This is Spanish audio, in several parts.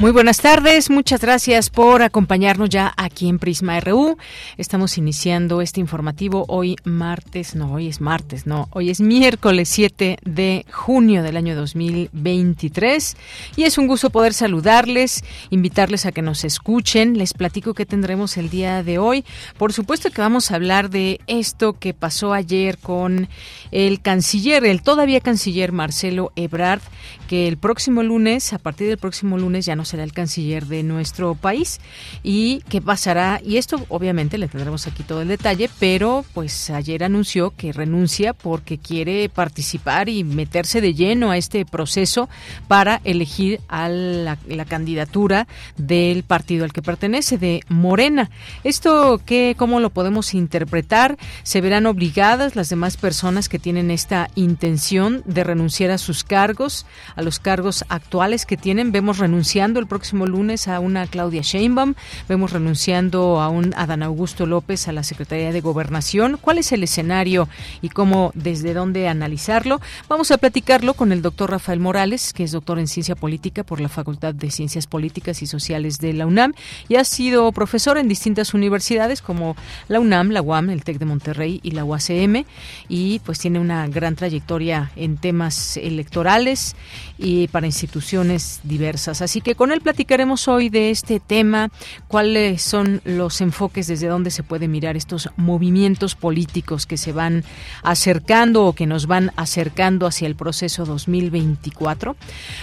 Muy buenas tardes, muchas gracias por acompañarnos ya aquí en Prisma RU. Estamos iniciando este informativo hoy martes, no, hoy es martes, no, hoy es miércoles 7 de junio del año 2023 y es un gusto poder saludarles, invitarles a que nos escuchen. Les platico que tendremos el día de hoy. Por supuesto que vamos a hablar de esto que pasó ayer con el canciller, el todavía canciller Marcelo Ebrard, que el próximo lunes, a partir del próximo lunes ya nos será el canciller de nuestro país. Y qué pasará y esto obviamente le tendremos aquí todo el detalle pero pues ayer anunció que renuncia porque quiere participar y meterse de lleno a este proceso para elegir a la, candidatura del partido al que pertenece de Morena. Esto qué cómo lo podemos interpretar se verán obligadas las demás personas que tienen esta intención de renunciar a sus cargos a los cargos actuales que tienen vemos renunciando el próximo lunes a una Claudia Sheinbaum, vemos renunciando a un Adán Augusto López a la Secretaría de Gobernación. ¿Cuál es el escenario y cómo, desde dónde analizarlo? Vamos a platicarlo con el doctor Rafael Morales, que es doctor en Ciencia Política por la Facultad de Ciencias Políticas y Sociales de la UNAM y ha sido profesor en distintas universidades como la UNAM, la UAM, el TEC de Monterrey y la UACM y pues tiene una gran trayectoria en temas electorales y para instituciones diversas. Así que con él platicaremos hoy de este tema, cuáles son los enfoques desde donde se puede mirar estos movimientos políticos que se van acercando o que nos van acercando hacia el proceso 2024.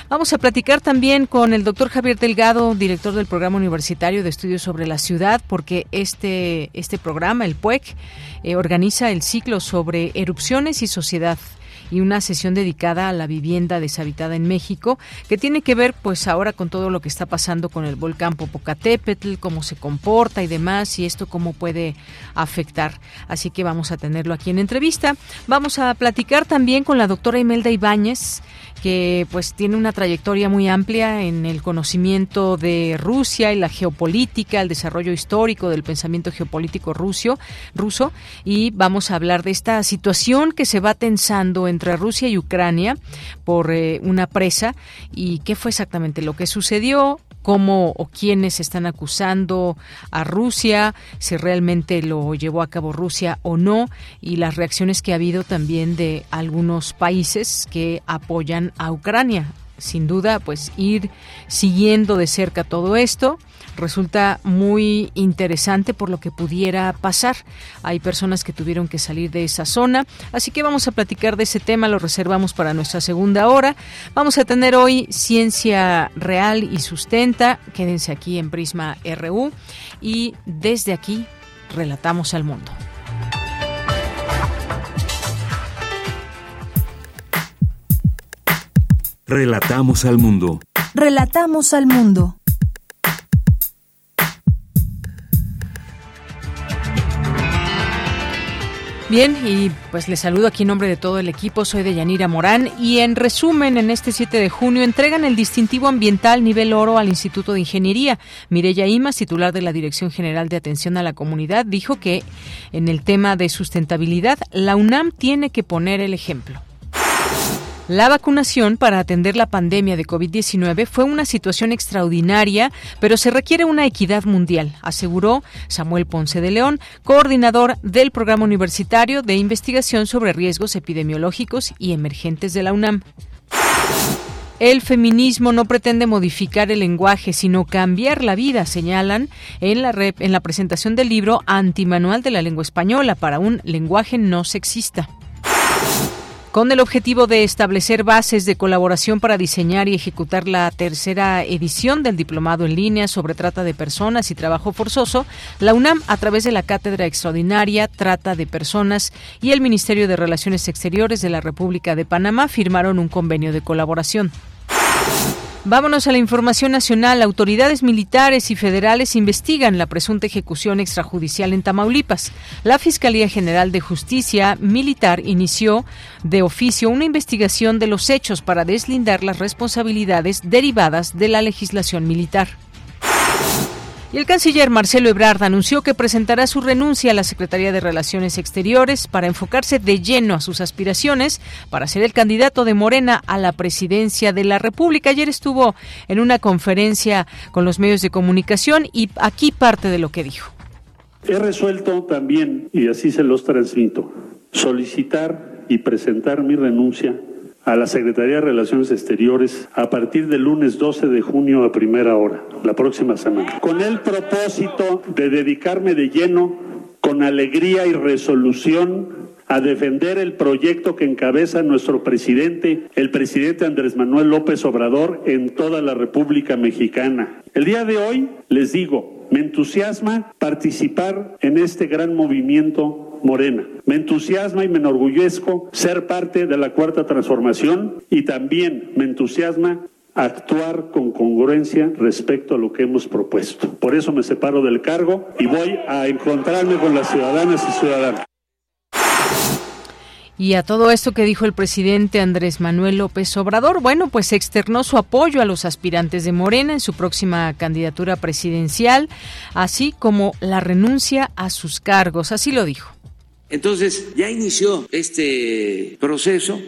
Vamos a platicar también con el doctor Javier Delgado, director del Programa Universitario de Estudios sobre la Ciudad, porque este, este programa, el PUEC, eh, organiza el ciclo sobre erupciones y sociedad y una sesión dedicada a la vivienda deshabitada en México, que tiene que ver pues ahora con todo lo que está pasando con el volcán Popocatépetl, cómo se comporta y demás y esto cómo puede afectar. Así que vamos a tenerlo aquí en entrevista. Vamos a platicar también con la doctora Imelda Ibáñez, que pues tiene una trayectoria muy amplia en el conocimiento de Rusia y la geopolítica, el desarrollo histórico del pensamiento geopolítico ruso, ruso. Y vamos a hablar de esta situación que se va tensando entre Rusia y Ucrania por eh, una presa. Y qué fue exactamente lo que sucedió, cómo o quiénes están acusando a Rusia, si realmente lo llevó a cabo Rusia o no, y las reacciones que ha habido también de algunos países que apoyan a Ucrania. Sin duda, pues ir siguiendo de cerca todo esto resulta muy interesante por lo que pudiera pasar. Hay personas que tuvieron que salir de esa zona, así que vamos a platicar de ese tema, lo reservamos para nuestra segunda hora. Vamos a tener hoy ciencia real y sustenta. Quédense aquí en Prisma RU y desde aquí relatamos al mundo. Relatamos al mundo. Relatamos al mundo. Bien, y pues les saludo aquí en nombre de todo el equipo, soy de Yanira Morán y en resumen, en este 7 de junio entregan el distintivo ambiental nivel oro al Instituto de Ingeniería. Mireya Imas, titular de la Dirección General de Atención a la Comunidad, dijo que en el tema de sustentabilidad, la UNAM tiene que poner el ejemplo. La vacunación para atender la pandemia de COVID-19 fue una situación extraordinaria, pero se requiere una equidad mundial, aseguró Samuel Ponce de León, coordinador del Programa Universitario de Investigación sobre Riesgos Epidemiológicos y Emergentes de la UNAM. El feminismo no pretende modificar el lenguaje, sino cambiar la vida, señalan en la, en la presentación del libro Antimanual de la Lengua Española para un lenguaje no sexista. Con el objetivo de establecer bases de colaboración para diseñar y ejecutar la tercera edición del Diplomado en línea sobre trata de personas y trabajo forzoso, la UNAM, a través de la Cátedra Extraordinaria Trata de Personas y el Ministerio de Relaciones Exteriores de la República de Panamá, firmaron un convenio de colaboración. Vámonos a la información nacional. Autoridades militares y federales investigan la presunta ejecución extrajudicial en Tamaulipas. La Fiscalía General de Justicia Militar inició de oficio una investigación de los hechos para deslindar las responsabilidades derivadas de la legislación militar. Y el canciller Marcelo Ebrard anunció que presentará su renuncia a la Secretaría de Relaciones Exteriores para enfocarse de lleno a sus aspiraciones para ser el candidato de Morena a la presidencia de la República. Ayer estuvo en una conferencia con los medios de comunicación y aquí parte de lo que dijo. He resuelto también, y así se los transmito, solicitar y presentar mi renuncia a la Secretaría de Relaciones Exteriores a partir del lunes 12 de junio a primera hora, la próxima semana, con el propósito de dedicarme de lleno, con alegría y resolución, a defender el proyecto que encabeza nuestro presidente, el presidente Andrés Manuel López Obrador, en toda la República Mexicana. El día de hoy les digo, me entusiasma participar en este gran movimiento Morena. Me entusiasma y me enorgullezco ser parte de la cuarta transformación y también me entusiasma actuar con congruencia respecto a lo que hemos propuesto. Por eso me separo del cargo y voy a encontrarme con las ciudadanas y ciudadanos. Y a todo esto que dijo el presidente Andrés Manuel López Obrador, bueno, pues externó su apoyo a los aspirantes de Morena en su próxima candidatura presidencial, así como la renuncia a sus cargos, así lo dijo. Entonces, ya inició este proceso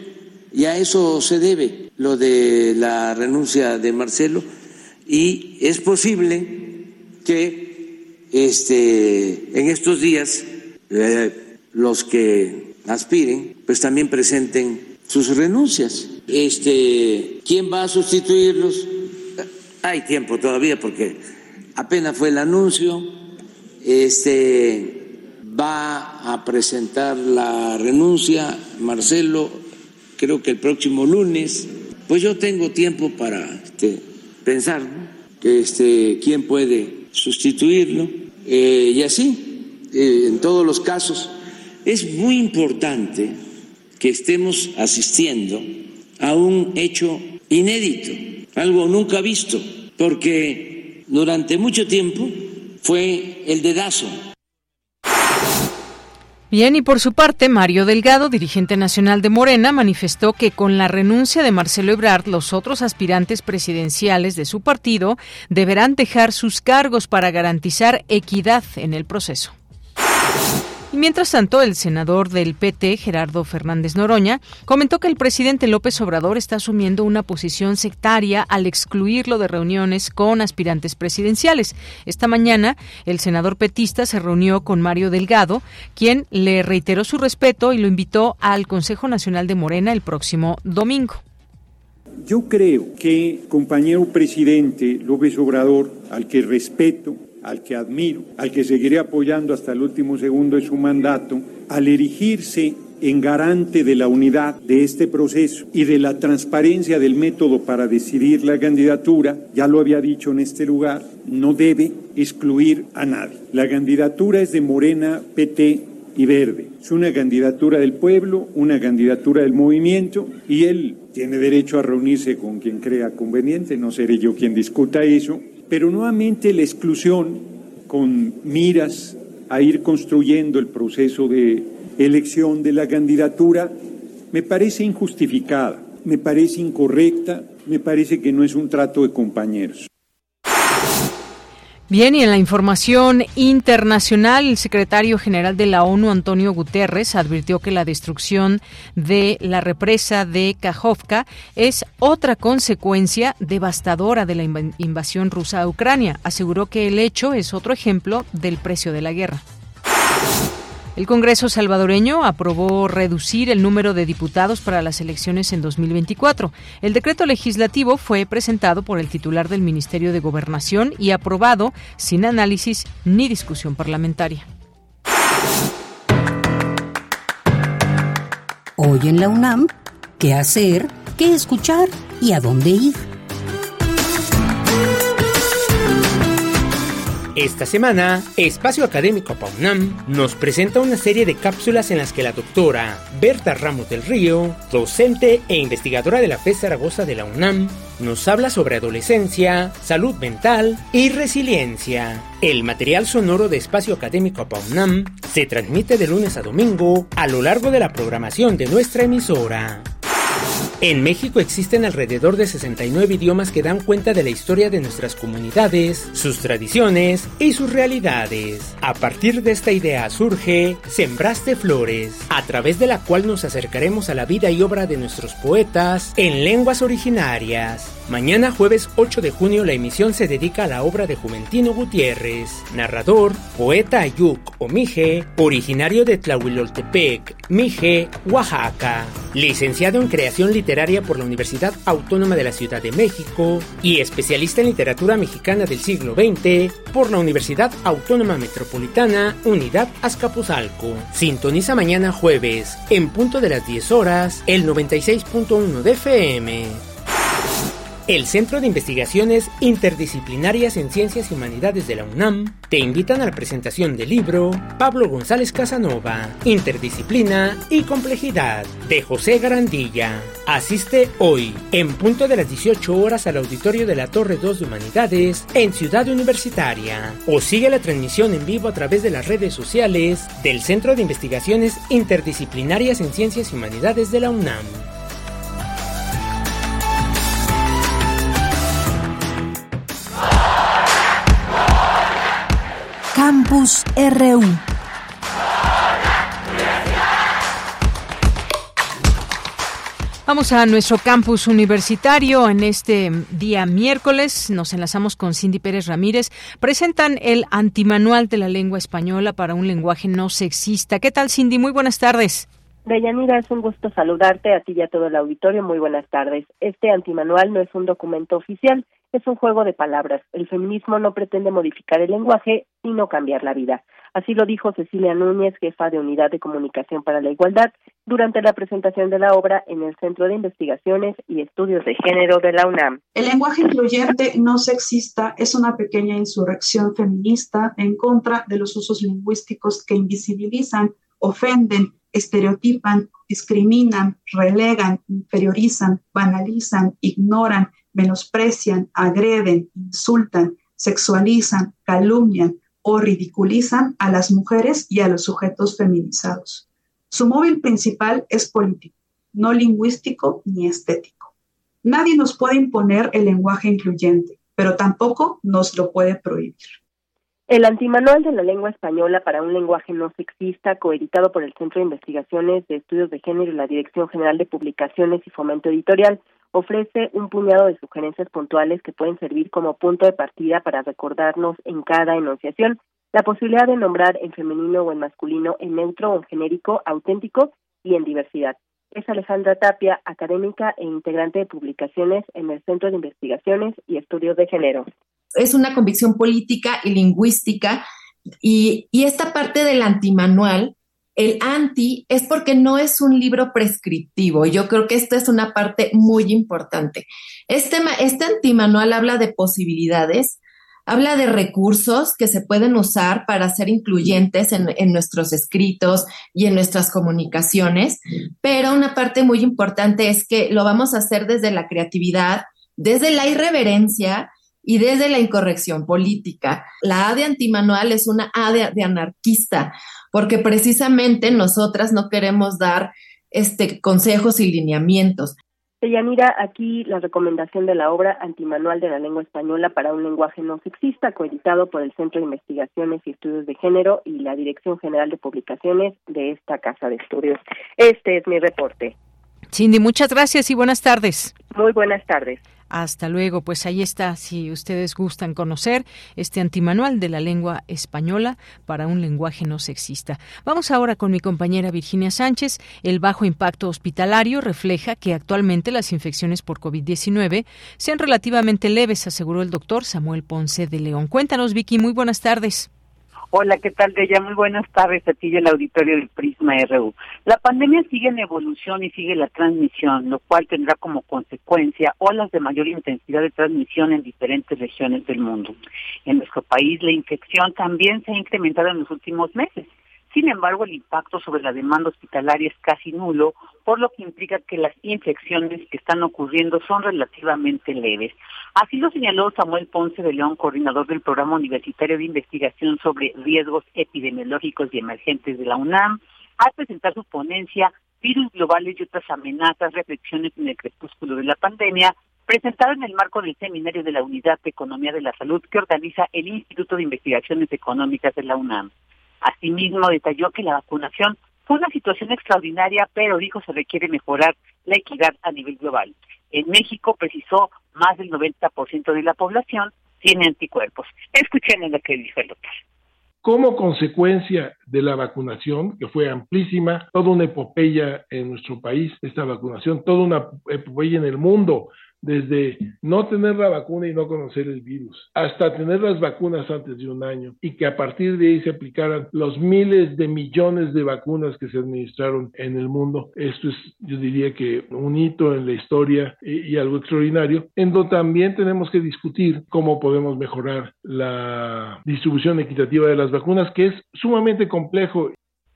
y a eso se debe lo de la renuncia de Marcelo y es posible que este, en estos días eh, los que aspiren pues también presenten sus renuncias. Este, ¿Quién va a sustituirlos? Hay tiempo todavía porque apenas fue el anuncio. Este, va a presentar la renuncia, Marcelo, creo que el próximo lunes. Pues yo tengo tiempo para este, pensar que este, quién puede sustituirlo eh, y así, eh, en todos los casos. Es muy importante que estemos asistiendo a un hecho inédito, algo nunca visto, porque durante mucho tiempo fue el dedazo Bien, y por su parte, Mario Delgado, dirigente nacional de Morena, manifestó que con la renuncia de Marcelo Ebrard, los otros aspirantes presidenciales de su partido deberán dejar sus cargos para garantizar equidad en el proceso. Y mientras tanto, el senador del PT, Gerardo Fernández Noroña, comentó que el presidente López Obrador está asumiendo una posición sectaria al excluirlo de reuniones con aspirantes presidenciales. Esta mañana, el senador petista se reunió con Mario Delgado, quien le reiteró su respeto y lo invitó al Consejo Nacional de Morena el próximo domingo. Yo creo que, compañero presidente López Obrador, al que respeto, al que admiro, al que seguiré apoyando hasta el último segundo de su mandato, al erigirse en garante de la unidad de este proceso y de la transparencia del método para decidir la candidatura, ya lo había dicho en este lugar, no debe excluir a nadie. La candidatura es de Morena, PT y Verde. Es una candidatura del pueblo, una candidatura del movimiento y él tiene derecho a reunirse con quien crea conveniente, no seré yo quien discuta eso, pero nuevamente la exclusión con miras a ir construyendo el proceso de elección de la candidatura me parece injustificada, me parece incorrecta, me parece que no es un trato de compañeros. Bien, y en la información internacional, el secretario general de la ONU, Antonio Guterres, advirtió que la destrucción de la represa de Kajovka es otra consecuencia devastadora de la invasión rusa a Ucrania. Aseguró que el hecho es otro ejemplo del precio de la guerra. El Congreso salvadoreño aprobó reducir el número de diputados para las elecciones en 2024. El decreto legislativo fue presentado por el titular del Ministerio de Gobernación y aprobado sin análisis ni discusión parlamentaria. Hoy en la UNAM, ¿qué hacer? ¿Qué escuchar? ¿Y a dónde ir? Esta semana, Espacio Académico PAUNAM nos presenta una serie de cápsulas en las que la doctora Berta Ramos del Río, docente e investigadora de la FE Zaragoza de la UNAM, nos habla sobre adolescencia, salud mental y resiliencia. El material sonoro de Espacio Académico PAUNAM se transmite de lunes a domingo a lo largo de la programación de nuestra emisora. En México existen alrededor de 69 idiomas que dan cuenta de la historia de nuestras comunidades, sus tradiciones y sus realidades. A partir de esta idea surge Sembraste Flores, a través de la cual nos acercaremos a la vida y obra de nuestros poetas en lenguas originarias. Mañana jueves 8 de junio la emisión se dedica a la obra de Juventino Gutiérrez, narrador, poeta Ayuk o Mije, originario de Tlahuiloltepec, Mije, Oaxaca, licenciado en creación literaria por la Universidad Autónoma de la Ciudad de México y especialista en literatura mexicana del siglo XX por la Universidad Autónoma Metropolitana Unidad Azcapotzalco. Sintoniza mañana jueves, en punto de las 10 horas, el 96.1 de FM. El Centro de Investigaciones Interdisciplinarias en Ciencias y Humanidades de la UNAM te invitan a la presentación del libro Pablo González Casanova, Interdisciplina y Complejidad, de José Garandilla. Asiste hoy, en punto de las 18 horas, al auditorio de la Torre 2 de Humanidades, en Ciudad Universitaria, o sigue la transmisión en vivo a través de las redes sociales del Centro de Investigaciones Interdisciplinarias en Ciencias y Humanidades de la UNAM. Campus RU. Vamos a nuestro campus universitario en este día miércoles. Nos enlazamos con Cindy Pérez Ramírez. Presentan el antimanual de la lengua española para un lenguaje no sexista. ¿Qué tal, Cindy? Muy buenas tardes. Deyanira, es un gusto saludarte a ti y a todo el auditorio. Muy buenas tardes. Este antimanual no es un documento oficial, es un juego de palabras. El feminismo no pretende modificar el lenguaje, sino cambiar la vida. Así lo dijo Cecilia Núñez, jefa de Unidad de Comunicación para la Igualdad, durante la presentación de la obra en el Centro de Investigaciones y Estudios de Género de la UNAM. El lenguaje incluyente no sexista es una pequeña insurrección feminista en contra de los usos lingüísticos que invisibilizan, ofenden, estereotipan, discriminan, relegan, inferiorizan, banalizan, ignoran, menosprecian, agreden, insultan, sexualizan, calumnian o ridiculizan a las mujeres y a los sujetos feminizados. Su móvil principal es político, no lingüístico ni estético. Nadie nos puede imponer el lenguaje incluyente, pero tampoco nos lo puede prohibir. El antimanual de la lengua española para un lenguaje no sexista, coeditado por el Centro de Investigaciones de Estudios de Género y la Dirección General de Publicaciones y Fomento Editorial, ofrece un puñado de sugerencias puntuales que pueden servir como punto de partida para recordarnos en cada enunciación la posibilidad de nombrar en femenino o en masculino, en neutro o en genérico, auténtico y en diversidad. Es Alejandra Tapia, académica e integrante de publicaciones en el Centro de Investigaciones y Estudios de Género. Es una convicción política y lingüística y, y esta parte del antimanual el anti es porque no es un libro prescriptivo. Yo creo que esta es una parte muy importante. Este, este antimanual habla de posibilidades, habla de recursos que se pueden usar para ser incluyentes en, nuestros escritos y en nuestras comunicaciones, pero una parte muy importante es que lo vamos a hacer desde la creatividad, desde la irreverencia y desde la incorrección política. La A de antimanual es una A de anarquista, porque precisamente nosotras no queremos dar este consejos y lineamientos. Yanira, aquí la recomendación de la obra Antimanual de la Lengua Española para un lenguaje no sexista, coeditado por el Centro de Investigaciones y Estudios de Género y la Dirección General de Publicaciones de esta Casa de Estudios. Este es mi reporte. Cindy, muchas gracias y buenas tardes. Muy buenas tardes. Hasta luego, pues ahí está, si ustedes gustan conocer este antimanual de la lengua española para un lenguaje no sexista. Vamos ahora con mi compañera Virginia Sánchez. El bajo impacto hospitalario refleja que actualmente las infecciones por COVID-19 sean relativamente leves, aseguró el doctor Samuel Ponce de León. Cuéntanos, Vicky, muy buenas tardes. Hola, ¿qué tal, Deya? Muy buenas tardes a ti y al auditorio del Prisma RU. La pandemia sigue en evolución y sigue la transmisión, lo cual tendrá como consecuencia olas de mayor intensidad de transmisión en diferentes regiones del mundo. En nuestro país, la infección también se ha incrementado en los últimos meses. Sin embargo, el impacto sobre la demanda hospitalaria es casi nulo, por lo que implica que las infecciones que están ocurriendo son relativamente leves. Así lo señaló Samuel Ponce de León, coordinador del Programa Universitario de Investigación sobre Riesgos Epidemiológicos y Emergentes de la UNAM, al presentar su ponencia Virus Globales y otras amenazas, reflexiones en el crepúsculo de la pandemia, presentado en el marco del Seminario de la Unidad de Economía de la Salud que organiza el Instituto de Investigaciones Económicas de la UNAM. Asimismo, detalló que la vacunación fue una situación extraordinaria, pero dijo se requiere mejorar la equidad a nivel global. En México, precisó, más del 90% de la población tiene anticuerpos. Escuchen en lo que dijo el doctor. Como consecuencia de la vacunación, que fue amplísima, toda una epopeya en nuestro país, esta vacunación, toda una epopeya en el mundo, desde no tener la vacuna y no conocer el virus, hasta tener las vacunas antes de un año y que a partir de ahí se aplicaran los miles de millones de vacunas que se administraron en el mundo. Esto es, yo diría que un hito en la historia y, y algo extraordinario, en donde también tenemos que discutir cómo podemos mejorar la distribución equitativa de las vacunas, que es sumamente complejo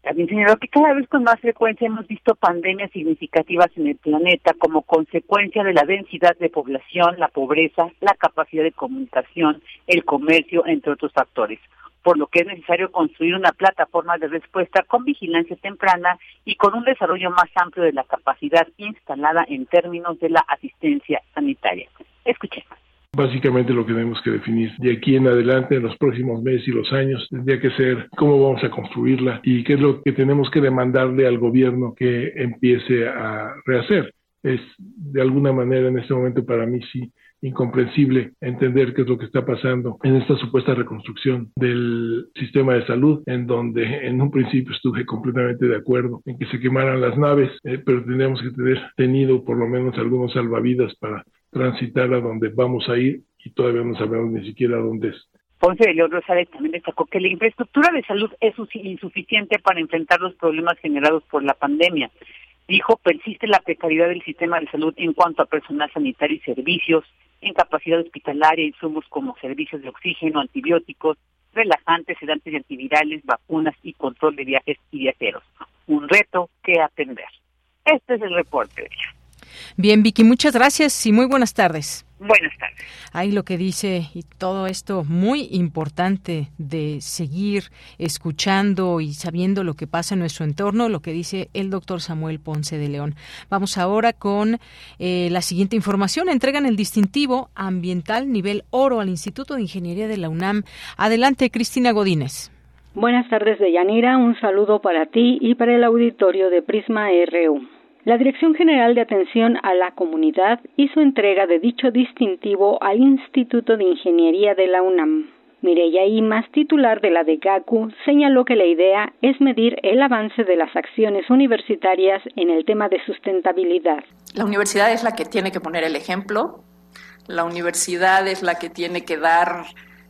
también señaló que cada vez con más frecuencia hemos visto pandemias significativas en el planeta como consecuencia de la densidad de población, la pobreza, la capacidad de comunicación, el comercio, entre otros factores por lo que es necesario construir una plataforma de respuesta con vigilancia temprana y con un desarrollo más amplio de la capacidad instalada en términos de la asistencia sanitaria. Escuchemos. Básicamente lo que tenemos que definir de aquí en adelante, en los próximos meses y los años, tendría que ser cómo vamos a construirla y qué es lo que tenemos que demandarle al gobierno que empiece a rehacer. Es de alguna manera en este momento para mí sí incomprensible entender qué es lo que está pasando en esta supuesta reconstrucción del sistema de salud, en donde en un principio estuve completamente de acuerdo en que se quemaran las naves, eh, pero tendríamos que tener tenido por lo menos algunos salvavidas para transitar a donde vamos a ir y todavía no sabemos ni siquiera dónde es. Ponce de León Rosales también destacó que la infraestructura de salud es insuficiente para enfrentar los problemas generados por la pandemia. Dijo, persiste la precariedad del sistema de salud en cuanto a personal sanitario y servicios, en capacidad hospitalaria, insumos como servicios de oxígeno, antibióticos, relajantes, sedantes y antivirales, vacunas y control de viajes y viajeros. Un reto que atender. Este es el reporte de ella. Bien, Vicky, muchas gracias y muy buenas tardes. Buenas tardes. Ahí lo que dice y todo esto muy importante de seguir escuchando y sabiendo lo que pasa en nuestro entorno, lo que dice el doctor Samuel Ponce de León. Vamos ahora con eh, la siguiente información. Entregan el distintivo ambiental nivel oro al Instituto de Ingeniería de la UNAM. Adelante, Cristina Godínez. Buenas tardes, Deyanira. Un saludo para ti y para el auditorio de Prisma RU. La Dirección General de Atención a la Comunidad hizo entrega de dicho distintivo al Instituto de Ingeniería de la UNAM. Mireya Imas, titular de la DEGACU, señaló que la idea es medir el avance de las acciones universitarias en el tema de sustentabilidad. La universidad es la que tiene que poner el ejemplo, la universidad es la que tiene que dar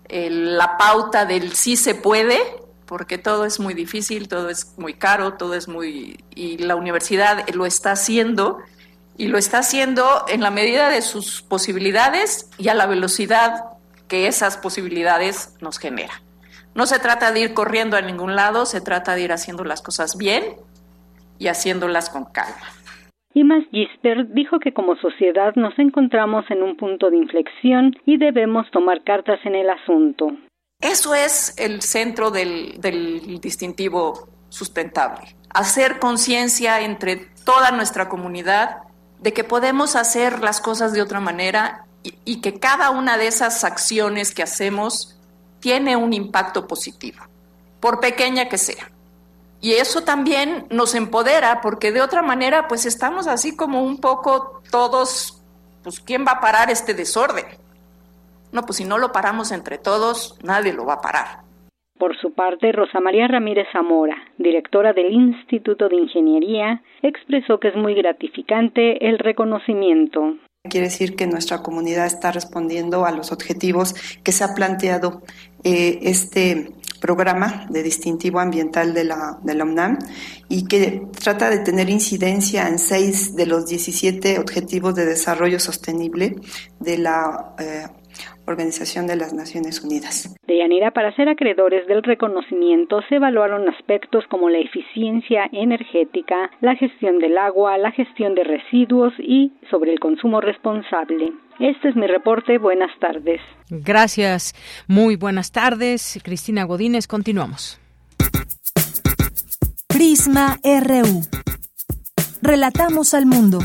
eh, la pauta del sí se puede porque todo es muy difícil, todo es muy caro, todo es muy... y la universidad lo está haciendo y lo está haciendo en la medida de sus posibilidades y a la velocidad que esas posibilidades nos generan. No se trata de ir corriendo a ningún lado, se trata de ir haciendo las cosas bien y haciéndolas con calma. Imas Gisper dijo que como sociedad nos encontramos en un punto de inflexión y debemos tomar cartas en el asunto. Eso es el centro del, distintivo sustentable. Hacer conciencia entre toda nuestra comunidad de que podemos hacer las cosas de otra manera y, que cada una de esas acciones que hacemos tiene un impacto positivo, por pequeña que sea. Y eso también nos empodera porque de otra manera pues estamos así como un poco todos, pues ¿quién va a parar este desorden? No, pues si no lo paramos entre todos, nadie lo va a parar. Por su parte, Rosa María Ramírez Zamora, directora del Instituto de Ingeniería, expresó que es muy gratificante el reconocimiento. Quiere decir que nuestra comunidad está respondiendo a los objetivos que se ha planteado eh, este programa de distintivo ambiental de la, de la UNAM y que trata de tener incidencia en seis de los 17 objetivos de desarrollo sostenible de la eh, Organización de las Naciones Unidas. De Yanira, para ser acreedores del reconocimiento se evaluaron aspectos como la eficiencia energética, la gestión del agua, la gestión de residuos y sobre el consumo responsable. Este es mi reporte. Buenas tardes. Gracias. Muy buenas tardes. Cristina Godínez, continuamos. Prisma RU. Relatamos al mundo.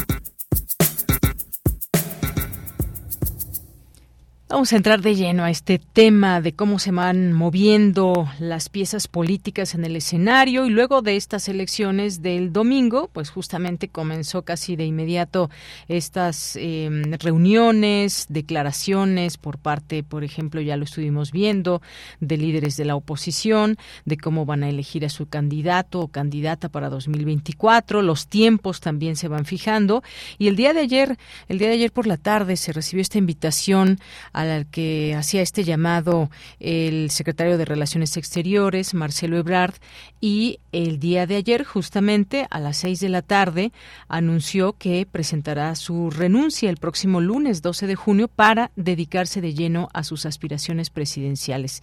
Vamos a entrar de lleno a este tema de cómo se van moviendo las piezas políticas en el escenario y luego de estas elecciones del domingo, pues justamente comenzó casi de inmediato estas em, reuniones, declaraciones por parte, por ejemplo, ya lo estuvimos viendo, de líderes de la oposición, de cómo van a elegir a su candidato o candidata para 2024. Los tiempos también se van fijando y el día de ayer, el día de ayer por la tarde se recibió esta invitación al que hacía este llamado el secretario de Relaciones Exteriores, Marcelo Ebrard, y el día de ayer, justamente a las seis de la tarde, anunció que presentará su renuncia el próximo lunes 12 de junio para dedicarse de lleno a sus aspiraciones presidenciales.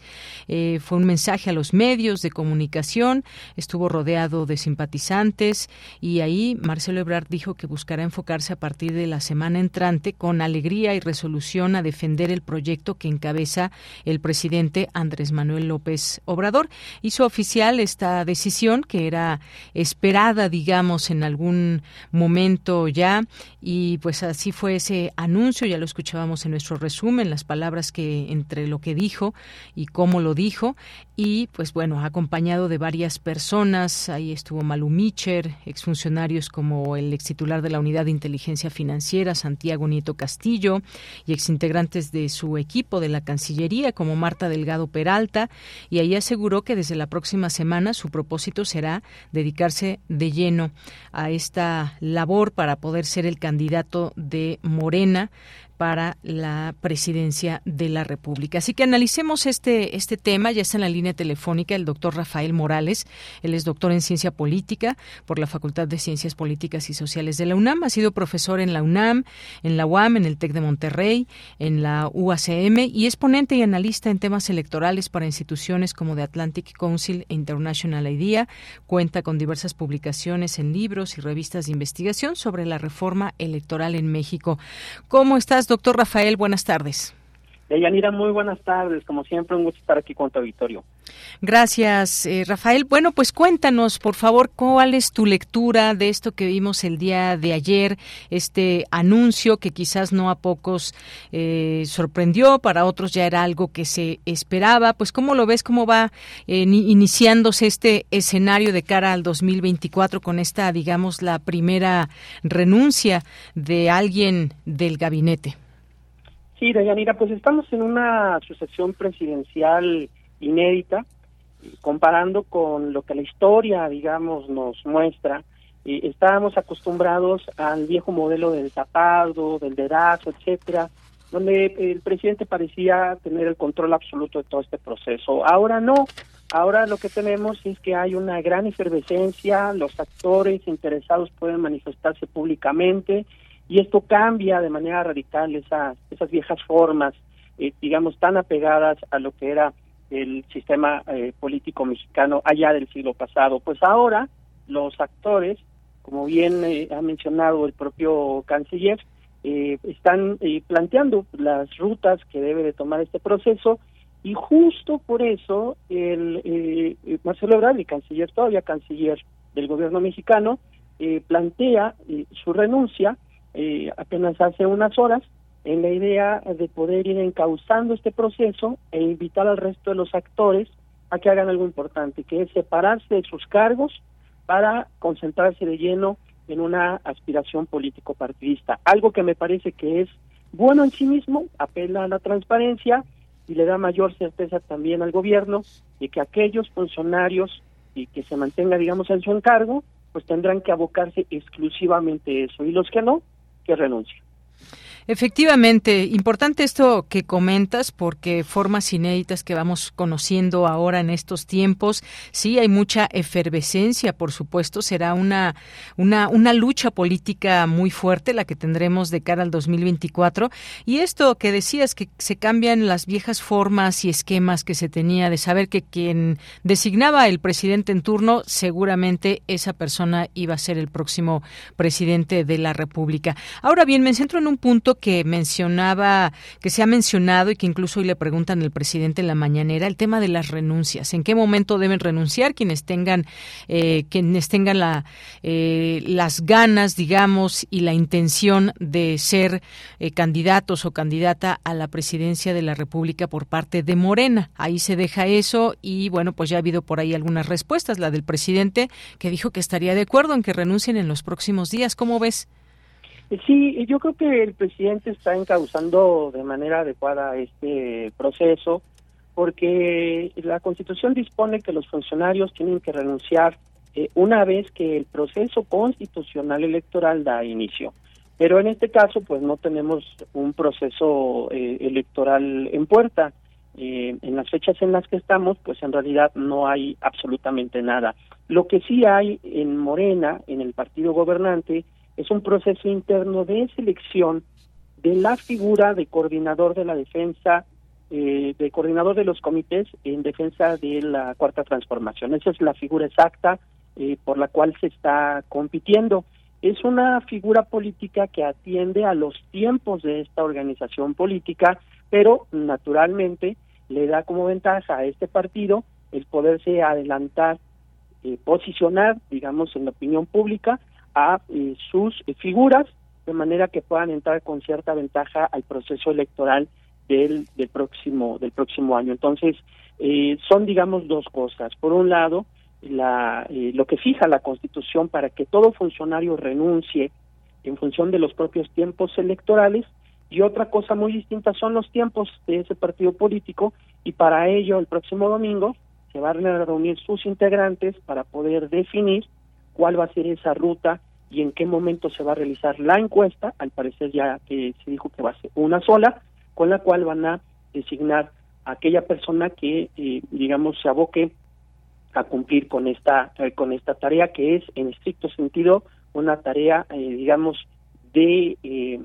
Eh, fue un mensaje a los medios de comunicación, estuvo rodeado de simpatizantes y ahí Marcelo Ebrard dijo que buscará enfocarse a partir de la semana entrante con alegría y resolución a defender el proyecto que encabeza el presidente Andrés Manuel López Obrador. Hizo oficial esta decisión que era esperada, digamos, en algún momento ya y pues así fue ese anuncio, ya lo escuchábamos en nuestro resumen, las palabras que entre lo que dijo y cómo lo dijo y pues bueno, acompañado de varias personas, ahí estuvo Malu Micher, exfuncionarios como el ex titular de la Unidad de Inteligencia Financiera, Santiago Nieto Castillo, y exintegrantes de su equipo de la Cancillería, como Marta Delgado Peralta, y ahí aseguró que desde la próxima semana su propósito será dedicarse de lleno a esta labor para poder ser el candidato de Morena para la presidencia de la República. Así que analicemos este, este tema. Ya está en la línea telefónica el doctor Rafael Morales. Él es doctor en ciencia política por la Facultad de Ciencias Políticas y Sociales de la UNAM. Ha sido profesor en la UNAM, en la UAM, en el TEC de Monterrey, en la UACM y es ponente y analista en temas electorales para instituciones como The Atlantic Council e International IDEA. Cuenta con diversas publicaciones en libros y revistas de investigación sobre la reforma electoral en México. ¿Cómo estás, doctor Rafael? Buenas tardes. Deyanira, muy buenas tardes. Como siempre, un gusto estar aquí con tu auditorio. Gracias, eh, Rafael. Bueno, pues cuéntanos, por favor, cuál es tu lectura de esto que vimos el día de ayer, este anuncio que quizás no a pocos eh, sorprendió, para otros ya era algo que se esperaba. Pues, ¿cómo lo ves? ¿Cómo va eh, iniciándose este escenario de cara al 2024 con esta, digamos, la primera renuncia de alguien del gabinete? Sí, Dayanira, pues estamos en una sucesión presidencial inédita, comparando con lo que la historia, digamos, nos muestra. estábamos acostumbrados al viejo modelo del tapado, del dedazo, etcétera, donde el presidente parecía tener el control absoluto de todo este proceso. Ahora no, ahora lo que tenemos es que hay una gran efervescencia, los actores interesados pueden manifestarse públicamente, y esto cambia de manera radical esas, esas viejas formas, eh, digamos, tan apegadas a lo que era el sistema eh, político mexicano allá del siglo pasado. Pues ahora los actores, como bien eh, ha mencionado el propio canciller, están planteando las rutas que debe de tomar este proceso y justo por eso el Marcelo Ebrard, el canciller, todavía canciller del gobierno mexicano, plantea su renuncia eh, apenas hace unas horas en la idea de poder ir encauzando este proceso e invitar al resto de los actores a que hagan algo importante, que es separarse de sus cargos para concentrarse de lleno en una aspiración político partidista, algo que me parece que es bueno en sí mismo, apela a la transparencia y le da mayor certeza también al gobierno de que aquellos funcionarios y que se mantenga digamos en su encargo, pues tendrán que abocarse exclusivamente a eso. Y los que no, que renuncie. Efectivamente, importante esto que comentas porque formas inéditas que vamos conociendo ahora en estos tiempos, sí hay mucha efervescencia, por supuesto, será una una una lucha política muy fuerte la que tendremos de cara al 2024 y esto que decías que se cambian las viejas formas y esquemas que se tenía de saber que quien designaba el presidente en turno seguramente esa persona iba a ser el próximo presidente de la República. Ahora bien, me centro en un punto que mencionaba, que se ha mencionado y que incluso hoy le preguntan al presidente en la mañanera, el tema de las renuncias. ¿En qué momento deben renunciar quienes tengan, eh, quienes tengan la, eh, las ganas, digamos, y la intención de ser eh, candidatos o candidata a la presidencia de la República por parte de Morena? Ahí se deja eso y bueno, pues ya ha habido por ahí algunas respuestas. La del presidente que dijo que estaría de acuerdo en que renuncien en los próximos días. ¿Cómo ves? Sí, yo creo que el presidente está encauzando de manera adecuada este proceso porque la Constitución dispone que los funcionarios tienen que renunciar eh, una vez que el proceso constitucional electoral da inicio. Pero en este caso, pues no tenemos un proceso eh, electoral en puerta. Eh, en las fechas en las que estamos, pues en realidad no hay absolutamente nada. Lo que sí hay en Morena, en el partido gobernante, es un proceso interno de selección de la figura de coordinador de la defensa, eh, de coordinador de los comités en defensa de la cuarta transformación. Esa es la figura exacta eh, por la cual se está compitiendo. Es una figura política que atiende a los tiempos de esta organización política, pero naturalmente le da como ventaja a este partido el poderse adelantar, eh, posicionar, digamos, en la opinión pública a eh, sus figuras de manera que puedan entrar con cierta ventaja al proceso electoral del, del próximo del próximo año. Entonces, eh, son digamos dos cosas. Por un lado, la, eh, lo que fija la Constitución para que todo funcionario renuncie en función de los propios tiempos electorales y otra cosa muy distinta son los tiempos de ese partido político y para ello el próximo domingo se van a reunir sus integrantes para poder definir cuál va a ser esa ruta y en qué momento se va a realizar la encuesta, al parecer ya se dijo que va a ser una sola, con la cual van a designar a aquella persona que, eh, digamos, se aboque a cumplir con esta, eh, con esta tarea que es, en estricto sentido, una tarea, eh, digamos, de,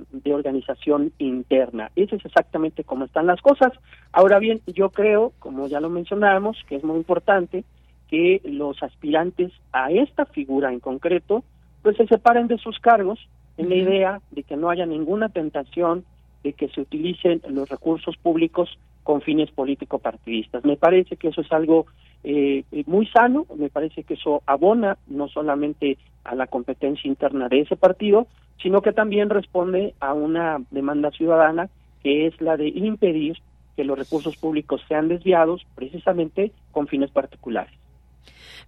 de organización interna. Eso es exactamente cómo están las cosas. Ahora bien, yo creo, como ya lo mencionábamos, que es muy importante que los aspirantes a esta figura en concreto pues se separen de sus cargos en la idea de que no haya ninguna tentación de que se utilicen los recursos públicos con fines político-partidistas. Me parece que eso es algo eh, muy sano, me parece que eso abona no solamente a la competencia interna de ese partido, sino que también responde a una demanda ciudadana que es la de impedir que los recursos públicos sean desviados precisamente con fines particulares.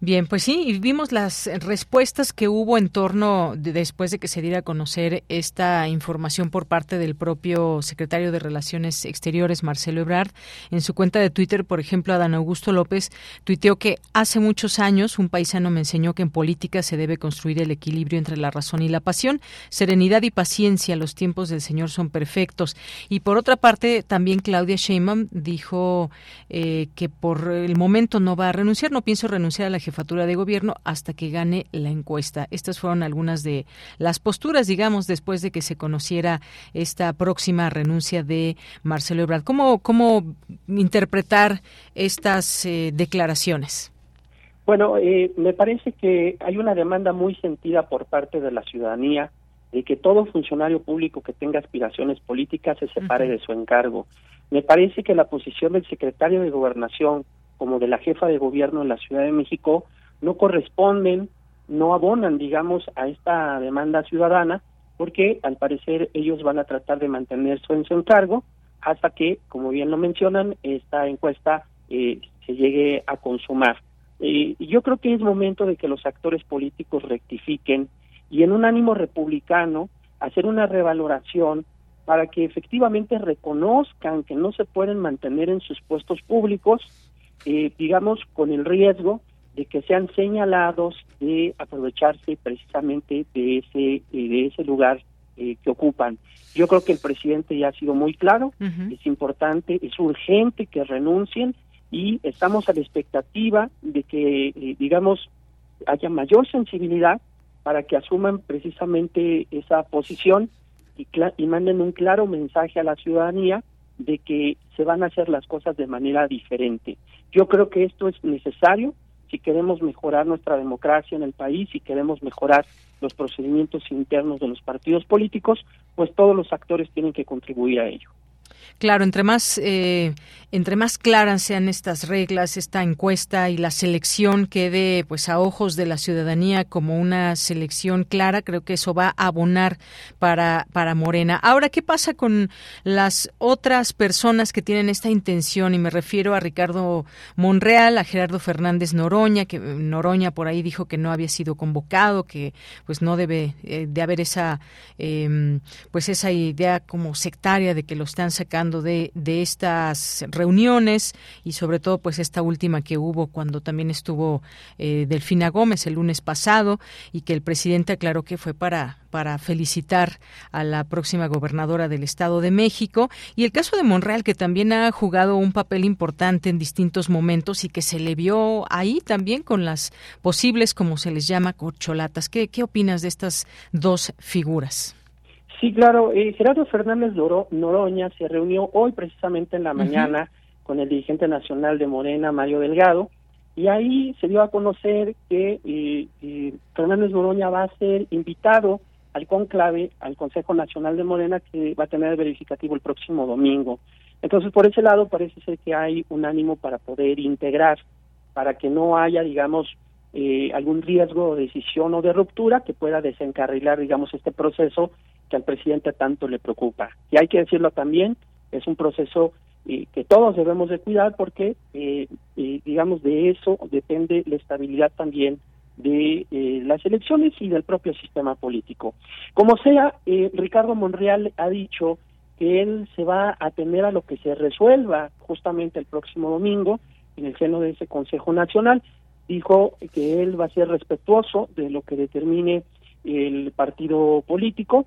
Bien, pues sí, y vimos las respuestas que hubo en torno después de que se diera a conocer esta información por parte del propio secretario de Relaciones Exteriores, Marcelo Ebrard. En su cuenta de Twitter, por ejemplo, Adán Augusto López tuiteó que hace muchos años un paisano me enseñó que en política se debe construir el equilibrio entre la razón y la pasión, serenidad y paciencia. Los tiempos del Señor son perfectos. Y por otra parte, también Claudia Sheinbaum dijo eh, que por el momento no va a renunciar, no pienso renunciar a la de gobierno hasta que gane la encuesta. Estas fueron algunas de las posturas, digamos, después de que se conociera esta próxima renuncia de Marcelo Ebrard. ¿Cómo, cómo interpretar estas eh, declaraciones? Bueno, eh, me parece que hay una demanda muy sentida por parte de la ciudadanía de que todo funcionario público que tenga aspiraciones políticas se separe de su encargo. Me parece que la posición del secretario de Gobernación como de la jefa de gobierno en la Ciudad de México no corresponden, no abonan, digamos, a esta demanda ciudadana, porque al parecer ellos van a tratar de mantenerse en su encargo hasta que, como bien lo mencionan, esta encuesta eh, se llegue a consumar. Eh, yo creo que es momento de que los actores políticos rectifiquen y en un ánimo republicano hacer una revaloración para que efectivamente reconozcan que no se pueden mantener en sus puestos públicos eh, digamos, con el riesgo de que sean señalados de aprovecharse precisamente de ese, de ese lugar que ocupan. Yo creo que el presidente ya ha sido muy claro, es importante, es urgente que renuncien y estamos a la expectativa de que, digamos, haya mayor sensibilidad para que asuman precisamente esa posición y, y manden un claro mensaje a la ciudadanía de que se van a hacer las cosas de manera diferente. Yo creo que esto es necesario si queremos mejorar nuestra democracia en el país, si queremos mejorar los procedimientos internos de los partidos políticos, pues todos los actores tienen que contribuir a ello. Claro, entre más, eh, entre más claras sean estas reglas, esta encuesta y la selección quede pues a ojos de la ciudadanía como una selección clara, creo que eso va a abonar para, para Morena. Ahora, ¿qué pasa con las otras personas que tienen esta intención? Y me refiero a Ricardo Monreal, a Gerardo Fernández Noroña, que Noroña por ahí dijo que no había sido convocado, que pues no debe eh, de haber esa em, pues esa idea como sectaria de que lo están sacando de, de estas reuniones y sobre todo pues esta última que hubo cuando también estuvo eh, Delfina Gómez el lunes pasado y que el presidente aclaró que fue para para felicitar a la próxima gobernadora del Estado de México y el caso de Monreal que también ha jugado un papel importante en distintos momentos y que se le vio ahí también con las posibles como se les llama corcholatas. ¿Qué, qué opinas de estas dos figuras? Sí, claro. Eh, Gerardo Fernández Noroña se reunió hoy precisamente en la mañana con el dirigente nacional de Morena, Mario Delgado, y ahí se dio a conocer que eh, eh, Fernández Noroña va a ser invitado al conclave, al Consejo Nacional de Morena, que va a tener el verificativo el próximo domingo. Entonces, por ese lado, parece ser que hay un ánimo para poder integrar, para que no haya, digamos, eh, algún riesgo de decisión o de ruptura que pueda desencarrilar, digamos, este proceso que al presidente tanto le preocupa. Y hay que decirlo también, es un proceso eh, que todos debemos de cuidar porque, eh, eh, digamos, de eso depende la estabilidad también de las elecciones y del propio sistema político. Como sea, Ricardo Monreal ha dicho que él se va a atender a lo que se resuelva justamente el próximo domingo en el seno de ese Consejo Nacional. Dijo que él va a ser respetuoso de lo que determine el partido político,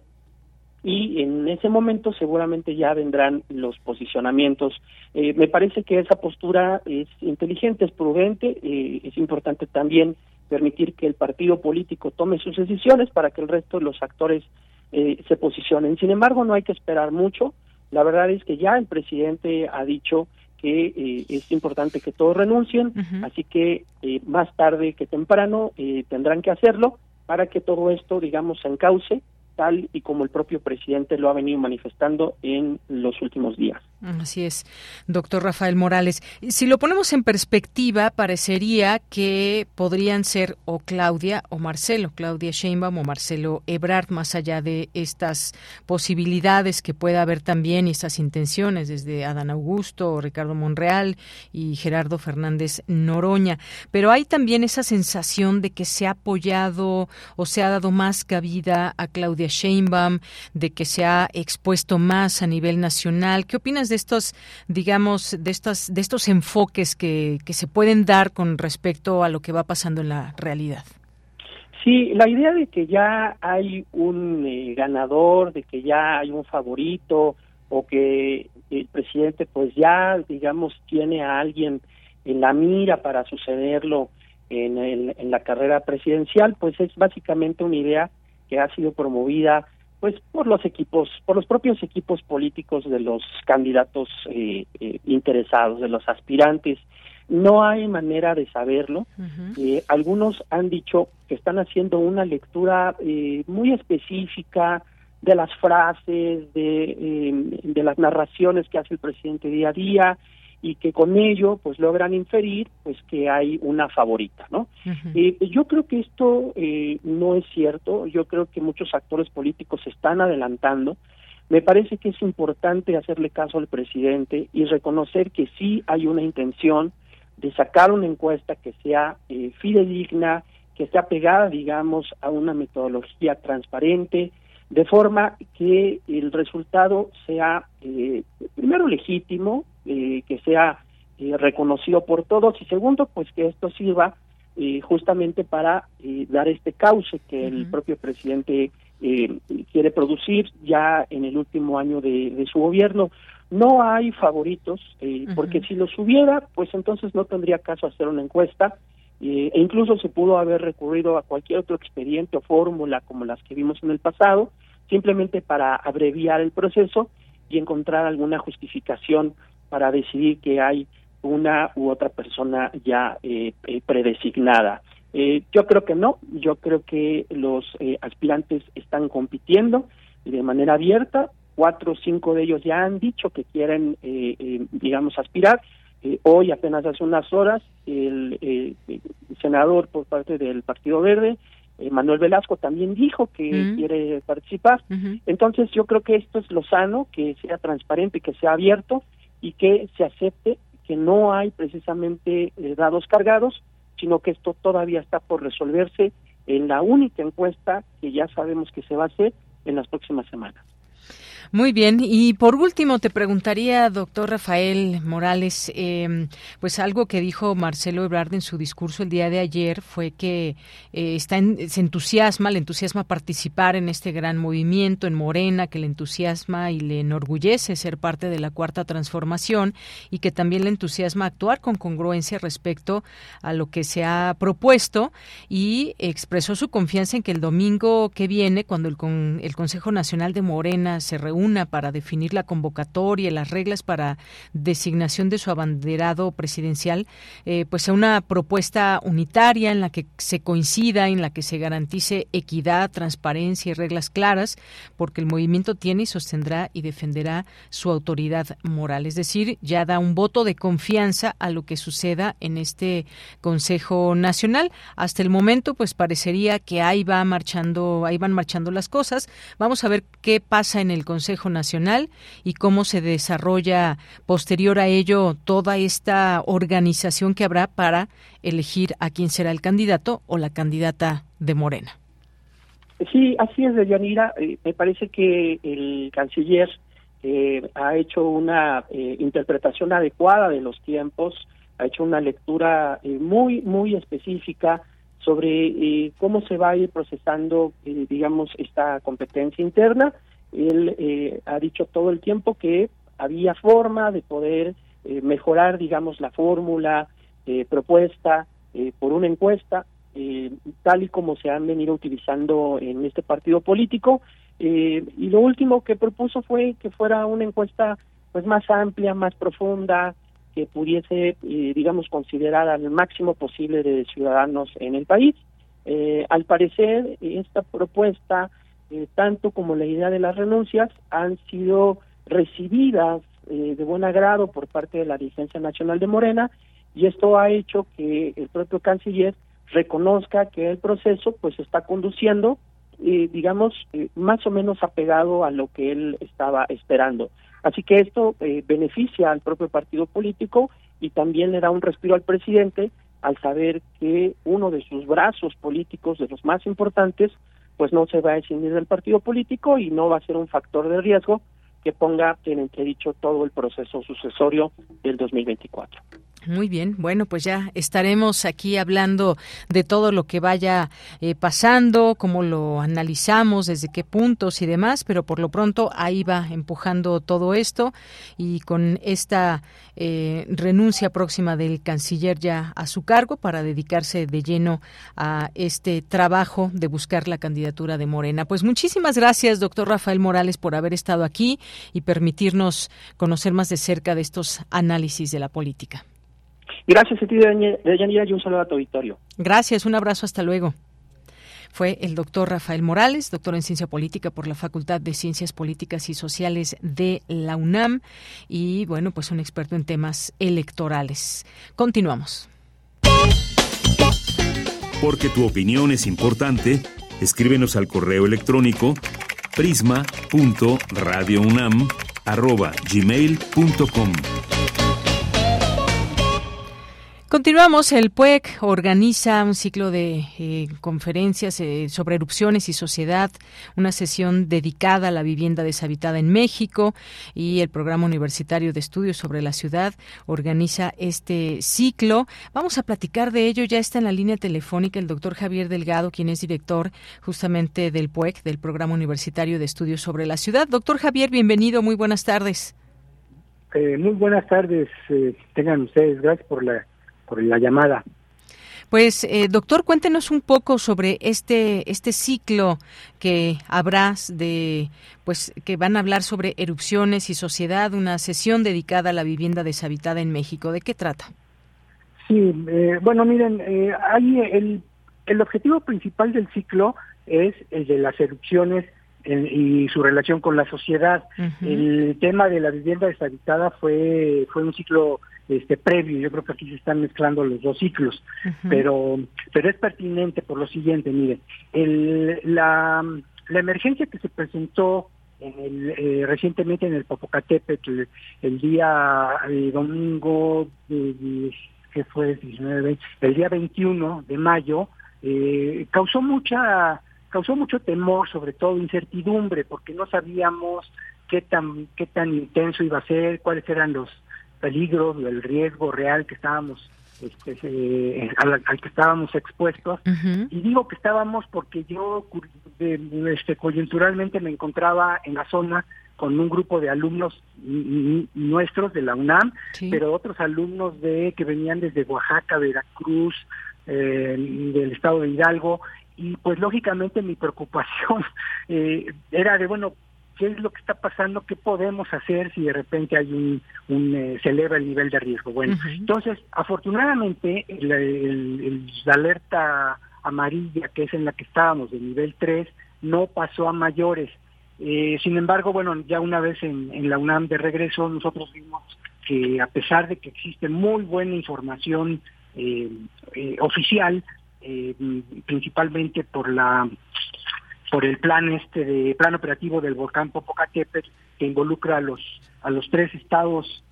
y en ese momento seguramente ya vendrán los posicionamientos. Eh, me parece que esa postura es inteligente, es prudente, eh, es importante también permitir que el partido político tome sus decisiones para que el resto de los actores eh, se posicionen. Sin embargo, no hay que esperar mucho. La verdad es que ya el presidente ha dicho que es importante que todos renuncien, así que más tarde que temprano tendrán que hacerlo para que todo esto, digamos, se encauce tal y como el propio presidente lo ha venido manifestando en los últimos días. Así es, doctor Rafael Morales. Si lo ponemos en perspectiva, parecería que podrían ser o Claudia o Marcelo, Claudia Sheinbaum o Marcelo Ebrard, más allá de estas posibilidades que pueda haber también y estas intenciones desde Adán Augusto, Ricardo Monreal y Gerardo Fernández Noroña. Pero hay también esa sensación de que se ha apoyado o se ha dado más cabida a Claudia Sheinbaum, de que se ha expuesto más a nivel nacional. ¿Qué opinas de estos, digamos, de estos, de estos enfoques que, que se pueden dar con respecto a lo que va pasando en la realidad? Sí, la idea de que ya hay un eh, ganador, de que ya hay un favorito o que el presidente pues ya, digamos, tiene a alguien en la mira para sucederlo en, el, en la carrera presidencial, pues es básicamente una idea que ha sido promovida pues por los equipos, por los propios equipos políticos de los candidatos eh, eh, interesados, de los aspirantes. No hay manera de saberlo. Eh, algunos han dicho que están haciendo una lectura muy específica de las frases, de, de las narraciones que hace el presidente día a día, y que con ello pues logran inferir pues que hay una favorita no eh, yo creo que esto eh, no es cierto. Yo creo que muchos actores políticos se están adelantando. Me parece que es importante hacerle caso al presidente y reconocer que sí hay una intención de sacar una encuesta que sea eh, fidedigna que sea pegada digamos a una metodología transparente de forma que el resultado sea eh, primero legítimo, eh, que sea eh, reconocido por todos y segundo, pues que esto sirva justamente para dar este cauce que el propio presidente eh, quiere producir ya en el último año de, su gobierno. No hay favoritos, eh, porque si los hubiera, pues entonces no tendría caso hacer una encuesta, eh, e incluso se pudo haber recurrido a cualquier otro expediente o fórmula como las que vimos en el pasado, simplemente para abreviar el proceso y encontrar alguna justificación para decidir que hay una u otra persona ya eh, eh, predesignada. Eh, yo creo que no, yo creo que los aspirantes están compitiendo de manera abierta, cuatro o cinco de ellos ya han dicho que quieren, digamos, aspirar. Hoy, apenas hace unas horas, el, senador por parte del Partido Verde, Manuel Velasco, también dijo que quiere participar. Entonces, yo creo que esto es lo sano, que sea transparente, que sea abierto y que se acepte que no hay precisamente eh, dados cargados, sino que esto todavía está por resolverse en la única encuesta que ya sabemos que se va a hacer en las próximas semanas. Muy bien. Y por último, te preguntaría, doctor Rafael Morales, em, pues algo que dijo Marcelo Ebrard en su discurso el día de ayer fue que eh, está se entusiasma, le entusiasma participar en este gran movimiento en Morena, que le entusiasma y le enorgullece ser parte de la cuarta transformación y que también le entusiasma actuar con congruencia respecto a lo que se ha propuesto y expresó su confianza en que el domingo que viene, cuando el, con, el Consejo Nacional de Morena se reúne, una para definir la convocatoria, las reglas para designación de su abanderado presidencial, eh, pues a una propuesta unitaria en la que se coincida, en la que se garantice equidad, transparencia y reglas claras, porque el movimiento tiene y sostendrá y defenderá su autoridad moral. Es decir, ya da un voto de confianza a lo que suceda en este Consejo Nacional. Hasta el momento, pues parecería que ahí va marchando, ahí van marchando las cosas. Vamos a ver qué pasa en el Consejo Consejo Nacional y cómo se desarrolla posterior a ello toda esta organización que habrá para elegir a quién será el candidato o la candidata de Morena. Sí, así es, Deyanira. Eh, me parece que el canciller eh, ha hecho una eh, interpretación adecuada de los tiempos, ha hecho una lectura muy, muy específica sobre cómo se va a ir procesando, digamos, esta competencia interna él eh, ha dicho todo el tiempo que había forma de poder eh, mejorar, digamos, la fórmula eh, propuesta por una encuesta, tal y como se han venido utilizando en este partido político. y lo último que propuso fue que fuera una encuesta pues más amplia, más profunda, que pudiese, digamos, considerar al máximo posible de ciudadanos en el país. al parecer, esta propuesta eh, tanto como la idea de las renuncias, han sido recibidas eh, de buen agrado por parte de la dirigencia nacional de Morena y esto ha hecho que el propio canciller reconozca que el proceso pues está conduciendo eh, digamos más o menos apegado a lo que él estaba esperando. Así que esto beneficia al propio partido político y también le da un respiro al presidente al saber que uno de sus brazos políticos de los más importantes pues no se va a escindir del partido político y no va a ser un factor de riesgo que ponga en entredicho todo el proceso sucesorio del 2024. Muy bien, bueno, pues ya estaremos aquí hablando de todo lo que vaya eh, pasando, cómo lo analizamos, desde qué puntos y demás, pero por lo pronto ahí va empujando todo esto y con esta eh, renuncia próxima del canciller ya a su cargo para dedicarse de lleno a este trabajo de buscar la candidatura de Morena. Pues muchísimas gracias, doctor Rafael Morales, por haber estado aquí y permitirnos conocer más de cerca de estos análisis de la política. Gracias a ti, Deyanira, y un saludo a tu auditorio. Gracias, un abrazo, hasta luego. Fue el doctor Rafael Morales, doctor en Ciencia Política por la Facultad de Ciencias Políticas y Sociales de la UNAM y, bueno, pues un experto en temas electorales. Continuamos. Porque tu opinión es importante, escríbenos al correo electrónico prisma.radiounam@gmail.com. Continuamos. El PUEC organiza un ciclo de eh, conferencias eh, sobre erupciones y sociedad, una sesión dedicada a la vivienda deshabitada en México y el Programa Universitario de Estudios sobre la Ciudad organiza este ciclo. Vamos a platicar de ello. Ya está en la línea telefónica el doctor Javier Delgado, quien es director justamente del PUEC, del Programa Universitario de Estudios sobre la Ciudad. Doctor Javier, bienvenido. Muy buenas tardes. Eh, muy buenas tardes. tengan ustedes. Gracias por la por la llamada. Pues, eh, doctor, cuéntenos un poco sobre este este ciclo que habrá de, pues, que van a hablar sobre erupciones y sociedad, una sesión dedicada a la vivienda deshabitada en México. ¿De qué trata? Sí, eh, bueno, miren, eh, ahí el, el objetivo principal del ciclo es el de las erupciones y su relación con la sociedad. El tema de la vivienda deshabitada fue fue un ciclo este previo. Yo creo que aquí se están mezclando los dos ciclos, pero pero es pertinente por lo siguiente. Mire, el, la, la emergencia que se presentó en el, eh, recientemente en el Popocatépetl el día eh, domingo que fue 19, el día 21 de mayo eh, causó mucha causó mucho temor sobre todo incertidumbre porque no sabíamos qué tan qué tan intenso iba a ser cuáles eran los peligro, del riesgo real que estábamos este, al, que estábamos expuestos. Y digo que estábamos porque yo este, coyunturalmente me encontraba en la zona con un grupo de alumnos nuestros de la UNAM, pero otros alumnos de que venían desde Oaxaca, Veracruz, eh, del estado de Hidalgo. Y pues lógicamente mi preocupación eh, era de bueno qué es lo que está pasando, qué podemos hacer si de repente hay un, un eh, se eleva el nivel de riesgo. Bueno, entonces, afortunadamente, la alerta amarilla, que es en la que estábamos, de nivel 3, no pasó a mayores. Eh, sin embargo, bueno, ya una vez en, en la UNAM de regreso, nosotros vimos que a pesar de que existe muy buena información eh, oficial, principalmente por la por el plan este de plan operativo del volcán Popocatépetl que involucra a los a los tres estados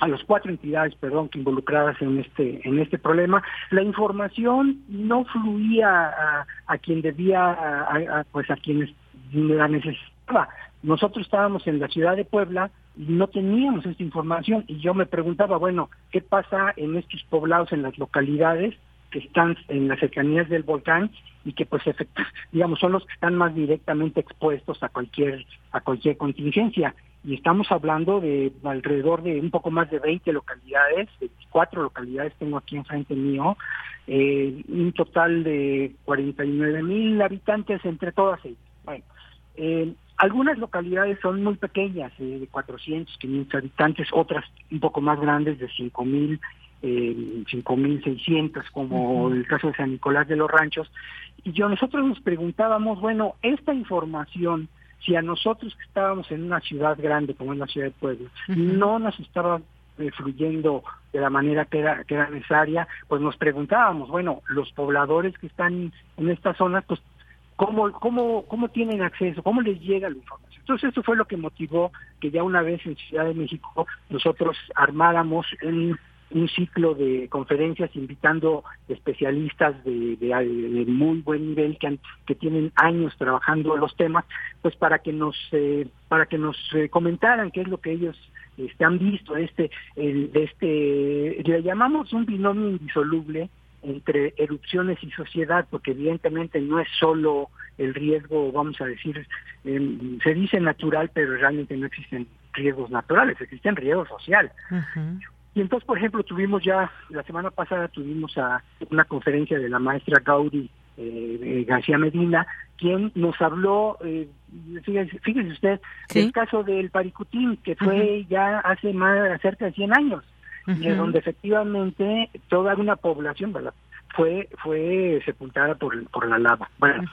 a las cuatro entidades, perdón, que involucradas en este en este problema, la información no fluía a, quien debía, pues a quienes la necesitaba. Nosotros estábamos en la ciudad de Puebla y no teníamos esta información. Y yo me preguntaba, bueno, ¿qué pasa en estos poblados, en las localidades que están en las cercanías del volcán y que pues digamos son los que están más directamente expuestos a cualquier a cualquier contingencia y estamos hablando de alrededor de un poco más de 20 localidades, 24 localidades tengo aquí enfrente mío, eh, un total de 49 mil habitantes entre todas ellas. Bueno, eh, algunas localidades son muy pequeñas, eh, de 400, 500 habitantes, otras un poco más grandes, de 5 mil, eh, 5.600, como el caso de San Nicolás de los Ranchos. Y yo nosotros nos preguntábamos, bueno, esta información, si a nosotros que estábamos en una ciudad grande como es la ciudad de Puebla, no nos estaba eh, fluyendo de la manera que era, que era necesaria, pues nos preguntábamos, bueno, los pobladores que están en esta zona, pues, ¿cómo, cómo, cómo tienen acceso? ¿Cómo les llega la información? Entonces, eso fue lo que motivó que ya una vez en Ciudad de México nosotros armáramos un un ciclo de conferencias invitando especialistas de, de, muy buen nivel que, que tienen años trabajando los temas, pues para que nos eh, para que nos eh, comentaran qué es lo que ellos este, han visto este el, este le llamamos un binomio indisoluble entre erupciones y sociedad, porque evidentemente no es solo el riesgo, vamos a decir, em, se dice natural, pero realmente no existen riesgos naturales, existen riesgos sociales. Y entonces, por ejemplo, tuvimos ya, la semana pasada tuvimos a una conferencia de la maestra Gaudi eh, García Medina, quien nos habló, eh, fíjese, usted, del caso del Paricutín, que fue ya hace más cerca de 100 años, donde efectivamente toda una población ¿verdad? fue fue sepultada por, por la lava. Bueno,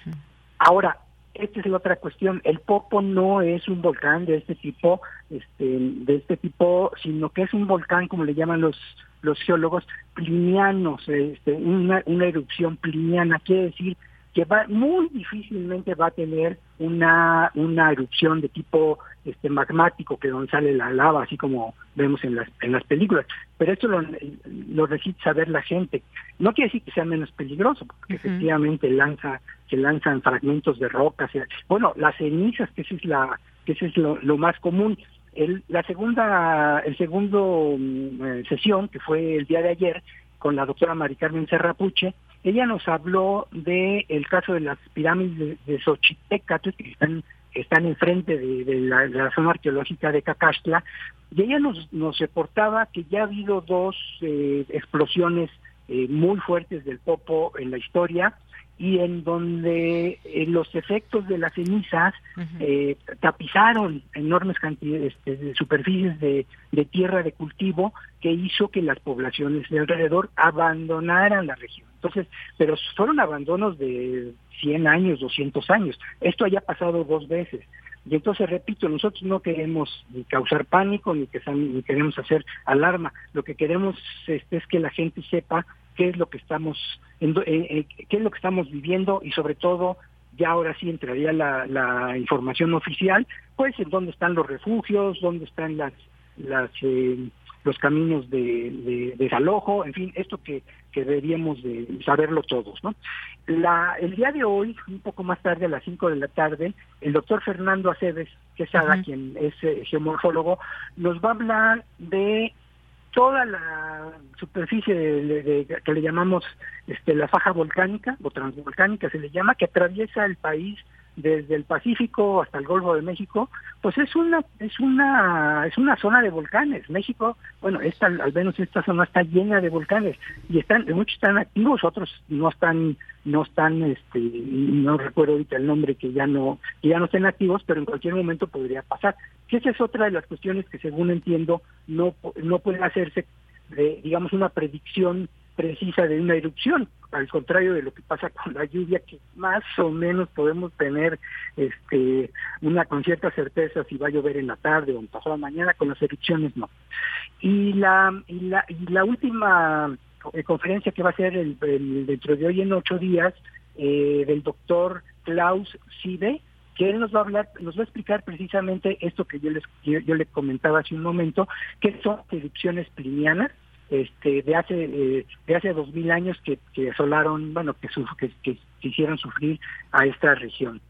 ahora, esta es la otra cuestión. El Popo no es un volcán de este tipo, este, de este tipo, sino que es un volcán, como le llaman los los geólogos, plinianos, este, una, una erupción pliniana, quiere decir que va muy difícilmente va a tener una, una erupción de tipo este magmático que donde sale la lava así como vemos en las en las películas. Pero esto lo, lo necesita saber la gente. No quiere decir que sea menos peligroso porque efectivamente lanza se lanzan fragmentos de rocas bueno las cenizas que esa es la que ese es lo, más común. El, la segunda el segundo mm, eh, sesión que fue el día de ayer con la doctora Mari Carmen Serrapuche ella nos habló de el caso de las pirámides de, de Xochitecatl, que están, están enfrente de, la, zona arqueológica de Cacaxtla, y ella nos, nos reportaba que ya ha habido dos eh, explosiones eh, muy fuertes del Popo en la historia, y en donde eh, los efectos de las cenizas eh, tapizaron enormes cantidades este, de superficies de, de, tierra de cultivo que hizo que las poblaciones de alrededor abandonaran la región. Entonces, pero fueron abandonos de 100 años, 200 años. Esto haya pasado dos veces. Y entonces, repito, nosotros no queremos ni causar pánico ni, que, ni queremos hacer alarma. Lo que queremos este, es que la gente sepa qué es lo que estamos eh, eh, qué es lo que estamos viviendo y sobre todo ya ahora sí entraría la, la información oficial pues en dónde están los refugios dónde están las las eh, los caminos de, desalojo en fin esto que, que deberíamos de saberlo todos no la el día de hoy un poco más tarde a las 5 de la tarde el doctor Fernando Aceves que es quien es geomorfólogo nos va a hablar de toda la superficie de, que le llamamos este, la faja volcánica o transvolcánica se le llama que atraviesa el país desde el Pacífico hasta el Golfo de México, pues es una es una es una zona de volcanes. México, bueno, esta al menos esta zona está llena de volcanes y están muchos están activos, otros no están no están este no recuerdo ahorita el nombre que ya no que ya no estén activos, pero en cualquier momento podría pasar. Que esa es otra de las cuestiones que según entiendo no no puede hacerse de, digamos una predicción precisa de una erupción, al contrario de lo que pasa con la lluvia, que más o menos podemos tener este una con cierta certeza si va a llover en la tarde o en pasado mañana, con las erupciones no. Y la, y la, y la última eh, conferencia que va a ser el, dentro de hoy en ocho días, eh, del doctor Klaus Side, que él nos va a hablar, nos va a explicar precisamente esto que yo les yo, le comentaba hace un momento, que son erupciones plinianas, este de hace eh, de hace dos mil años que, que asolaron bueno que, que, que, hicieron sufrir a esta región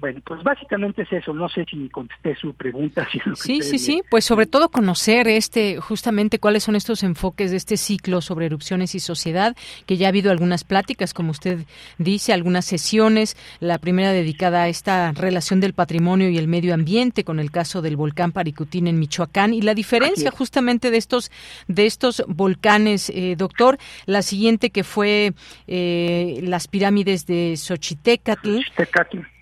bueno, pues básicamente es eso. No sé si contesté su pregunta. sí, sí, sí. Pues sobre todo conocer este, justamente cuáles son estos enfoques de este ciclo sobre erupciones y sociedad, que ya ha habido algunas pláticas, como usted dice, algunas sesiones. La primera dedicada a esta relación del patrimonio y el medio ambiente, con el caso del volcán Paricutín en Michoacán y la diferencia justamente de estos de estos volcanes, eh, doctor. La siguiente que fue eh, las pirámides de Xochitecatl.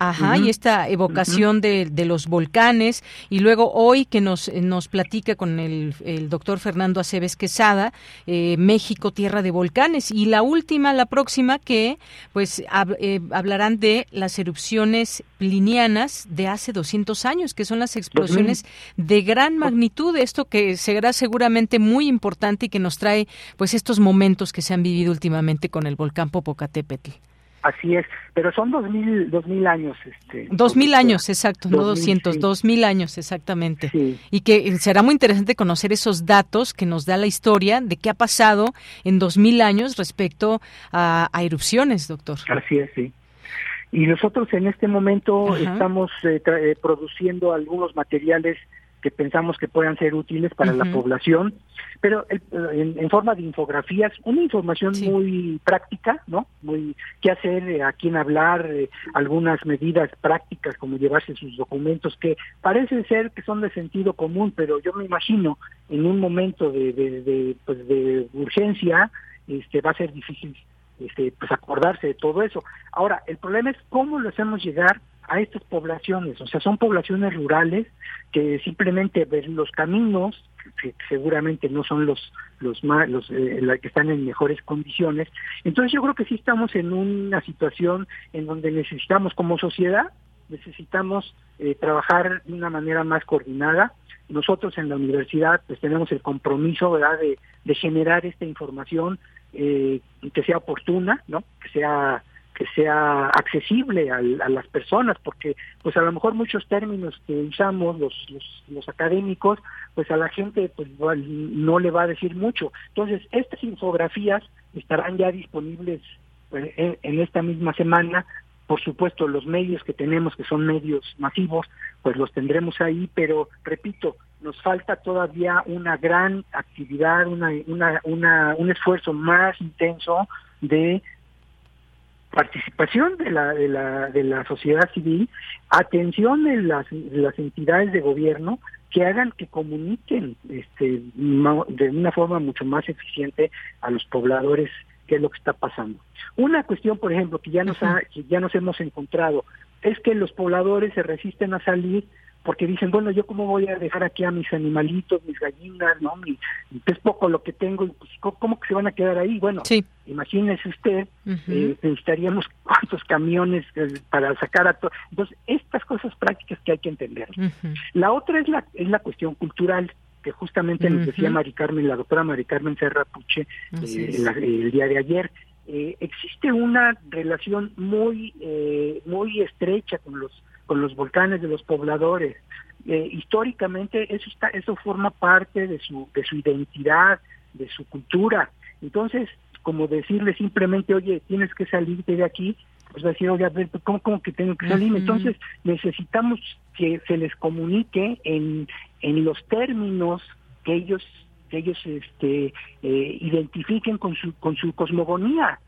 Ajá y esta evocación de, de, los volcanes. Y luego hoy que nos, nos platica con el, el doctor Fernando Aceves Quesada, eh, México, tierra de volcanes. Y la última, la próxima, que pues eh, hablarán de las erupciones plinianas de hace 200 años, que son las explosiones de gran magnitud. Esto que será seguramente muy importante y que nos trae pues estos momentos que se han vivido últimamente con el volcán Popocatépetl. Así es, pero son dos mil, dos mil años. Este, dos mil años, exacto, no doscientos, dos mil años, exactamente. Y que será muy interesante conocer esos datos que nos da la historia de qué ha pasado en dos mil años respecto a, erupciones, doctor. Así es, sí. Y nosotros en este momento estamos eh, eh, produciendo algunos materiales que pensamos que puedan ser útiles para la población, pero en, forma de infografías, una información muy práctica, ¿no? Muy qué hacer, eh, a quién hablar, eh, algunas medidas prácticas como llevarse sus documentos que parecen ser que son de sentido común, pero yo me imagino en un momento de, de, pues de urgencia este va a ser difícil este, pues acordarse de todo eso. Ahora, el problema es cómo lo hacemos llegar a estas poblaciones, o sea, son poblaciones rurales que simplemente ven los caminos, que seguramente no son los los más los eh, que están en mejores condiciones. Entonces yo creo que sí estamos en una situación en donde necesitamos como sociedad necesitamos eh, trabajar de una manera más coordinada. Nosotros en la universidad pues tenemos el compromiso, ¿verdad?, de, de generar esta información eh, que sea oportuna, ¿no? Que sea que sea accesible a, las personas, porque pues a lo mejor muchos términos que usamos los, los, académicos, pues a la gente pues no le va a decir mucho. Entonces, estas infografías estarán ya disponibles pues, en, esta misma semana. Por supuesto, los medios que tenemos, que son medios masivos, pues los tendremos ahí, pero repito, nos falta todavía una gran actividad, una, una, una, un esfuerzo más intenso de participación de la, de la, de la sociedad civil, atención de las, las entidades de gobierno que hagan que comuniquen este, de una forma mucho más eficiente a los pobladores qué es lo que está pasando. Una cuestión, por ejemplo, que ya nos, ha, que ya nos hemos encontrado, es que los pobladores se resisten a salir porque dicen, bueno, yo cómo voy a dejar aquí a mis animalitos, mis gallinas, ¿no? Mi, es poco lo que tengo, pues, ¿cómo que se van a quedar ahí? Bueno, imagínese usted, eh, necesitaríamos cuántos camiones eh, para sacar a todo. Entonces, estas cosas prácticas que hay que entender. La otra es la, es la cuestión cultural que justamente nos decía Mari Carmen, la doctora Mari Carmen Serra Puche, eh, el día de ayer. existe una relación muy muy estrecha con los con los volcanes de los pobladores. Eh, históricamente eso está, eso forma parte de su, de su identidad, de su cultura. Entonces, como decirle simplemente, oye, tienes que salirte de aquí, pues decir, oye, a ver, ¿cómo, cómo que tengo que salir? Entonces, necesitamos que se les comunique en, en los términos que ellos que ellos este, eh, identifiquen con su, con su cosmogonía.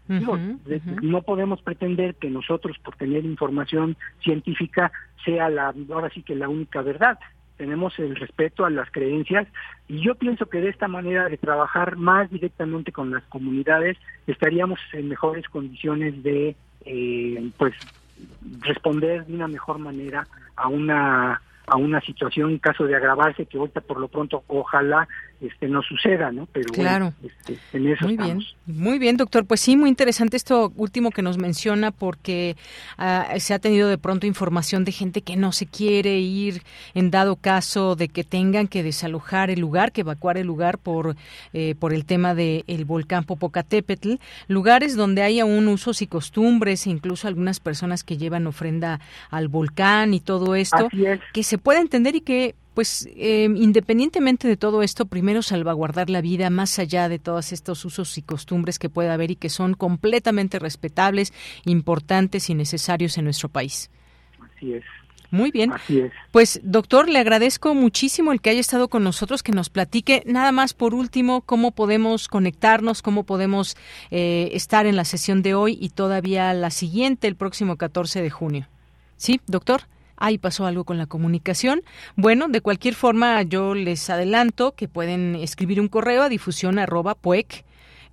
No podemos pretender que nosotros, por tener información científica, sea la, ahora sí que la única verdad. Tenemos el respeto a las creencias y yo pienso que de esta manera de trabajar más directamente con las comunidades estaríamos en mejores condiciones de eh, pues responder de una mejor manera a una a una situación en caso de agravarse que ahorita por lo pronto ojalá este no suceda, ¿no? Pero claro. este, en eso muy bien, muy bien, doctor. Pues sí, muy interesante esto último que nos menciona porque ah, se ha tenido de pronto información de gente que no se quiere ir en dado caso de que tengan que desalojar el lugar, que evacuar el lugar por eh, por el tema del el volcán Popocatépetl, lugares donde hay aún usos y costumbres, e incluso algunas personas que llevan ofrenda al volcán y todo esto, que se puede entender y que pues eh, independientemente de todo esto, primero salvaguardar la vida más allá de todos estos usos y costumbres que pueda haber y que son completamente respetables, importantes y necesarios en nuestro país. Así es. Muy bien. Así es. Pues, doctor, le agradezco muchísimo el que haya estado con nosotros, que nos platique nada más por último cómo podemos conectarnos, cómo podemos eh, estar en la sesión de hoy y todavía la siguiente, el próximo 14 de junio. ¿Sí, doctor? Ahí pasó algo con la comunicación. Bueno, de cualquier forma, yo les adelanto que pueden escribir un correo a difusión arroba puec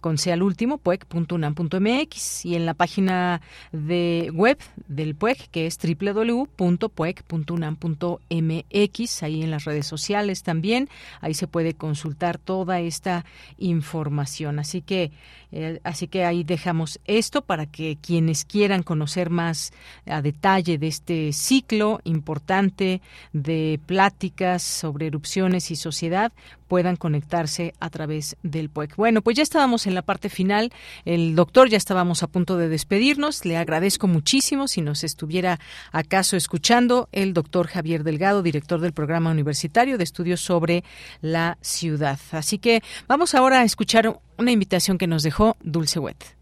con sea al último, puec.unam.mx y en la página de web del PUEC, que es www.puec.unam.mx, ahí en las redes sociales también, ahí se puede consultar toda esta información. Así que, eh, así que ahí dejamos esto para que quienes quieran conocer más a detalle de este ciclo importante de pláticas sobre erupciones y sociedad, puedan conectarse a través del PUEC. Bueno, pues ya estábamos en la parte final. El doctor ya estábamos a punto de despedirnos. Le agradezco muchísimo si nos estuviera acaso escuchando el doctor Javier Delgado, director del programa universitario de estudios sobre la ciudad. Así que vamos ahora a escuchar una invitación que nos dejó Dulce Wet.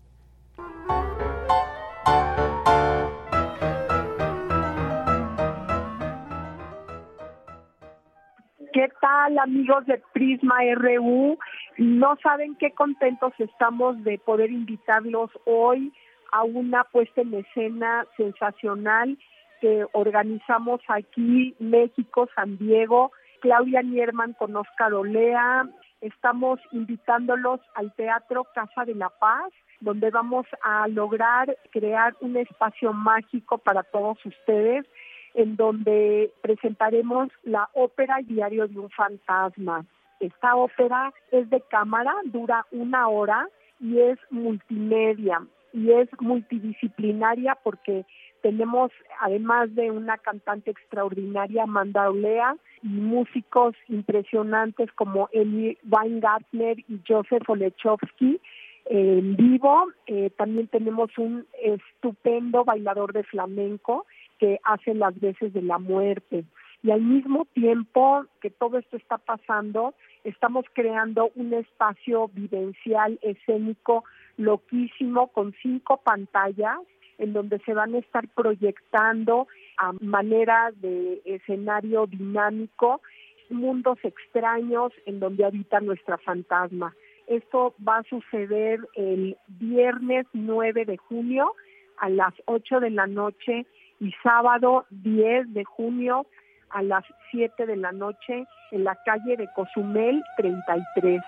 ¿Qué tal amigos de Prisma RU? No saben qué contentos estamos de poder invitarlos hoy a una puesta en escena sensacional que organizamos aquí, México, San Diego, Claudia Nierman con Oscar Olea. Estamos invitándolos al Teatro Casa de la Paz, donde vamos a lograr crear un espacio mágico para todos ustedes en donde presentaremos la ópera Diario de un Fantasma. Esta ópera es de cámara, dura una hora y es multimedia y es multidisciplinaria porque tenemos, además de una cantante extraordinaria, Amanda Olea, y músicos impresionantes como Eli Weingartner y Joseph Olechowski, en vivo. Eh, también tenemos un estupendo bailador de flamenco que hace las veces de la muerte. Y al mismo tiempo que todo esto está pasando, estamos creando un espacio vivencial escénico loquísimo con cinco pantallas en donde se van a estar proyectando a manera de escenario dinámico mundos extraños en donde habita nuestra fantasma. Esto va a suceder el viernes 9 de junio a las 8 de la noche y sábado 10 de junio a las 7 de la noche en la calle de Cozumel 33.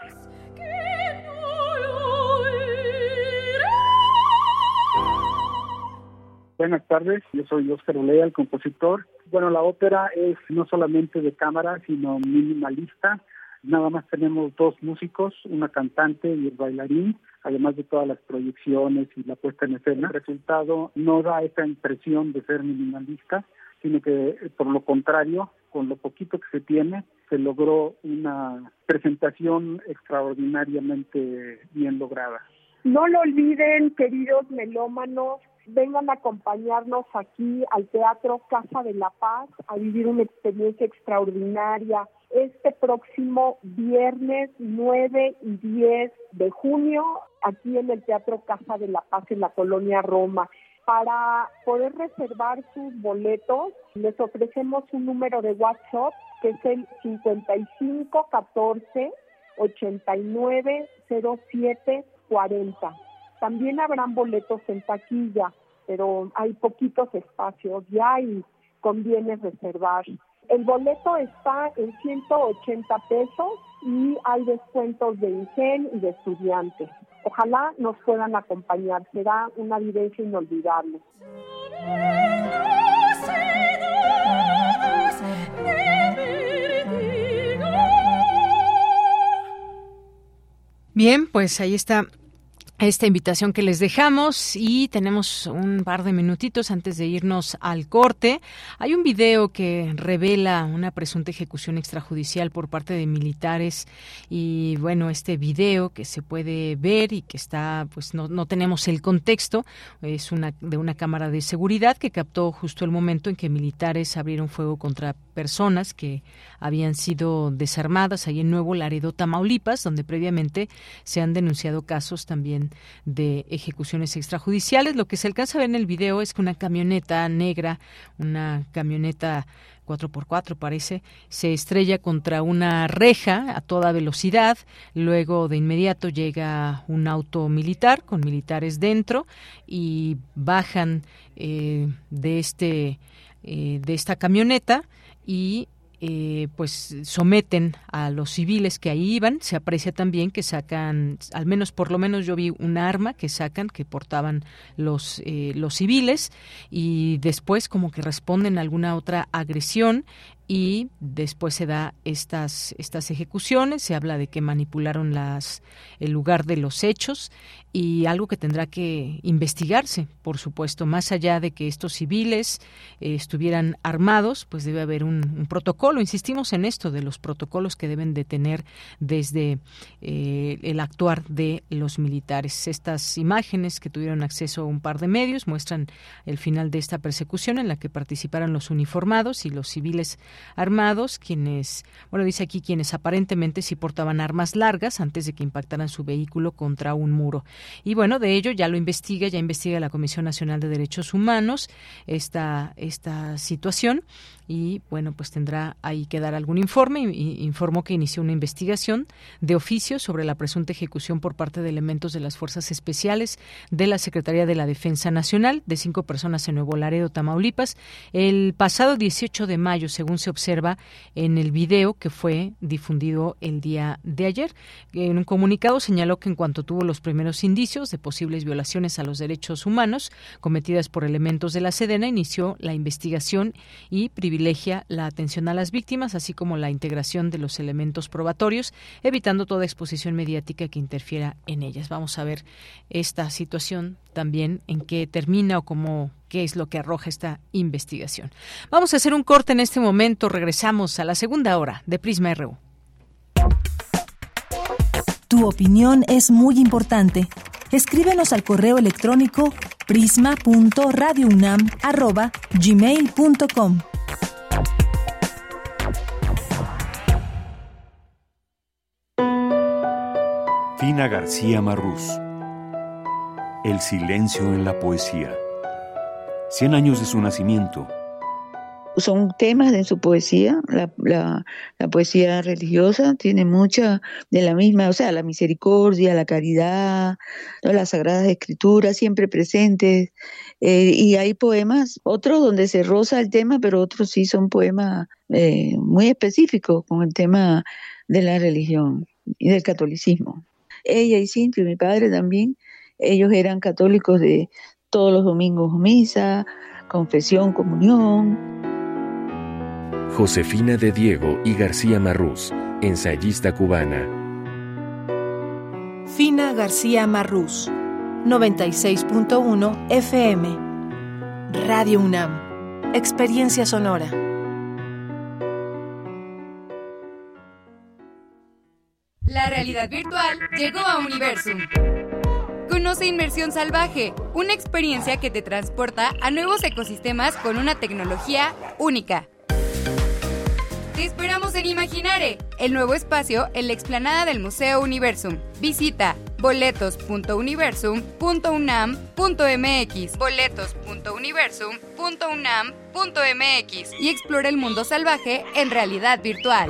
Buenas tardes, yo soy Oscar Olea, el compositor. Bueno, la ópera es no solamente de cámara, sino minimalista. Nada más tenemos dos músicos, una cantante y el bailarín, además de todas las proyecciones y la puesta en escena. El resultado no da esa impresión de ser minimalista, sino que por lo contrario, con lo poquito que se tiene, se logró una presentación extraordinariamente bien lograda. No lo olviden, queridos melómanos, vengan a acompañarnos aquí al Teatro Casa de la Paz a vivir una experiencia extraordinaria este próximo viernes 9 y 10 de junio aquí en el Teatro Casa de la Paz en la colonia Roma. Para poder reservar sus boletos, les ofrecemos un número de WhatsApp que es el 5514 89 07 40. También habrán boletos en taquilla, pero hay poquitos espacios ya y conviene reservar. El boleto está en 180 pesos y hay descuentos de INGEN y de estudiantes. Ojalá nos puedan acompañar, será una vivencia inolvidable. Bien, pues ahí está esta invitación que les dejamos y tenemos un par de minutitos antes de irnos al corte. Hay un video que revela una presunta ejecución extrajudicial por parte de militares y bueno, este video que se puede ver y que está, pues no, no tenemos el contexto, es una de una cámara de seguridad que captó justo el momento en que militares abrieron fuego contra personas que habían sido desarmadas ahí en Nuevo Laredo, Tamaulipas, donde previamente se han denunciado casos también de ejecuciones extrajudiciales. Lo que se alcanza a ver en el video es que una camioneta negra, una camioneta 4x4 parece, se estrella contra una reja a toda velocidad. Luego de inmediato llega un auto militar con militares dentro y bajan eh, de este eh, de esta camioneta y eh, pues someten a los civiles que ahí iban. Se aprecia también que sacan, al menos por lo menos yo vi un arma que sacan, que portaban los, eh, los civiles y después como que responden a alguna otra agresión y después se da estas estas ejecuciones se habla de que manipularon las el lugar de los hechos y algo que tendrá que investigarse por supuesto más allá de que estos civiles eh, estuvieran armados pues debe haber un, protocolo. Insistimos en esto de los protocolos que deben de tener desde eh, el actuar de los militares. Estas imágenes que tuvieron acceso a un par de medios muestran el final de esta persecución en la que participaron los uniformados y los civiles armados, quienes, bueno, dice aquí quienes aparentemente sí portaban armas largas antes de que impactaran su vehículo contra un muro. Y bueno, de ello ya lo investiga, ya investiga la Comisión Nacional de Derechos Humanos esta, esta situación y bueno, pues tendrá ahí que dar algún informe. Informó que inició una investigación de oficio sobre la presunta ejecución por parte de elementos de las fuerzas especiales de la Secretaría de la Defensa Nacional de cinco personas en Nuevo Laredo, Tamaulipas, el pasado 18 de mayo, según se observa en el video que fue difundido el día de ayer. En un comunicado señaló que en cuanto tuvo los primeros indicios de posibles violaciones a los derechos humanos cometidas por elementos de la Sedena, inició la investigación y privilegia la atención a las víctimas, así como la integración de los elementos probatorios, evitando toda exposición mediática que interfiera en ellas. Vamos a ver esta situación también en qué termina o cómo qué es lo que arroja esta investigación. Vamos a hacer un corte en este momento, regresamos a la segunda hora de Prisma RU. Tu opinión es muy importante escríbenos al correo electrónico prisma.radiounam@gmail.com. Fina García Marrús. El silencio en la poesía. Cien años de su nacimiento son temas en su poesía, la, la, poesía religiosa tiene mucha de la misma, o sea, la misericordia, la caridad, las sagradas escrituras siempre presentes, eh, y hay poemas, otros donde se roza el tema, pero otros sí son poemas eh, muy específicos con el tema de la religión y del catolicismo. Ella y Cintia, mi padre también, ellos eran católicos de todos los domingos misa, confesión, comunión. Josefina de Diego y García Marrús, ensayista cubana. Fina García Marrús, 96.1 FM. Radio UNAM, Experiencia Sonora. La realidad virtual llegó a Universum. Conoce Inmersión Salvaje, una experiencia que te transporta a nuevos ecosistemas con una tecnología única. Te esperamos en Imaginare, el nuevo espacio en la explanada del Museo Universum. Visita boletos.universum.unam.mx boletos.universum.unam.mx y explora el mundo salvaje en realidad virtual.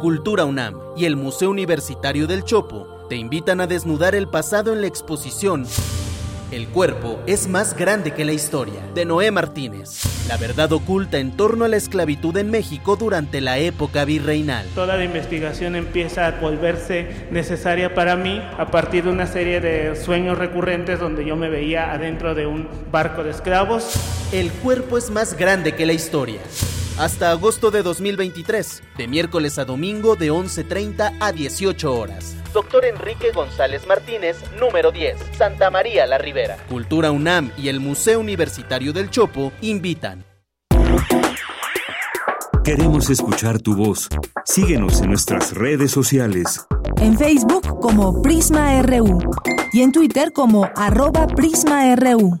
Cultura UNAM y el Museo Universitario del Chopo te invitan a desnudar el pasado en la exposición El cuerpo es más grande que la historia, de Noé Martínez. La verdad oculta en torno a la esclavitud en México durante la época virreinal. Toda la investigación empieza a volverse necesaria para mí a partir de una serie de sueños recurrentes donde yo me veía adentro de un barco de esclavos. El cuerpo es más grande que la historia hasta agosto de 2023, de miércoles a domingo de 11.30 a 18 horas. Doctor Enrique González Martínez, número 10, Santa María la Ribera. Cultura UNAM y el Museo Universitario del Chopo invitan. Queremos escuchar tu voz. Síguenos en nuestras redes sociales. En Facebook como Prisma RU y en Twitter como arroba PrismaRU.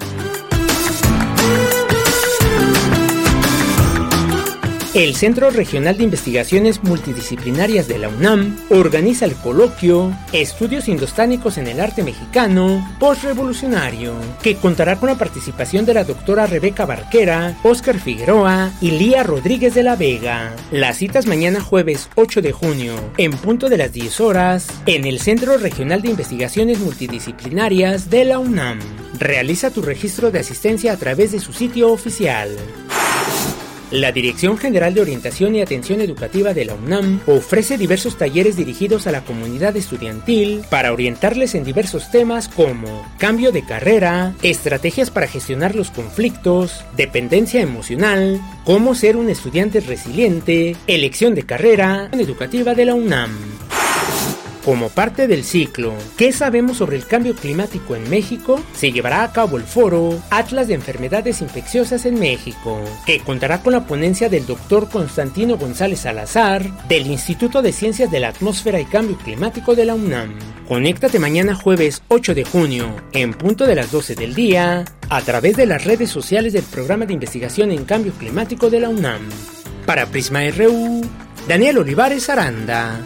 El Centro Regional de Investigaciones Multidisciplinarias de la UNAM organiza el coloquio Estudios Indostánicos en el Arte Mexicano Postrevolucionario, que contará con la participación de la doctora Rebeca Barquera, Óscar Figueroa y Lía Rodríguez de la Vega. Las citas mañana jueves 8 de junio, en punto de las 10 horas, en el Centro Regional de Investigaciones Multidisciplinarias de la UNAM. Realiza tu registro de asistencia a través de su sitio oficial. La Dirección General de Orientación y Atención Educativa de la UNAM ofrece diversos talleres dirigidos a la comunidad estudiantil para orientarles en diversos temas como cambio de carrera, estrategias para gestionar los conflictos, dependencia emocional, cómo ser un estudiante resiliente, elección de carrera educativa de la UNAM. Como parte del ciclo ¿Qué sabemos sobre el cambio climático en México? se llevará a cabo el foro Atlas de Enfermedades Infecciosas en México, que contará con la ponencia del doctor Constantino González Salazar del Instituto de Ciencias de la Atmósfera y Cambio Climático de la UNAM Conéctate mañana jueves 8 de junio, en punto de las 12 del día, a través de las redes sociales del Programa de Investigación en Cambio Climático de la UNAM. Para Prisma RU, Daniel Olivares Aranda.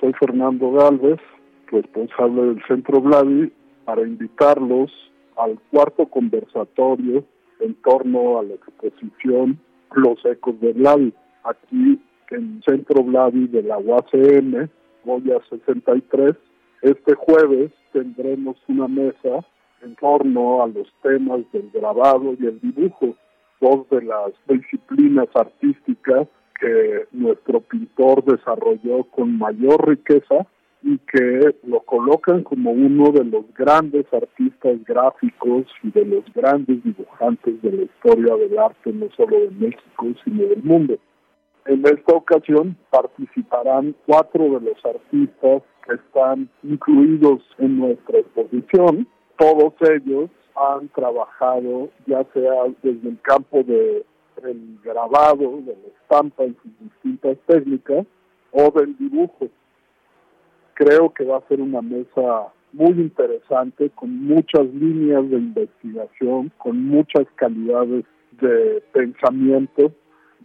Soy Fernando Galvez, responsable del Centro Vladi, para invitarlos al cuarto conversatorio en torno a la exposición Los Ecos de Vladi, aquí en Centro Vladi de la UACM, Goya 63. Este jueves tendremos una mesa en torno a los temas del grabado y el dibujo, dos de las disciplinas artísticas que nuestro pintor desarrolló con mayor riqueza y que lo colocan como uno de los grandes artistas gráficos y de los grandes dibujantes de la historia del arte, no solo de México, sino del mundo. En esta ocasión participarán cuatro de los artistas que están incluidos en nuestra exposición. Todos ellos han trabajado ya sea desde el campo de el grabado, de la estampa en sus distintas técnicas o del dibujo. Creo que va a ser una mesa muy interesante, con muchas líneas de investigación, con muchas calidades de pensamiento.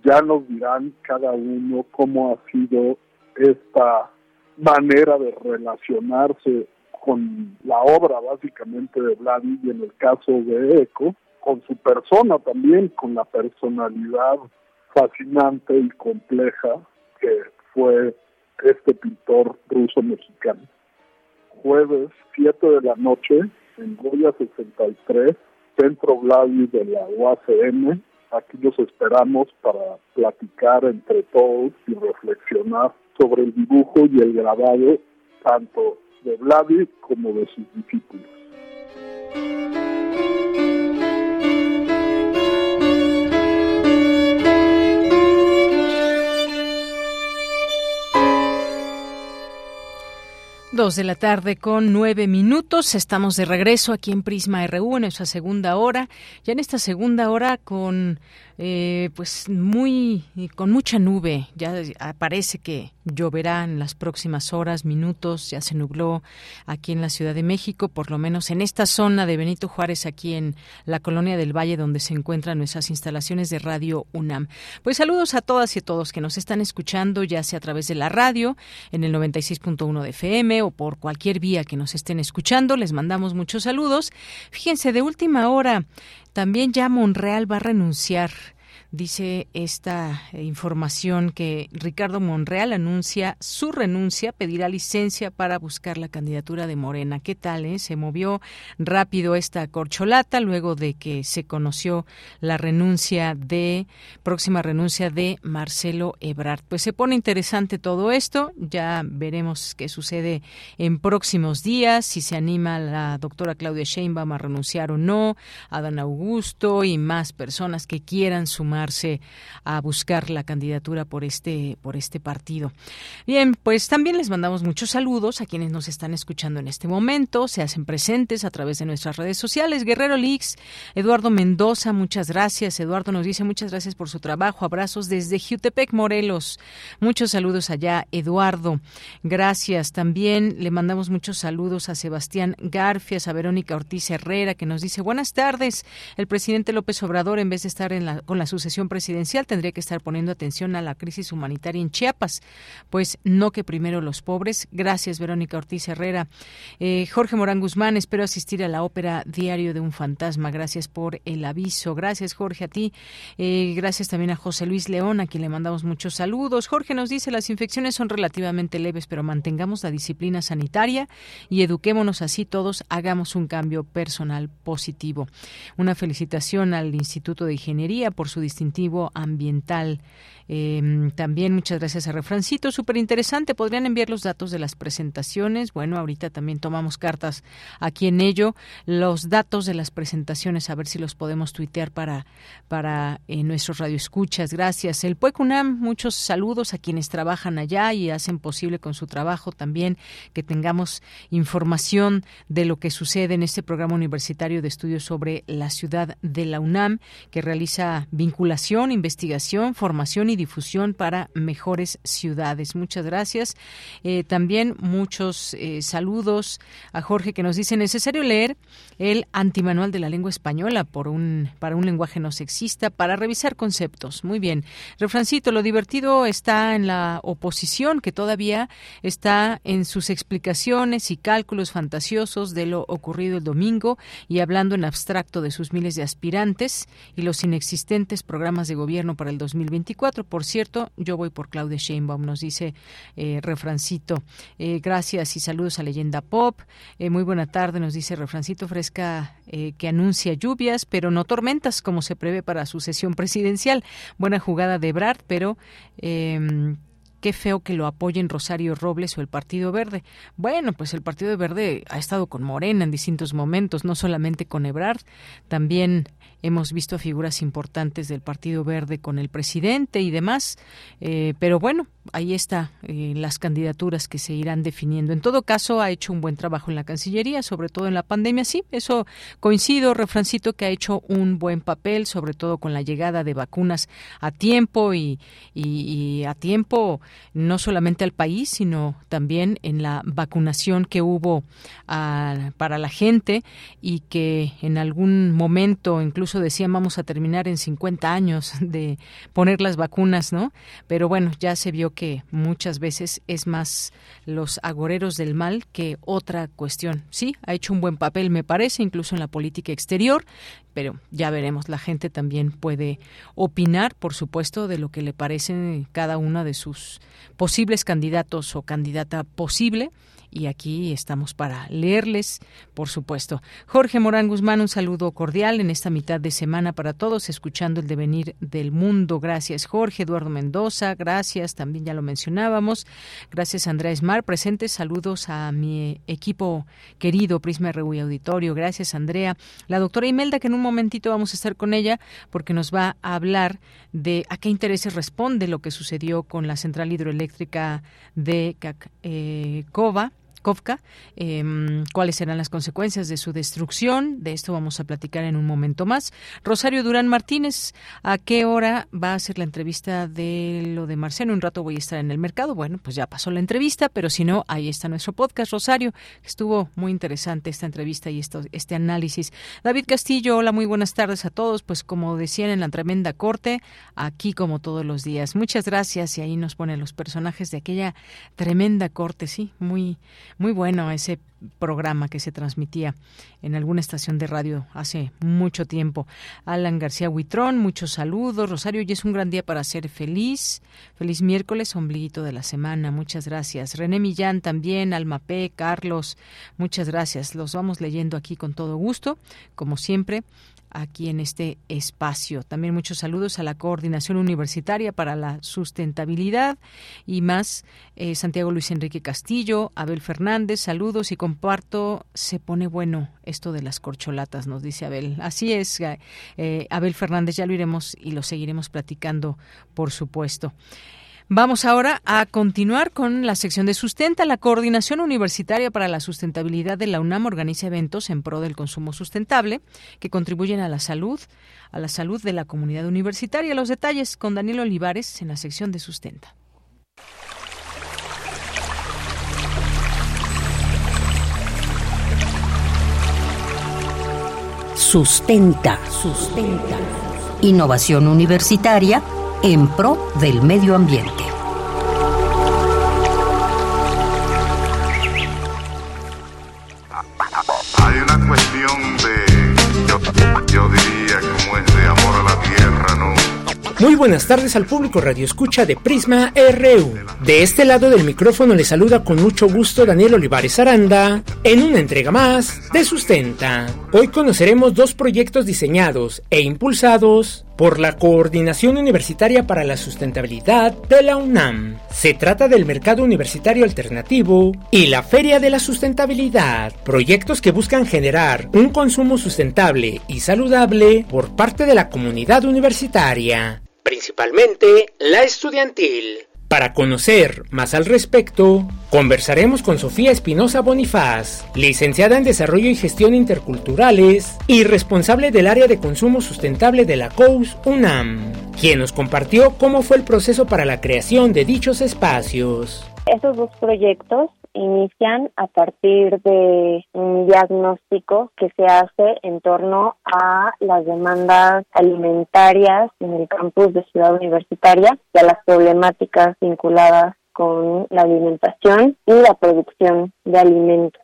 Ya nos dirán cada uno cómo ha sido esta manera de relacionarse con la obra básicamente de Vladi y en el caso de Eco, con su persona también, con la personalidad fascinante y compleja que fue este pintor ruso mexicano. Jueves 7 de la noche en Goya 63, Centro Vladi de la UACM. Aquí los esperamos para platicar entre todos y reflexionar sobre el dibujo y el grabado tanto de Vladi como de sus discípulos. Dos de la tarde con nueve minutos. Estamos de regreso aquí en Prisma RU en nuestra segunda hora. Ya en esta segunda hora con eh, pues muy con mucha nube. Ya parece que lloverá en las próximas horas, minutos. Ya se nubló aquí en la Ciudad de México, por lo menos en esta zona de Benito Juárez, aquí en la colonia del Valle, donde se encuentran nuestras instalaciones de Radio UNAM. Pues saludos a todas y a todos que nos están escuchando, ya sea a través de la radio en el 96.1 de FM o por cualquier vía que nos estén escuchando. Les mandamos muchos saludos. Fíjense, de última hora también ya Monreal va a renunciar dice esta información que Ricardo Monreal anuncia su renuncia, pedirá licencia para buscar la candidatura de Morena. ¿Qué tal? Eh? Se movió rápido esta corcholata luego de que se conoció la renuncia de próxima renuncia de Marcelo Ebrard. Pues se pone interesante todo esto. Ya veremos qué sucede en próximos días, si se anima la doctora Claudia Sheinbaum a renunciar o no, Adán Augusto y más personas que quieran sumar a buscar la candidatura por este por este partido. Bien, pues también les mandamos muchos saludos a quienes nos están escuchando en este momento, se hacen presentes a través de nuestras redes sociales. Guerrero Lix, Eduardo Mendoza, muchas gracias. Eduardo nos dice muchas gracias por su trabajo. Abrazos desde Jutepec, Morelos. Muchos saludos allá, Eduardo. Gracias. También le mandamos muchos saludos a Sebastián Garfias, a Verónica Ortiz Herrera, que nos dice buenas tardes. El presidente López Obrador, en vez de estar en la, con la sucesión presidencial tendría que estar poniendo atención a la crisis humanitaria en Chiapas, pues no que primero los pobres. Gracias, Verónica Ortiz Herrera. Eh, Jorge Morán Guzmán, espero asistir a la ópera Diario de un Fantasma. Gracias por el aviso. Gracias, Jorge, a ti. Eh, gracias también a José Luis León, a quien le mandamos muchos saludos. Jorge nos dice, las infecciones son relativamente leves, pero mantengamos la disciplina sanitaria y eduquémonos así todos, hagamos un cambio personal positivo. Una felicitación al Instituto de Ingeniería por su distintivo ambiental. Em, también muchas gracias a Refrancito, súper interesante. Podrían enviar los datos de las presentaciones. Bueno, ahorita también tomamos cartas aquí en ello. Los datos de las presentaciones, a ver si los podemos tuitear para, para eh, nuestros radioescuchas. Gracias. El PUECUNAM, muchos saludos a quienes trabajan allá y hacen posible con su trabajo también que tengamos información de lo que sucede en este programa universitario de estudios sobre la ciudad de la UNAM, que realiza vinculación, investigación, formación y difusión para mejores ciudades. Muchas gracias. Eh, también muchos eh, saludos a Jorge que nos dice necesario leer el antimanual de la lengua española por un, para un lenguaje no sexista, para revisar conceptos. Muy bien. Refrancito, lo divertido está en la oposición, que todavía está en sus explicaciones y cálculos fantasiosos de lo ocurrido el domingo y hablando en abstracto de sus miles de aspirantes y los inexistentes programas de gobierno para el 2024. Por cierto, yo voy por Claudia Sheinbaum, nos dice eh, Refrancito. Eh, gracias y saludos a Leyenda Pop. Eh, muy buena tarde, nos dice Refrancito Fresca, que anuncia lluvias, pero no tormentas, como se prevé para su sesión presidencial. Buena jugada de Brad, pero em, qué feo que lo apoyen Rosario Robles o el Partido Verde. Bueno, pues el Partido Verde ha estado con Morena en distintos momentos, no solamente con Ebrard, también hemos visto figuras importantes del Partido Verde con el presidente y demás, eh, pero bueno, ahí está eh, las candidaturas que se irán definiendo. En todo caso, ha hecho un buen trabajo en la Cancillería, sobre todo en la pandemia. Sí, eso coincido, refrancito, que ha hecho un buen papel, sobre todo con la llegada de vacunas a tiempo y, a tiempo no solamente al país, sino también en la vacunación que hubo ah, para la gente y que en algún momento incluso decían vamos a terminar en 50 años de poner las vacunas, ¿no? Pero bueno, ya se vio que muchas veces es más los agoreros del mal que otra cuestión. Sí, ha hecho un buen papel, me parece, incluso en la política exterior, pero ya veremos. La gente también puede opinar, por supuesto, de lo que le parece cada uno de sus posibles candidatos o candidata posible y aquí estamos para leerles, por supuesto. Jorge Morán Guzmán, un saludo cordial en esta mitad de semana para todos, escuchando el devenir del mundo. Gracias, Jorge. Eduardo Mendoza, gracias, también ya lo mencionábamos. Gracias, Andrea Esmar, presentes. Saludos a mi equipo querido, Prisma RU y Auditorio. Gracias, Andrea. La doctora Imelda, que en un momentito vamos a estar con ella, porque nos va a hablar de a qué intereses responde lo que sucedió con la central hidroeléctrica de Cacova. Kofka, em, cuáles serán las consecuencias de su destrucción. De esto vamos a platicar en un momento más. Rosario Durán Martínez, ¿a qué hora va a ser la entrevista de lo de Marcelo? Un rato voy a estar en el mercado. Bueno, pues ya pasó la entrevista, pero si no, ahí está nuestro podcast. Rosario, estuvo muy interesante esta entrevista y esto, este análisis. David Castillo, hola, muy buenas tardes a todos. Pues como decían en la tremenda corte, aquí como todos los días. Muchas gracias y ahí nos ponen los personajes de aquella tremenda corte, sí, muy muy bueno ese programa que se transmitía en alguna estación de radio hace mucho tiempo. Alan García Huitrón, muchos saludos. Rosario, hoy es un gran día para ser feliz. Feliz miércoles, ombliguito de la semana. Muchas gracias. René Millán también, Alma P, Carlos, muchas gracias. Los vamos leyendo aquí con todo gusto, como siempre aquí en este espacio. También muchos saludos a la Coordinación Universitaria para la Sustentabilidad y más. Eh, Santiago Luis Enrique Castillo, Abel Fernández, saludos y comparto. Se pone bueno esto de las corcholatas, nos dice Abel. Así es, eh, Abel Fernández, ya lo iremos y lo seguiremos platicando, por supuesto. Vamos ahora a continuar con la sección de Sustenta. La Coordinación Universitaria para la Sustentabilidad de la UNAM organiza eventos en pro del consumo sustentable que contribuyen a la salud, a la salud de la comunidad universitaria. Los detalles con Daniel Olivares en la sección de Sustenta. Sustenta, sustenta. Innovación universitaria en pro del medio ambiente. Hay una cuestión de, yo, diría, como es de amor a la tierra, ¿no? Muy buenas tardes al público Radio Escucha de Prisma RU. De este lado del micrófono le saluda con mucho gusto Daniel Olivares Aranda en una entrega más de Sustenta. Hoy conoceremos dos proyectos diseñados e impulsados por la Coordinación Universitaria para la Sustentabilidad de la UNAM. Se trata del Mercado Universitario Alternativo y la Feria de la Sustentabilidad, proyectos que buscan generar un consumo sustentable y saludable por parte de la comunidad universitaria, principalmente la estudiantil. Para conocer más al respecto, conversaremos con Sofía Espinosa Bonifaz, licenciada en Desarrollo y Gestión Interculturales y responsable del área de consumo sustentable de la COUS UNAM, quien nos compartió cómo fue el proceso para la creación de dichos espacios. Estos dos proyectos inician a partir de un diagnóstico que se hace en torno a las demandas alimentarias en el campus de Ciudad Universitaria y a las problemáticas vinculadas con la alimentación y la producción de alimentos.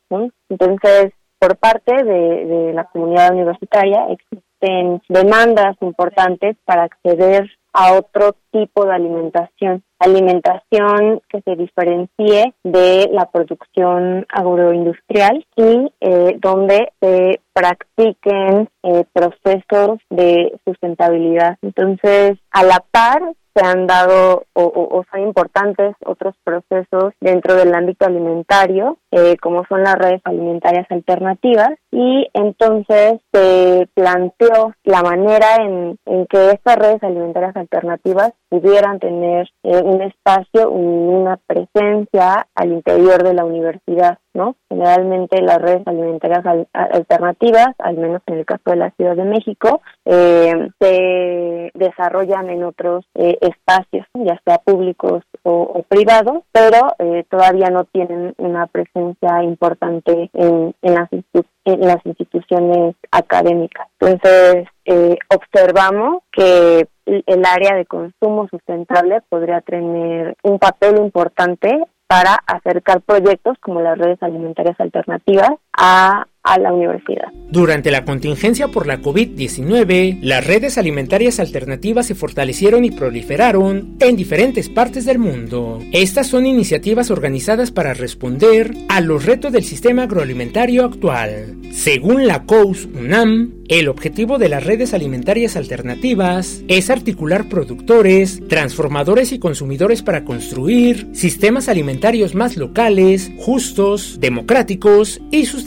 Entonces, por parte de, de la comunidad universitaria existen demandas importantes para acceder a otro tipo de alimentación, alimentación que se diferencie de la producción agroindustrial y eh, donde se practiquen eh, procesos de sustentabilidad. Entonces, a la par se han dado o, son importantes otros procesos dentro del ámbito alimentario, eh, como son las redes alimentarias alternativas, y entonces se planteó la manera en, que estas redes alimentarias alternativas pudieran tener eh, un espacio, una presencia al interior de la universidad, ¿no? Generalmente las redes alimentarias alternativas, al menos en el caso de la Ciudad de México, eh, se desarrollan en otros eh, espacios, ya sea públicos o, privados, pero todavía no tienen una presencia importante en, en las instituciones en las instituciones académicas. Entonces, eh, observamos que el área de consumo sustentable podría tener un papel importante para acercar proyectos como las redes alimentarias alternativas a la universidad. Durante la contingencia por la COVID-19, las redes alimentarias alternativas se fortalecieron y proliferaron en diferentes partes del mundo. Estas son iniciativas organizadas para responder a los retos del sistema agroalimentario actual. Según la COUS UNAM, el objetivo de las redes alimentarias alternativas es articular productores, transformadores y consumidores para construir sistemas alimentarios más locales, justos, democráticos y sustentables.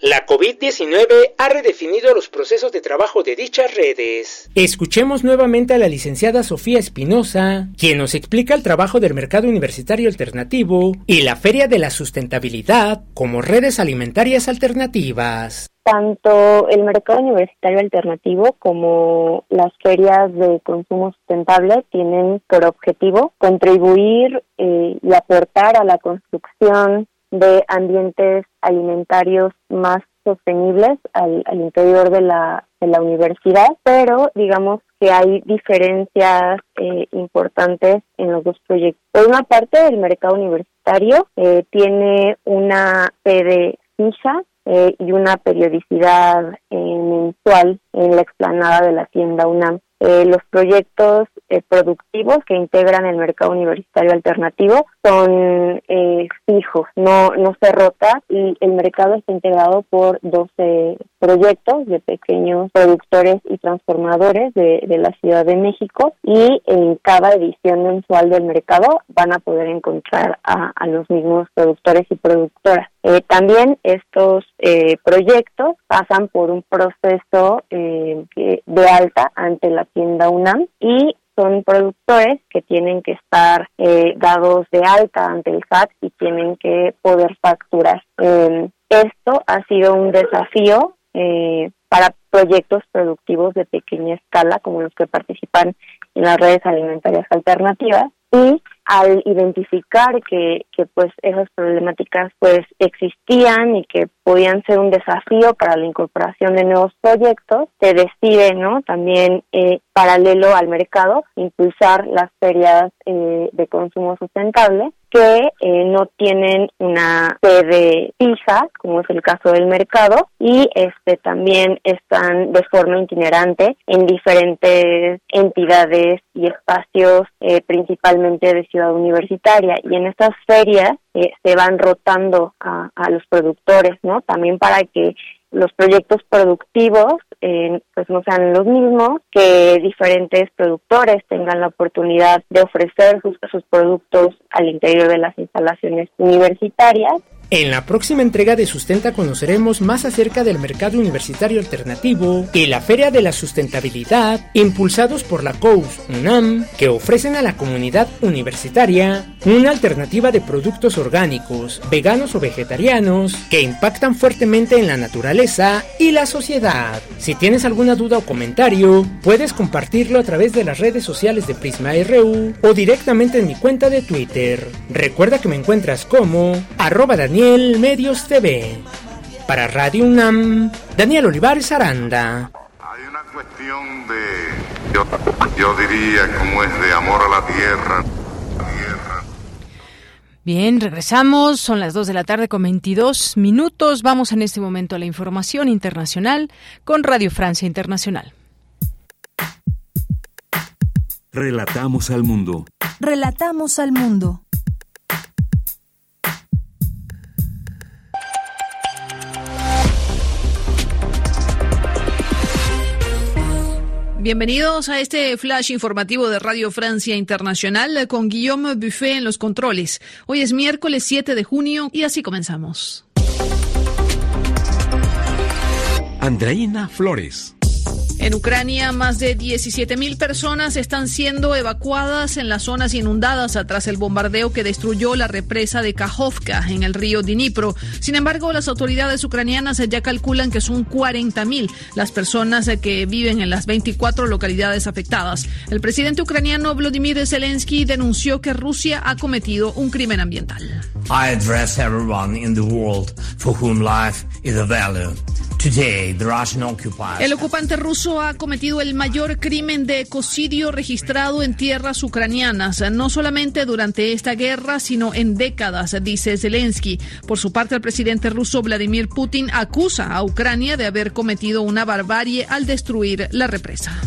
La COVID-19 ha redefinido los procesos de trabajo de dichas redes. Escuchemos nuevamente a la licenciada Sofía Espinosa, quien nos explica el trabajo del mercado universitario alternativo y la Feria de la Sustentabilidad como redes alimentarias alternativas. Tanto el mercado universitario alternativo como las ferias de consumo sustentable tienen por objetivo contribuir eh, y aportar a la construcción de ambientes alimentarios más sostenibles al, interior de la, de la universidad, pero digamos que hay diferencias eh, importantes en los dos proyectos. Por una parte, el mercado universitario eh, tiene una sede fija eh, y una periodicidad mensual en la explanada de la tienda UNAM. Eh, los proyectos eh, productivos que integran el mercado universitario alternativo son eh, fijos, no, no se rota y el mercado está integrado por 12 proyectos de pequeños productores y transformadores de, la Ciudad de México y en cada edición mensual del mercado van a poder encontrar a, los mismos productores y productoras. también estos proyectos pasan por un proceso de alta ante la tienda UNAM y son productores que tienen que estar eh, dados de alta ante el SAT y tienen que poder facturar. Em, esto ha sido un desafío eh, para proyectos productivos de pequeña escala como los que participan en las redes alimentarias alternativas y al identificar que, que pues esas problemáticas pues existían y que podían ser un desafío para la incorporación de nuevos proyectos, se decide, ¿no? También eh, paralelo al mercado, impulsar las ferias eh, de consumo sustentable que eh, no tienen una sede fija, como es el caso del mercado, y este también están de forma itinerante en diferentes entidades y espacios, principalmente de ciudad universitaria. Y en estas ferias se van rotando a, a los productores, ¿no? También para que los proyectos productivos eh, pues no sean los mismos, que diferentes productores tengan la oportunidad de ofrecer sus, sus productos al interior de las instalaciones universitarias en la próxima entrega de Sustenta conoceremos más acerca del mercado universitario alternativo y la Feria de la Sustentabilidad, impulsados por la COUS UNAM, que ofrecen a la comunidad universitaria una alternativa de productos orgánicos, veganos o vegetarianos, que impactan fuertemente en la naturaleza y la sociedad. Si tienes alguna duda o comentario, puedes compartirlo a través de las redes sociales de Prisma RU o directamente en mi cuenta de Twitter. Recuerda que me encuentras como arroba Daniel Medios TV. Para Radio UNAM, Daniel Olivares Aranda. Hay una cuestión de, yo, yo diría, como es de amor a la tierra. Bien, regresamos. Son las 2 de la tarde con 22 minutos. Vamos en este momento a la información internacional con Radio Francia Internacional. Relatamos al mundo. Relatamos al mundo. Bienvenidos a este flash informativo de Radio Francia Internacional con Guillaume Buffet en los controles. Hoy es miércoles 7 de junio y así comenzamos. Andreina Flores. En Ucrania, más de 17.000 personas están siendo evacuadas en las zonas inundadas tras el bombardeo que destruyó la represa de Kajovka en el río Dnipro. Sin embargo, las autoridades ucranianas ya calculan que son 40.000 las personas que viven en las 24 localidades afectadas. El presidente ucraniano Vladimir Zelensky denunció que Rusia ha cometido un crimen ambiental. El ocupante ruso ha cometido el mayor crimen de ecocidio registrado en tierras ucranianas, no solamente durante esta guerra, sino en décadas, dice Zelensky. Por su parte, el presidente ruso Vladimir Putin acusa a Ucrania de haber cometido una barbarie al destruir la represa.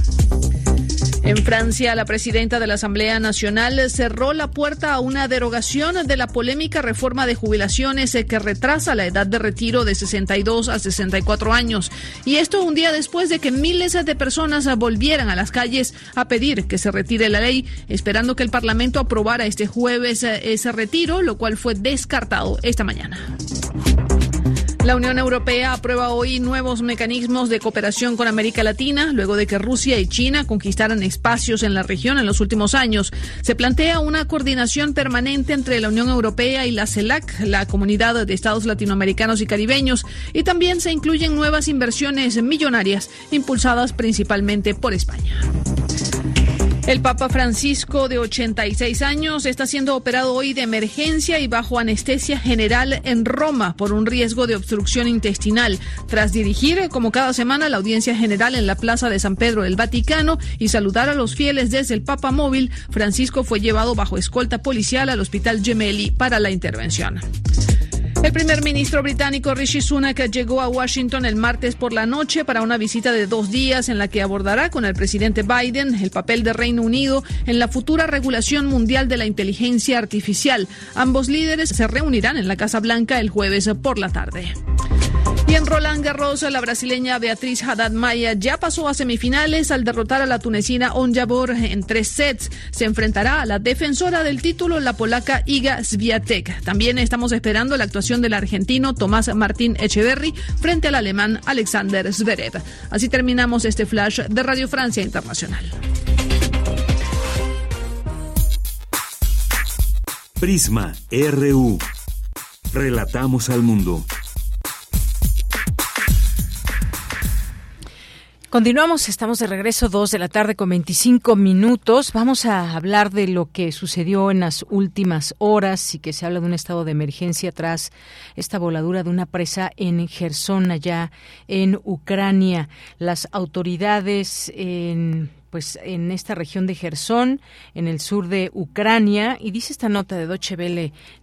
En Francia, la presidenta de la Asamblea Nacional cerró la puerta a una derogación de la polémica reforma de jubilaciones eh, que retrasa la edad de retiro de 62 a 64 años. Y esto un día después de que miles de personas volvieran a las calles a pedir que se retire la ley, esperando que el Parlamento aprobara este jueves eh, ese retiro, lo cual fue descartado esta mañana. La Unión Europea aprueba hoy nuevos mecanismos de cooperación con América Latina, luego de que Rusia y China conquistaran espacios en la región en los últimos años. Se plantea una coordinación permanente entre la Unión Europea y la CELAC, la Comunidad de Estados Latinoamericanos y Caribeños, y también se incluyen nuevas inversiones millonarias impulsadas principalmente por España. El Papa Francisco, de 86 años, está siendo operado hoy de emergencia y bajo anestesia general en Roma por un riesgo de obstrucción intestinal. Tras dirigir, como cada semana, la audiencia general en la Plaza de San Pedro del Vaticano y saludar a los fieles desde el Papa Móvil, Francisco fue llevado bajo escolta policial al Hospital Gemelli para la intervención. El primer ministro británico Rishi Sunak llegó a Washington el martes por la noche para una visita de dos días en la que abordará con el presidente Biden el papel de Reino Unido en la futura regulación mundial de la inteligencia artificial. Ambos líderes se reunirán en la Casa Blanca el jueves por la tarde. Y en Roland Garros, la brasileña Beatriz Haddad Maya ya pasó a semifinales al derrotar a la tunecina Onjabor en tres sets. Se enfrentará a la defensora del título, la polaca Iga Swiatek. También estamos esperando la actuación del argentino Tomás Martín Echeverry frente al alemán Alexander Zverev. Así terminamos este flash de Radio Francia Internacional. Prisma RU. Relatamos al mundo. Continuamos, estamos de regreso, dos de la tarde con 25 minutos. Vamos a hablar de lo que sucedió en las últimas horas y que se habla de un estado de emergencia tras esta voladura de una presa en Gerson, allá en Ucrania. Las autoridades en pues en esta región de Gerson, en el sur de Ucrania, y dice esta nota de Deutsche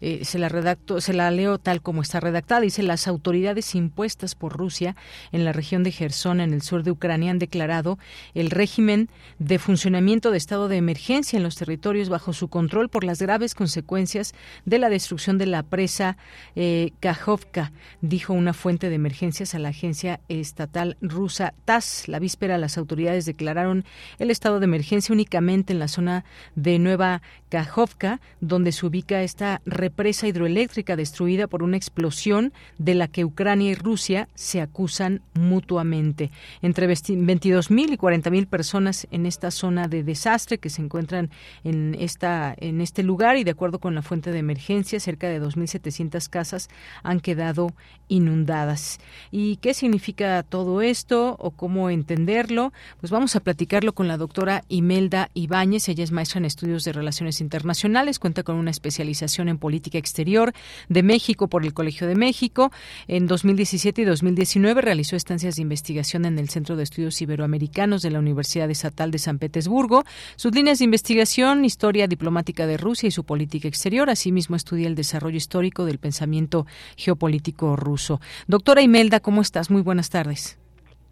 eh, se la redacto, se la leo tal como está redactada, dice las autoridades impuestas por Rusia en la región de Gerson, en el sur de Ucrania, han declarado el régimen de funcionamiento de estado de emergencia en los territorios bajo su control por las graves consecuencias de la destrucción de la presa eh, Kajovka, dijo una fuente de emergencias a la agencia estatal rusa TASS. La víspera las autoridades declararon el estado de emergencia únicamente en la zona de Nueva Kajovka, donde se ubica esta represa hidroeléctrica destruida por una explosión de la que Ucrania y Rusia se acusan mutuamente. Entre 22.000 y 40.000 personas en esta zona de desastre que se encuentran en esta en este lugar y de acuerdo con la fuente de emergencia cerca de 2.700 casas han quedado inundadas. ¿Y qué significa todo esto o cómo entenderlo? Pues vamos a platicarlo con la doctora Imelda Ibáñez. Ella es maestra en estudios de relaciones internacionales, cuenta con una especialización en política exterior de México por el Colegio de México. En 2017 y 2019 realizó estancias de investigación en el Centro de Estudios Iberoamericanos de la Universidad Estatal de San Petersburgo. Sus líneas de investigación, historia diplomática de Rusia y su política exterior. Asimismo, estudia el desarrollo histórico del pensamiento geopolítico ruso. Doctora Imelda, ¿cómo estás? Muy buenas tardes.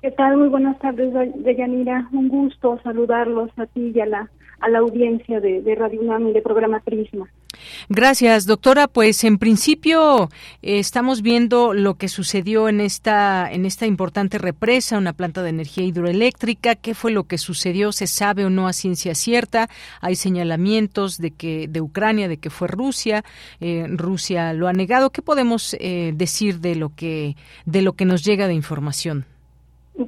¿Qué tal? Muy buenas tardes, Deyanira. Un gusto saludarlos a ti y a la, a la audiencia de, Radio UNAM y de programa Prisma. Gracias, doctora. Pues en principio eh, estamos viendo lo que sucedió en esta en esta importante represa, una planta de energía hidroeléctrica. ¿Qué fue lo que sucedió? ¿Se sabe o no a ciencia cierta? Hay señalamientos de que de Ucrania, de que fue Rusia. Eh, Rusia lo ha negado. ¿Qué podemos eh, decir de lo que de lo que nos llega de información?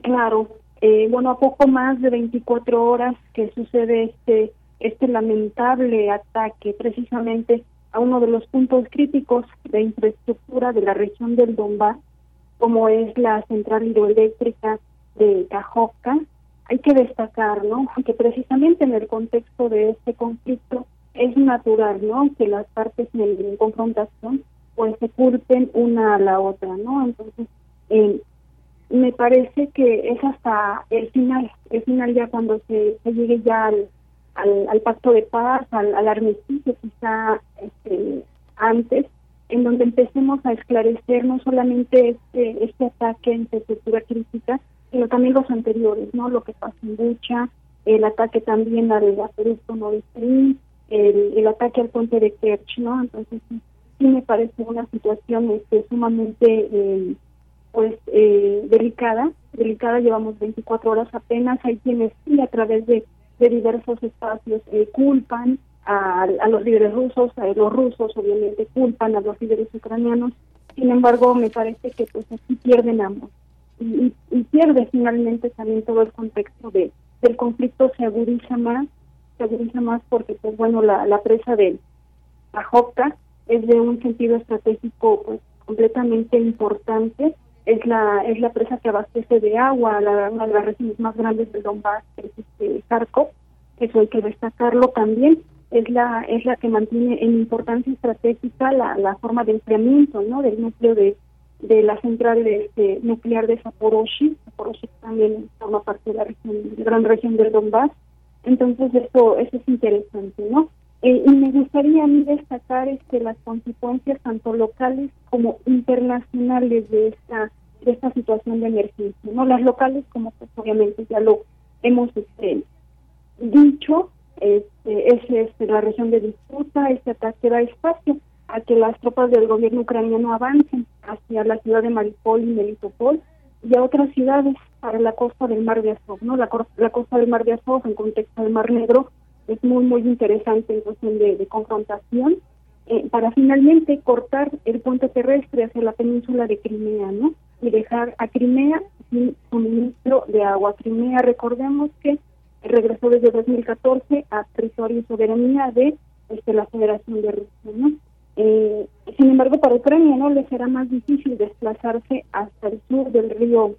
Claro, eh, bueno, a poco más de 24 horas que sucede este, este lamentable ataque precisamente a uno de los puntos críticos de infraestructura de la región del Donbass, como es la central hidroeléctrica de Kajovka, hay que destacar, ¿no? Que precisamente en el contexto de este conflicto es natural, ¿no? Que las partes en, confrontación pues se culpen una a la otra, ¿no? Entonces, eh, me parece que es hasta el final, el final ya cuando se, llegue ya al, al, pacto de paz, al, al armisticio quizá este, antes, en donde empecemos a esclarecer no solamente este, este ataque en infraestructura crítica, sino también los anteriores, ¿no? Lo que pasó en Bucha, el ataque también al gasoducto Nord Stream, el, el ataque al puente de Kerch, ¿no? Entonces sí, me parece una situación este, sumamente... Eh, pues eh, delicada, delicada, llevamos 24 horas apenas, hay quienes sí a través de, diversos espacios eh, culpan a, a, los líderes rusos, a los rusos obviamente culpan a los líderes ucranianos, sin embargo me parece que pues así pierden ambos. Y, y, pierde finalmente también todo el contexto de del conflicto se agudiza más, se agudiza más porque pues bueno la, la presa de Ajovka es de un sentido estratégico pues completamente importante es la es la presa que abastece de agua la, una de las regiones más grandes del Donbass, es este Kharkov, eso hay que destacarlo también, es la es la que mantiene en importancia estratégica la, la forma de enfriamiento ¿no? del núcleo de, de la central de, este, nuclear de Zaporozhye, Zaporozhye también forma parte de la gran región del Donbass, entonces eso eso es interesante, ¿no? Eh, y me gustaría a mí destacar este, las consecuencias tanto locales como internacionales de esta de esta situación de emergencia. no Las locales, como pues obviamente ya lo hemos este, dicho, este, es este, la región de disputa, este ataque da espacio a que las tropas del gobierno ucraniano avancen hacia la ciudad de Mariupol y Melitopol y a otras ciudades para la costa del Mar de Azov, ¿no? La, la costa del Mar de Azov en contexto del Mar Negro es muy, muy interesante en cuestión de, confrontación, eh, para finalmente cortar el puente terrestre hacia la península de Crimea, ¿no? Y dejar a Crimea sin suministro de agua. Crimea, recordemos que regresó desde 2014 a territorio y soberanía de este, la Federación de Rusia, ¿no? Eh, sin embargo, para Ucrania no le será más difícil desplazarse hasta el sur del río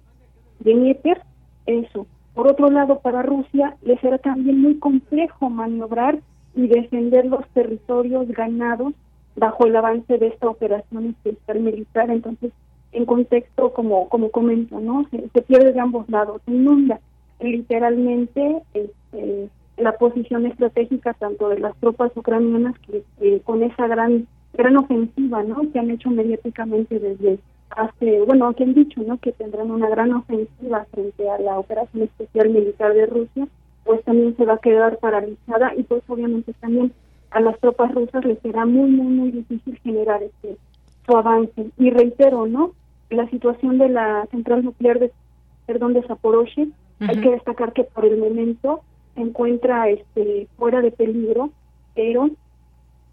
Dnieper, eso, por otro lado, para Rusia le será también muy complejo maniobrar y defender los territorios ganados bajo el avance de esta operación especial militar. Entonces, en contexto, como como comento, ¿no? Se, pierde de ambos lados, se inunda literalmente este, la posición estratégica tanto de las tropas ucranianas que, con esa gran gran ofensiva, ¿no? Que han hecho mediáticamente desde hace, bueno, que han dicho, ¿no? Que tendrán una gran ofensiva frente a la operación especial militar de Rusia, pues también se va a quedar paralizada y pues obviamente también a las tropas rusas les será muy, muy, muy difícil generar este su avance. Y reitero, ¿no? La situación de la central nuclear de, perdón, de Zaporozhye, hay que destacar que por el momento se encuentra este fuera de peligro, pero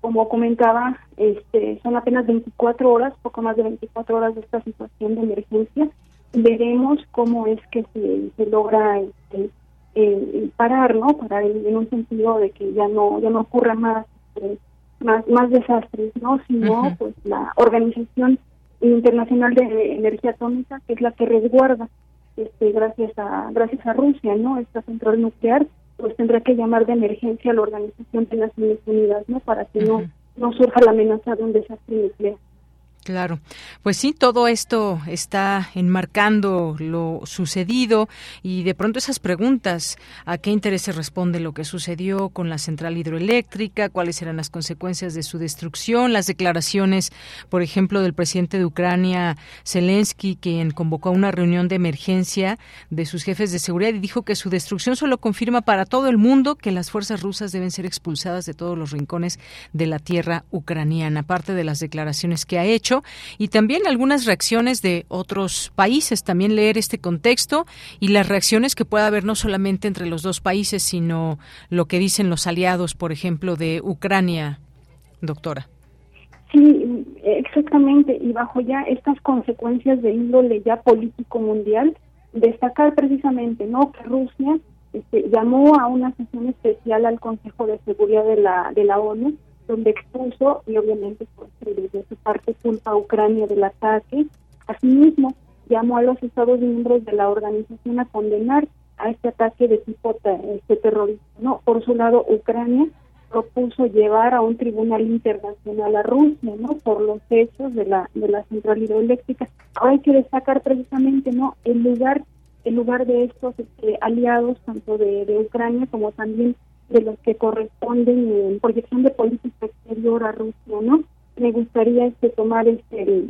como comentaba, este son apenas 24 horas, poco más de 24 horas de esta situación de emergencia. Veremos cómo es que se, logra este, eh, parar, ¿no? Parar en, un sentido de que ya no ya no ocurra más este, más más desastres, ¿no? Sino pues la Organización Internacional de Energía Atómica, que es la que resguarda este gracias a gracias a Rusia, ¿no? Esta central nuclear pues tendrá que llamar de emergencia a la Organización de Naciones Unidas, ¿no? Para que no, no surja la amenaza de un desastre nuclear. Claro, pues sí, todo esto está enmarcando lo sucedido y de pronto esas preguntas, ¿a qué intereses responde lo que sucedió con la central hidroeléctrica? ¿Cuáles serán las consecuencias de su destrucción? Las declaraciones, por ejemplo, del presidente de Ucrania, Zelensky, quien convocó a una reunión de emergencia de sus jefes de seguridad y dijo que su destrucción solo confirma para todo el mundo que las fuerzas rusas deben ser expulsadas de todos los rincones de la tierra ucraniana, aparte de las declaraciones que ha hecho y también algunas reacciones de otros países, también leer este contexto y las reacciones que pueda haber no solamente entre los dos países, sino lo que dicen los aliados, por ejemplo, de Ucrania, doctora. Sí, exactamente, y bajo ya estas consecuencias de índole ya político mundial, destacar precisamente no que Rusia este, llamó a una sesión especial al Consejo de Seguridad de la de la ONU donde expuso y obviamente pues, desde su parte culpa a Ucrania del ataque. Asimismo, llamó a los Estados miembros de la organización a condenar a este ataque de tipo este terrorista. No, por su lado, Ucrania propuso llevar a un tribunal internacional a Rusia, ¿no? Por los hechos de la de la central hidroeléctrica. Hay que destacar precisamente, ¿no? El lugar el lugar de estos este, aliados tanto de, de Ucrania como también de los que corresponden en proyección de política exterior a Rusia, ¿no? Me gustaría este tomar este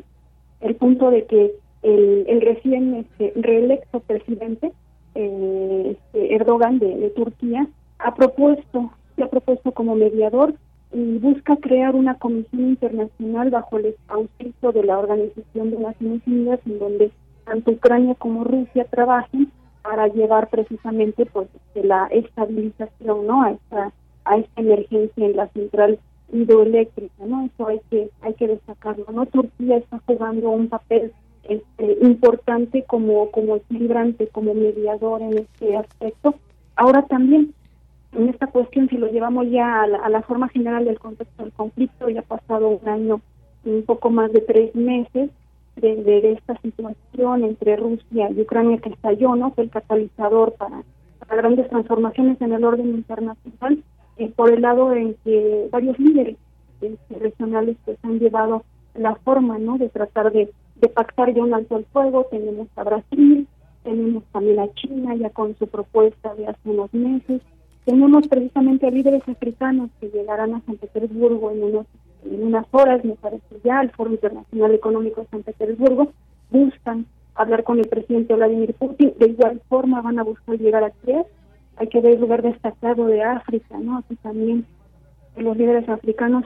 el, punto de que el, el recién este, reelecto presidente eh, este, Erdogan de, Turquía ha propuesto se ha propuesto como mediador y busca crear una comisión internacional bajo el auspicio de la Organización de Naciones Unidas en donde tanto Ucrania como Rusia trabajen para llevar precisamente pues la estabilización no a esta a esta emergencia en la central hidroeléctrica no eso hay que hay que destacarlo no Turquía está jugando un papel este, importante como como equilibrante como mediador en este aspecto. Ahora también en esta cuestión si lo llevamos ya a la, a la forma general del contexto del conflicto ya ha pasado un año un poco más de tres meses de, esta situación entre Rusia y Ucrania que estalló, ¿no? Fue el catalizador para, grandes transformaciones en el orden internacional, eh, por el lado en que varios líderes este, regionales pues han llevado la forma, ¿no? De tratar de, de pactar ya un alto al fuego. Tenemos a Brasil, tenemos también a China ya con su propuesta de hace unos meses. Tenemos precisamente a líderes africanos que llegarán a San Petersburgo en unos en unas horas, me parece ya, el Foro Internacional Económico de San Petersburgo, buscan hablar con el presidente Vladimir Putin. De igual forma van a buscar llegar a Kiev. Hay que ver el lugar destacado de África, ¿no? Aquí también los líderes africanos,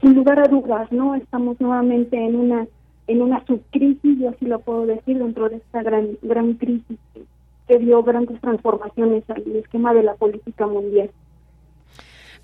sin lugar a dudas, ¿no? Estamos nuevamente en una en una subcrisis, yo así lo puedo decir, dentro de esta gran gran crisis que dio grandes transformaciones al esquema de la política mundial.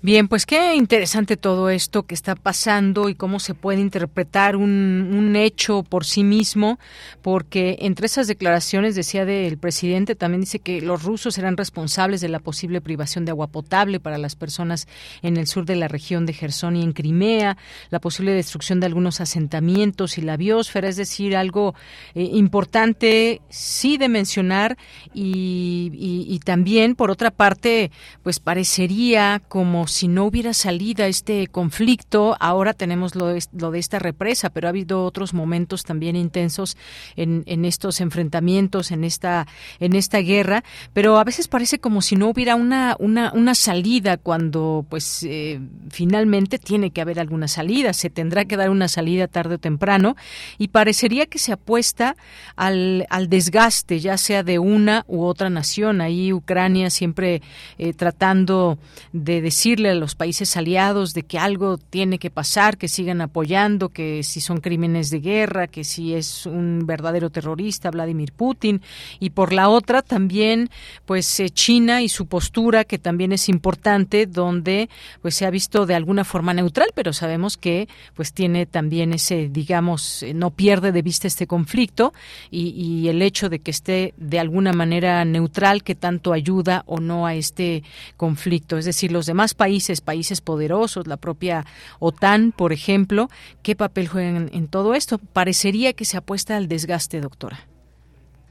Bien, pues qué interesante todo esto que está pasando y cómo se puede interpretar un, un hecho por sí mismo, porque entre esas declaraciones decía del presidente, también dice que los rusos eran responsables de la posible privación de agua potable para las personas en el sur de la región de Gerson y en Crimea, la posible destrucción de algunos asentamientos y la biosfera, es decir, algo eh, importante sí de mencionar y, y también, por otra parte, pues parecería como si no hubiera salida este conflicto. Ahora tenemos lo de, lo de esta represa, pero ha habido otros momentos también intensos en, estos enfrentamientos, en esta, en esta guerra. Pero a veces parece como si no hubiera una, una, salida cuando, pues, eh, finalmente tiene que haber alguna salida. Se tendrá que dar una salida tarde o temprano. Y parecería que se apuesta al, al desgaste, ya sea de una u otra nación. Ahí Ucrania siempre eh, tratando de decirle a los países aliados de que algo tiene que pasar, que sigan apoyando, que si son crímenes de guerra, que si es un verdadero terrorista, Vladimir Putin, y por la otra también, pues eh, China y su postura, que también es importante, donde pues se ha visto de alguna forma neutral, pero sabemos que pues tiene también ese, digamos, eh, no pierde de vista este conflicto y, y el hecho de que esté de alguna manera neutral, que tanto ayuda o no a este conflicto. Es decir, los demás países, países poderosos, la propia OTAN, por ejemplo, ¿qué papel juegan en todo esto? Parecería que se apuesta al desgaste, doctora.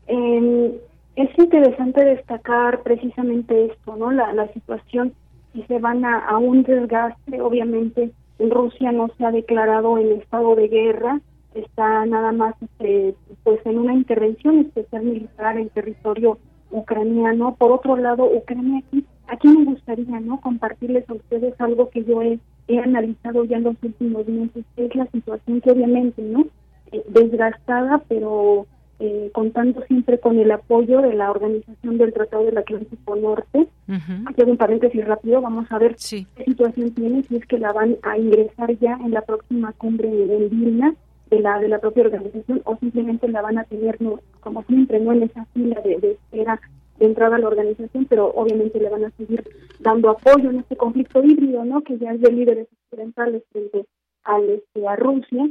Eh, es interesante destacar precisamente esto, ¿no? La, situación, si se van a, a un desgaste, obviamente Rusia no se ha declarado en estado de guerra, está nada más este, pues en una intervención especial militar en territorio ucraniano. Por otro lado, Ucrania aquí, aquí me gustaría no compartirles a ustedes algo que yo he, he analizado ya en los últimos meses, que es la situación que obviamente, ¿no? Eh, desgastada, pero eh, contando siempre con el apoyo de la Organización del Tratado del Atlántico Norte. Aquí hago un paréntesis rápido, vamos a ver qué situación tiene, si es que la van a ingresar ya en la próxima cumbre en Vilna de la de la propia organización o simplemente la van a tener no, como siempre no en esa fila de, de espera de entrada a la organización pero obviamente le van a seguir dando apoyo en este conflicto híbrido no que ya es de líderes occidentales frente al este a Rusia.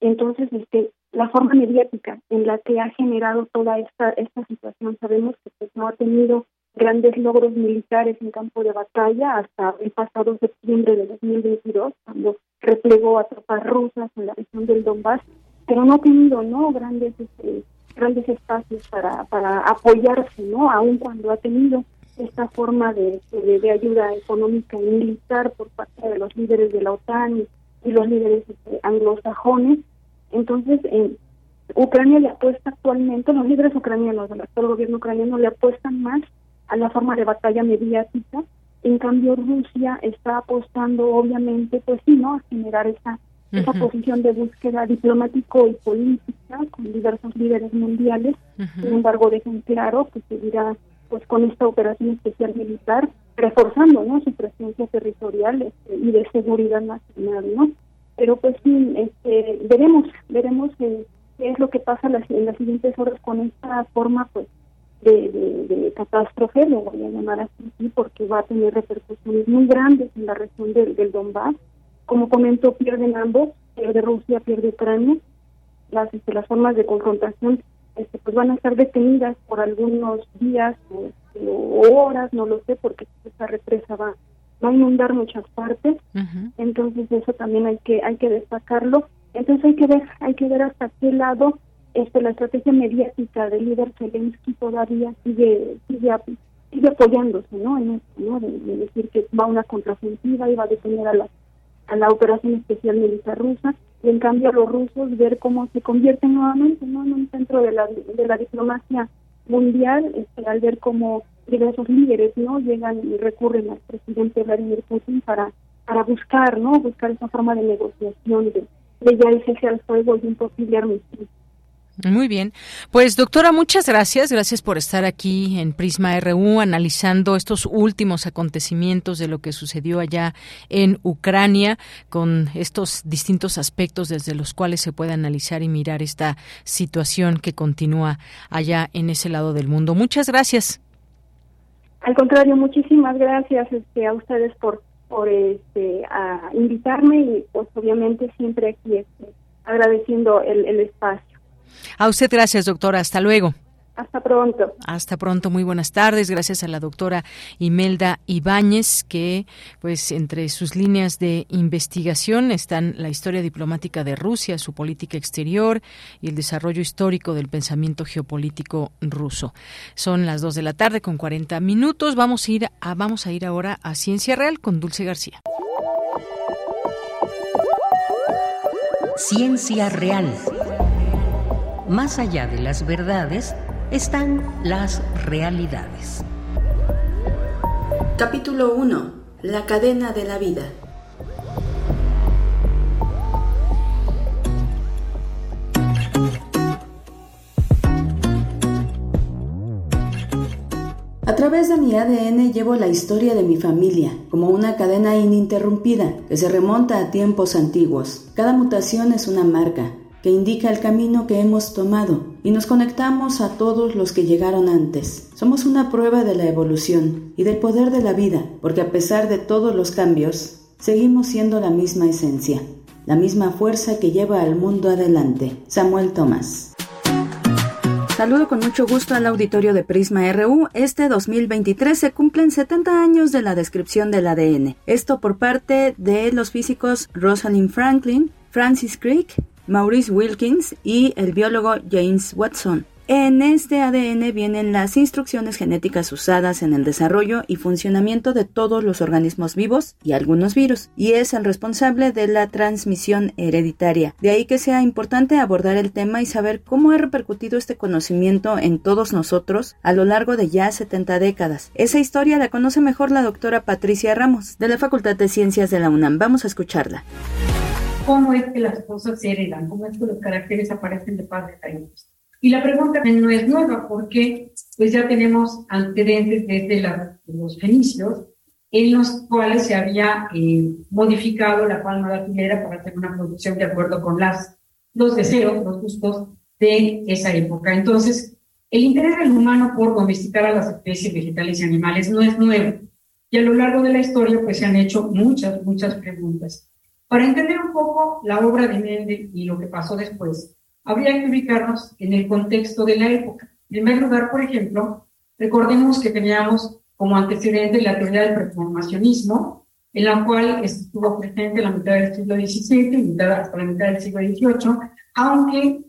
Entonces este la forma mediática en la que ha generado toda esta esta situación sabemos que pues, no ha tenido grandes logros militares en campo de batalla hasta el pasado septiembre de 2022, cuando replegó a tropas rusas en la región del Donbass, pero no ha tenido no grandes este, grandes espacios para para apoyarse, no aun cuando ha tenido esta forma de, de, ayuda económica y militar por parte de los líderes de la OTAN y, los líderes este, anglosajones. Entonces, en Ucrania le apuesta actualmente, los líderes ucranianos del actual gobierno ucraniano le apuestan más a la forma de batalla mediática. En cambio, Rusia está apostando, obviamente, pues sí, ¿no?, a generar esa, esa posición de búsqueda diplomático y política con diversos líderes mundiales. Sin embargo, dejan claro que seguirá pues con esta operación especial militar, reforzando, ¿no?, su presencia territorial este, y de seguridad nacional, ¿no? Pero pues sí, este, veremos, veremos eh, qué es lo que pasa las, en las siguientes horas con esta forma, pues, de, de, de, catástrofe, lo voy a llamar así, porque va a tener repercusiones muy grandes en la región del, del Donbass. Como comento, pierden ambos, pierde Rusia, pierde Ucrania. Las, este, las formas de confrontación este, pues van a estar detenidas por algunos días o, o horas, no lo sé, porque esa represa va, va a inundar muchas partes. Entonces eso también hay que hay que destacarlo. Entonces hay que ver hay que ver hasta qué lado este, la estrategia mediática del líder Zelensky todavía sigue sigue, sigue apoyándose no en esto, ¿no? De, de, decir que va una contraofensiva y va a detener a la a la operación especial militar rusa y en cambio a los rusos ver cómo se convierten nuevamente ¿no? en un centro de la de la diplomacia mundial este, al ver cómo diversos líderes no llegan y recurren al presidente Vladimir Putin para para buscar no buscar esa forma de negociación de, ya el cese al fuego y un posible armisticio muy bien. Pues doctora, muchas gracias. Gracias por estar aquí en Prisma RU analizando estos últimos acontecimientos de lo que sucedió allá en Ucrania con estos distintos aspectos desde los cuales se puede analizar y mirar esta situación que continúa allá en ese lado del mundo. Muchas gracias. Al contrario, muchísimas gracias este, a ustedes por por este, a invitarme y pues obviamente siempre aquí este, agradeciendo el, el espacio. A usted gracias, doctora. Hasta luego. Hasta pronto. Hasta pronto, muy buenas tardes. Gracias a la doctora Imelda Ibáñez, que pues entre sus líneas de investigación están la historia diplomática de Rusia, su política exterior y el desarrollo histórico del pensamiento geopolítico ruso. Son las dos de la tarde con 40 minutos. Vamos a ir a, vamos a ir ahora a Ciencia Real con Dulce García. Ciencia Real. Más allá de las verdades, están las realidades. Capítulo 1. La cadena de la vida. A través de mi ADN llevo la historia de mi familia, como una cadena ininterrumpida que se remonta a tiempos antiguos. Cada mutación es una marca, que indica el camino que hemos tomado y nos conectamos a todos los que llegaron antes. Somos una prueba de la evolución y del poder de la vida, porque a pesar de todos los cambios, seguimos siendo la misma esencia, la misma fuerza que lleva al mundo adelante. Samuel Tomás. Saludo con mucho gusto al auditorio de Prisma RU. Este 2023 se cumplen 70 años de la descripción del ADN. Esto por parte de los físicos Rosalind Franklin, Francis Crick Maurice Wilkins y el biólogo James Watson. En este ADN vienen las instrucciones genéticas usadas en el desarrollo y funcionamiento de todos los organismos vivos y algunos virus, y es el responsable de la transmisión hereditaria. De ahí que sea importante abordar el tema y saber cómo ha repercutido este conocimiento en todos nosotros a lo largo de ya 70 décadas. Esa historia la conoce mejor la doctora Patricia Ramos, de la Facultad de Ciencias de la UNAM. Vamos a escucharla cómo es que las cosas se heredan, cómo es que los caracteres aparecen de padres a hijos. Y la pregunta no es nueva porque pues ya tenemos antecedentes desde los fenicios en los cuales se había eh, modificado la palma de la para hacer una producción de acuerdo con las, los deseos, los gustos de esa época. Entonces, el interés del humano por domesticar a las especies vegetales y animales no es nuevo. Y a lo largo de la historia, pues se han hecho muchas, muchas preguntas. Para entender un poco la obra de Mendel y lo que pasó después, habría que ubicarnos en el contexto de la época. En primer lugar, por ejemplo, recordemos que teníamos como antecedente la teoría del transformacionismo, en la cual estuvo presente la mitad del siglo XVII y mitad hasta la mitad del siglo XVIII, aunque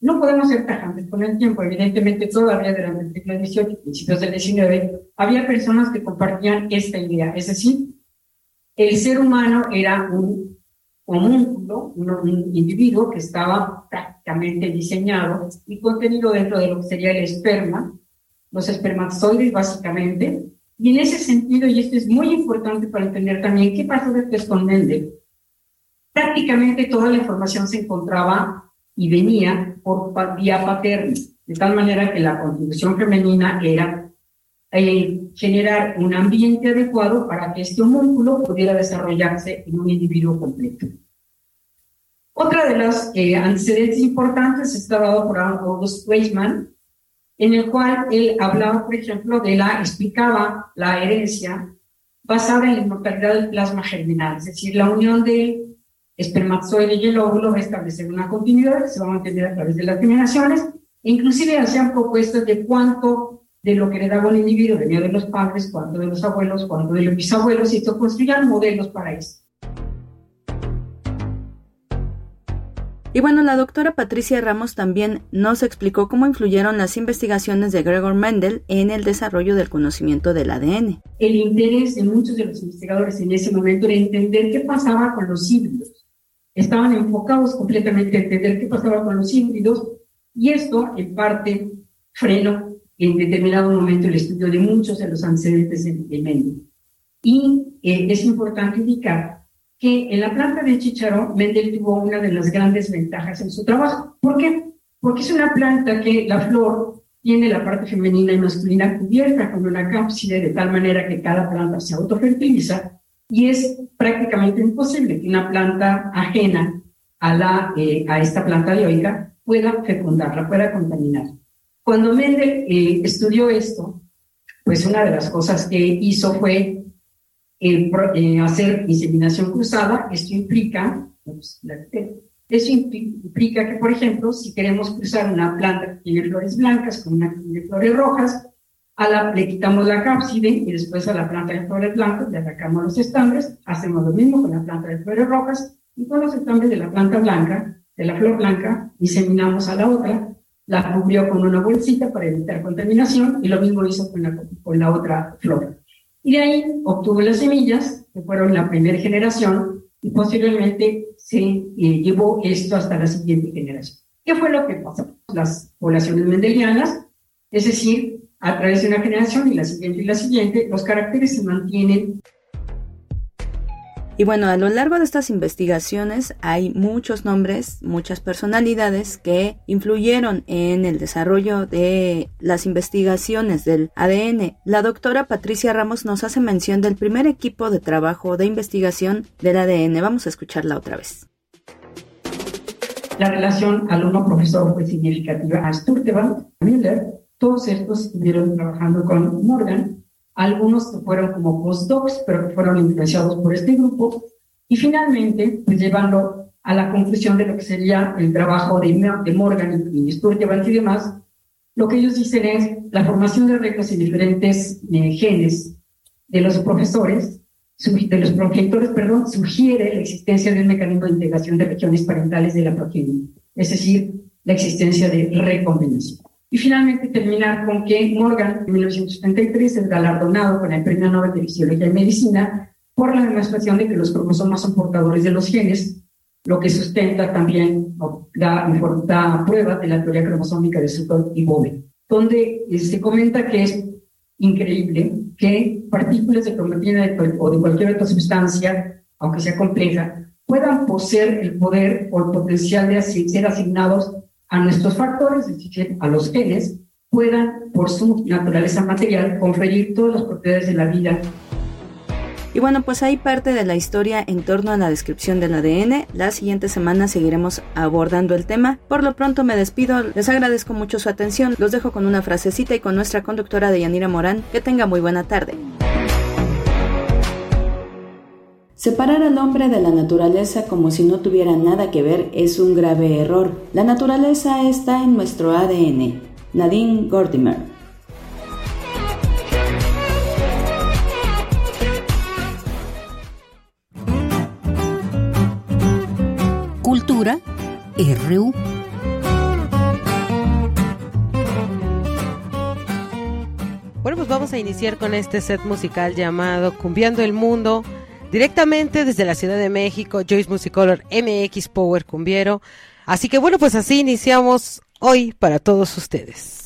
no podemos ser tajantes con el tiempo. Evidentemente, todavía durante el siglo XVIII y principios del XIX había personas que compartían esta idea, es decir, el ser humano era un homúnculo, un, individuo que estaba prácticamente diseñado y contenido dentro de lo que sería el esperma, los espermatozoides básicamente. Y en ese sentido, y esto es muy importante para entender también qué pasó después con Mendel, prácticamente toda la información se encontraba y venía por vía paterna, de tal manera que la contribución femenina era eh, generar un ambiente adecuado para que este homúnculo pudiera desarrollarse en un individuo completo. Otra de las eh, antecedentes importantes está dado por August Weismann, en el cual él hablaba, por ejemplo, de la, explicaba la herencia basada en la inmortalidad del plasma germinal, es decir, la unión del espermatozoide y el óvulo va a establecer una continuidad que se va a mantener a través de las generaciones, e inclusive hacían propuestas de cuánto de lo que le daba un individuo venía de los padres, cuánto de los abuelos, cuánto de los bisabuelos, y esto construían modelos para eso. Y bueno, la doctora Patricia Ramos también nos explicó cómo influyeron las investigaciones de Gregor Mendel en el desarrollo del conocimiento del ADN. El interés de muchos de los investigadores en ese momento era entender qué pasaba con los híbridos. Estaban enfocados completamente en entender qué pasaba con los híbridos y esto en parte frenó en determinado momento el estudio de muchos de los antecedentes de, Mendel. Y eh, es importante indicar que en la planta de Chicharro, Mendel tuvo una de las grandes ventajas en su trabajo. ¿Por qué? Porque es una planta que la flor tiene la parte femenina y masculina cubierta con una cápside de tal manera que cada planta se autofertiliza y es prácticamente imposible que una planta ajena a, la, eh, a esta planta dioica pueda fecundarla, pueda contaminar. Cuando Mendel eh, estudió esto, pues una de las cosas que hizo fue eh, hacer inseminación cruzada. Esto implica pues, Eso implica que, por ejemplo, si queremos cruzar una planta que tiene flores blancas con una que tiene flores rojas, a la, le quitamos la cápside y después a la planta de flores blancas le atacamos los estambres, hacemos lo mismo con la planta de flores rojas y con los estambres de la planta blanca, de la flor blanca, diseminamos a la otra, la cubrió con una bolsita para evitar contaminación y lo mismo hizo con la, con la otra flor. Y de ahí obtuvo las semillas, que fueron la primera generación, y posteriormente se eh, llevó esto hasta la siguiente generación. ¿Qué fue lo que pasó? Las poblaciones mendelianas, es decir, a través de una generación y la siguiente y la siguiente, los caracteres se mantienen y bueno, a lo largo de estas investigaciones hay muchos nombres, muchas personalidades que influyeron en el desarrollo de las investigaciones del ADN. La doctora Patricia Ramos nos hace mención del primer equipo de trabajo de investigación del ADN. Vamos a escucharla otra vez. La relación alumno-profesor fue significativa a Sturtevant, Miller, todos estos estuvieron trabajando con Morgan algunos que fueron como postdocs, pero que fueron influenciados por este grupo, y finalmente, pues llevando a la conclusión de lo que sería el trabajo de, de Morgan y Sturtevant y demás, lo que ellos dicen es la formación de recos en diferentes eh, genes de los profesores, de los progenitores, perdón, sugiere la existencia de un mecanismo de integración de regiones parentales de la progenie, es decir, la existencia de recombinación. Y finalmente terminar con que Morgan, en 1973, es galardonado con el Premio Nobel de Fisiología y Medicina por la demostración de que los cromosomas son portadores de los genes, lo que sustenta también, da, da prueba de la teoría cromosómica de Sutton y Bove, donde eh, se comenta que es increíble que partículas de cromatina o de cualquier otra sustancia, aunque sea compleja, puedan poseer el poder o el potencial de ser asignados a nuestros factores, es decir, a los genes, puedan, por su naturaleza material, conferir todas las propiedades de la vida. Y bueno, pues hay parte de la historia en torno a la descripción del ADN. La siguiente semana seguiremos abordando el tema. Por lo pronto me despido, les agradezco mucho su atención, los dejo con una frasecita y con nuestra conductora de Yanira Morán. Que tenga muy buena tarde. Separar al hombre de la naturaleza como si no tuviera nada que ver es un grave error. La naturaleza está en nuestro ADN. Nadine Gordimer. Cultura RU. Bueno, pues vamos a iniciar con este set musical llamado Cumbiando el Mundo directamente desde la Ciudad de México, Joyce Musicolor MX Power Cumbiero. Así que bueno, pues así iniciamos hoy para todos ustedes.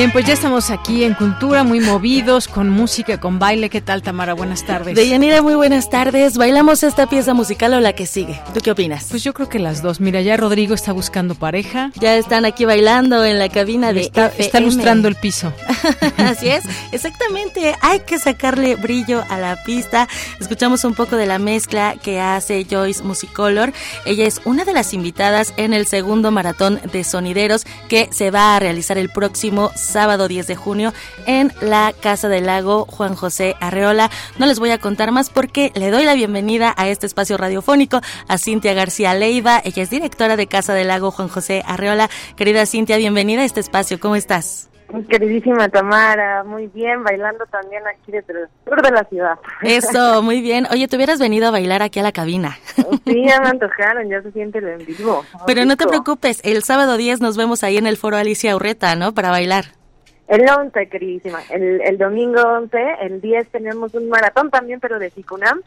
Bien, pues ya estamos aquí en Cultura, muy movidos, con música, con baile. ¿Qué tal, Tamara? Buenas tardes. Deyanira, muy buenas tardes. ¿Bailamos esta pieza musical o la que sigue? ¿Tú qué opinas? Pues yo creo que las dos. Mira, ya Rodrigo está buscando pareja. Ya están aquí bailando en la cabina de está, está lustrando el piso. Así es, exactamente. Hay que sacarle brillo a la pista. Escuchamos un poco de la mezcla que hace Joyce Musicolor. Ella es una de las invitadas en el segundo maratón de sonideros que se va a realizar el próximo sábado 10 de junio en la Casa del Lago Juan José Arreola. No les voy a contar más porque le doy la bienvenida a este espacio radiofónico a Cintia García Leiva. Ella es directora de Casa del Lago Juan José Arreola. Querida Cintia, bienvenida a este espacio. ¿Cómo estás? Queridísima Tamara, muy bien, bailando también aquí desde el sur de la ciudad. Eso, muy bien. Oye, te hubieras venido a bailar aquí a la cabina. Sí, ya me antojaron, ya se siente el en vivo. Pero no te preocupes, el sábado 10 nos vemos ahí en el foro Alicia Urreta, ¿no? Para bailar. El 11, queridísima. El, el domingo 11, el 10 tenemos un maratón también, pero de Ficunam.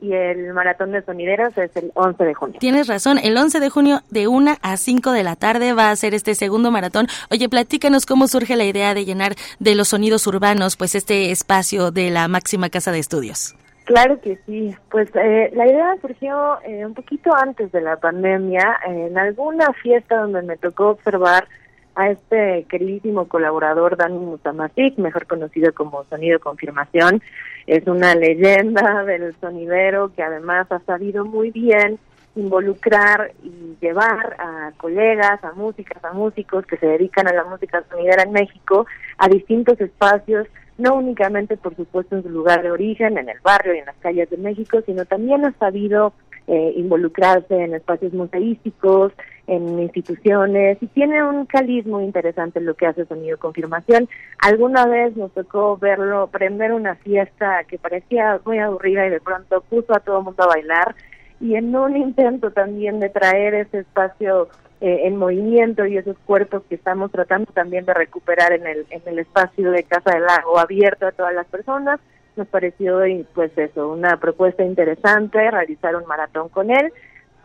y el maratón de sonideros es el 11 de junio. Tienes razón, el 11 de junio de 1 a 5 de la tarde va a ser este segundo maratón. Oye, platícanos cómo surge la idea de llenar de los sonidos urbanos pues este espacio de la máxima casa de estudios. Claro que sí, pues eh, la idea surgió eh, un poquito antes de la pandemia, en alguna fiesta donde me tocó observar a este queridísimo colaborador Dani Mutamatic, mejor conocido como Sonido Confirmación. Es una leyenda del sonidero que además ha sabido muy bien involucrar y llevar a colegas, a músicas, a músicos que se dedican a la música sonidera en México a distintos espacios, no únicamente por supuesto en su lugar de origen, en el barrio y en las calles de México, sino también ha sabido eh, involucrarse en espacios museísticos, en instituciones y tiene un caliz muy interesante lo que hace Sonido Confirmación. Alguna vez nos tocó verlo prender una fiesta que parecía muy aburrida y de pronto puso a todo el mundo a bailar y en un intento también de traer ese espacio eh, en movimiento y esos cuerpos que estamos tratando también de recuperar en el, en el espacio de Casa del Lago abierto a todas las personas, nos pareció pues eso, una propuesta interesante realizar un maratón con él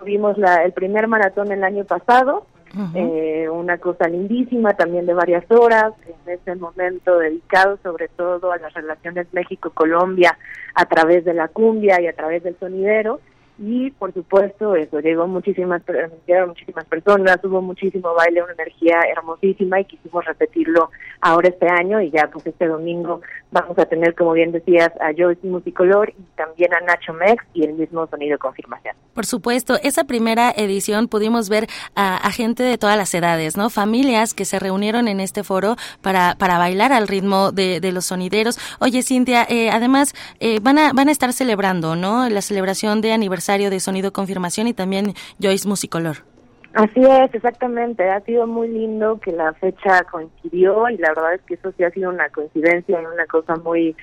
Tuvimos la, el primer maratón el año pasado, eh, una cosa lindísima, también de varias horas, en ese momento dedicado sobre todo a las relaciones México-Colombia a través de la cumbia y a través del sonidero y por supuesto eso llegó muchísimas llegaron muchísimas personas hubo muchísimo baile una energía hermosísima y quisimos repetirlo ahora este año y ya pues este domingo vamos a tener como bien decías a Joyce Musicolor y también a Nacho Mex y el mismo sonido confirmación. Por supuesto esa primera edición pudimos ver a, gente de todas las edades no familias que se reunieron en este foro para para bailar al ritmo de, de los sonideros. Oye Cintia eh, además eh, van a van a estar celebrando no la celebración de aniversario de Sonido Confirmación y también Joyce Musicolor. Así es, exactamente. Ha sido muy lindo que la fecha coincidió y la verdad es que eso sí ha sido una coincidencia y una cosa muy,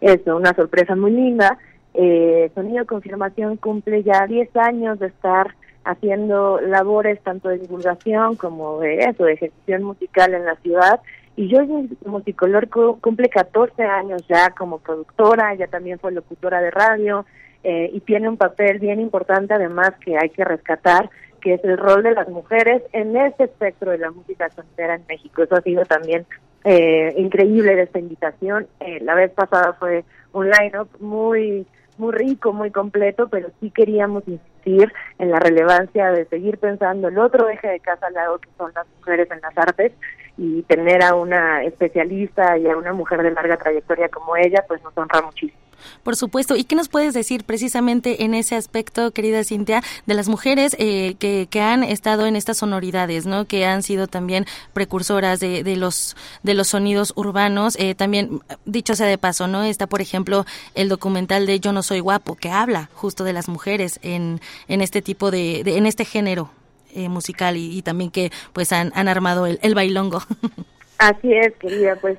eso, una sorpresa muy linda. Eh, Sonido Confirmación cumple ya 10 años de estar haciendo labores tanto de divulgación como de eso, de ejecución musical en la ciudad. Y Joyce Musicolor cumple 14 años ya como productora, ella también fue locutora de radio, eh, y tiene un papel bien importante además que hay que rescatar, que es el rol de las mujeres en ese espectro de la música sonidera en México. Eso ha sido también eh, increíble de esta invitación. Eh, la vez pasada fue un line-up muy muy rico, muy completo, pero sí queríamos insistir en la relevancia de seguir pensando el otro eje de casa al lado que son las mujeres en las artes y tener a una especialista y a una mujer de larga trayectoria como ella, pues nos honra muchísimo. Por supuesto. ¿Y qué nos puedes decir precisamente en ese aspecto, querida Cintia, de las mujeres eh, que, que, han estado en estas sonoridades, ¿no? Que han sido también precursoras de, de los de los sonidos urbanos. Eh, también, dicho sea de paso, ¿no? Está, por ejemplo, el documental de Yo no soy guapo, que habla justo de las mujeres en, en este tipo de, en este género eh, musical y, también que pues han, han armado el bailongo. Así es, querida, pues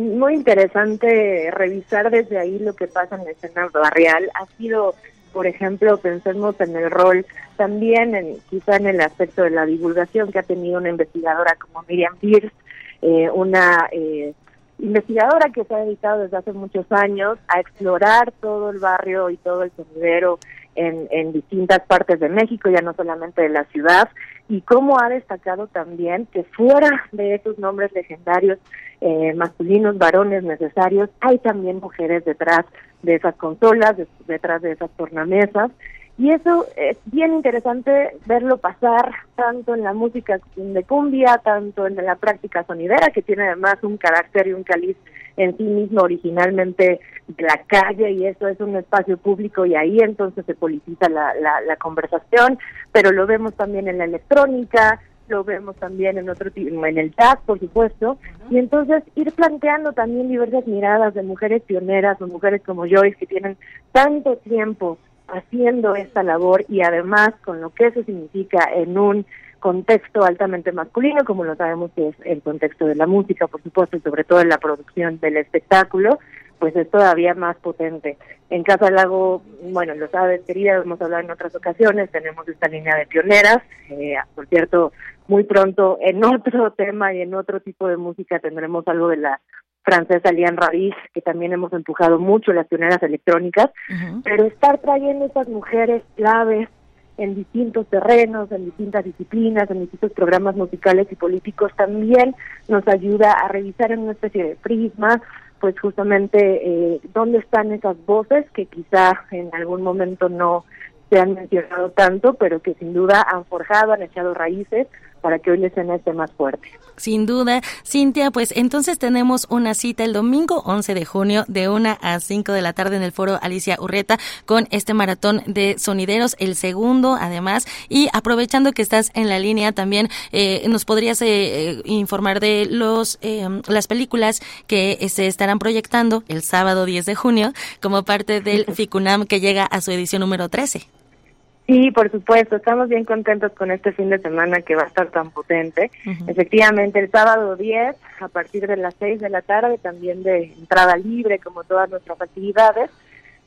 muy interesante revisar desde ahí lo que pasa en la escena barrial. Ha sido, por ejemplo, pensemos en el rol también, en, quizá en el aspecto de la divulgación que ha tenido una investigadora como Miriam Pierce, eh, una eh, investigadora que se ha dedicado desde hace muchos años a explorar todo el barrio y todo el sonidero en, en distintas partes de México, ya no solamente de la ciudad, y cómo ha destacado también que fuera de esos nombres legendarios eh, masculinos, varones necesarios, hay también mujeres detrás de esas consolas, detrás de esas tornamesas, y eso es bien interesante verlo pasar tanto en la música de cumbia, tanto en la práctica sonidera, que tiene además un carácter y un caliz en sí mismo originalmente de la calle y eso es un espacio público y ahí entonces se politiza la, la, la conversación, pero lo vemos también en la electrónica, lo vemos también en otro en el jazz, por supuesto, y entonces ir planteando también diversas miradas de mujeres pioneras o mujeres como Joyce que tienen tanto tiempo haciendo esta labor y además con lo que eso significa en un contexto altamente masculino, como lo sabemos que es el contexto de la música, por supuesto, y sobre todo en la producción del espectáculo, pues es todavía más potente. En Casa Lago, bueno, lo sabes, querida, hemos hablado en otras ocasiones, tenemos esta línea de pioneras, eh, por cierto, muy pronto en otro tema y en otro tipo de música tendremos algo de la francesa Lian Ravis, que también hemos empujado mucho las pioneras electrónicas, pero estar trayendo estas mujeres claves en distintos terrenos, en distintas disciplinas, en distintos programas musicales y políticos también nos ayuda a revisar en una especie de prisma, pues justamente eh, dónde están esas voces que quizá en algún momento no se han mencionado tanto, pero que sin duda han forjado, han echado raíces para que hoy la escena esté más fuerte. Sin duda, Cintia, pues entonces tenemos una cita el domingo 11 de junio de 1 a 5 de la tarde en el foro Alicia Urreta con este maratón de sonideros, el segundo además, y aprovechando que estás en la línea también, eh, nos podrías eh, eh, informar de los las películas que se estarán proyectando el sábado 10 de junio como parte del FICUNAM que llega a su edición número 13. Sí, por supuesto, estamos bien contentos con este fin de semana que va a estar tan potente. Efectivamente, el sábado 10, a partir de las 6 de la tarde, también de entrada libre, como todas nuestras actividades,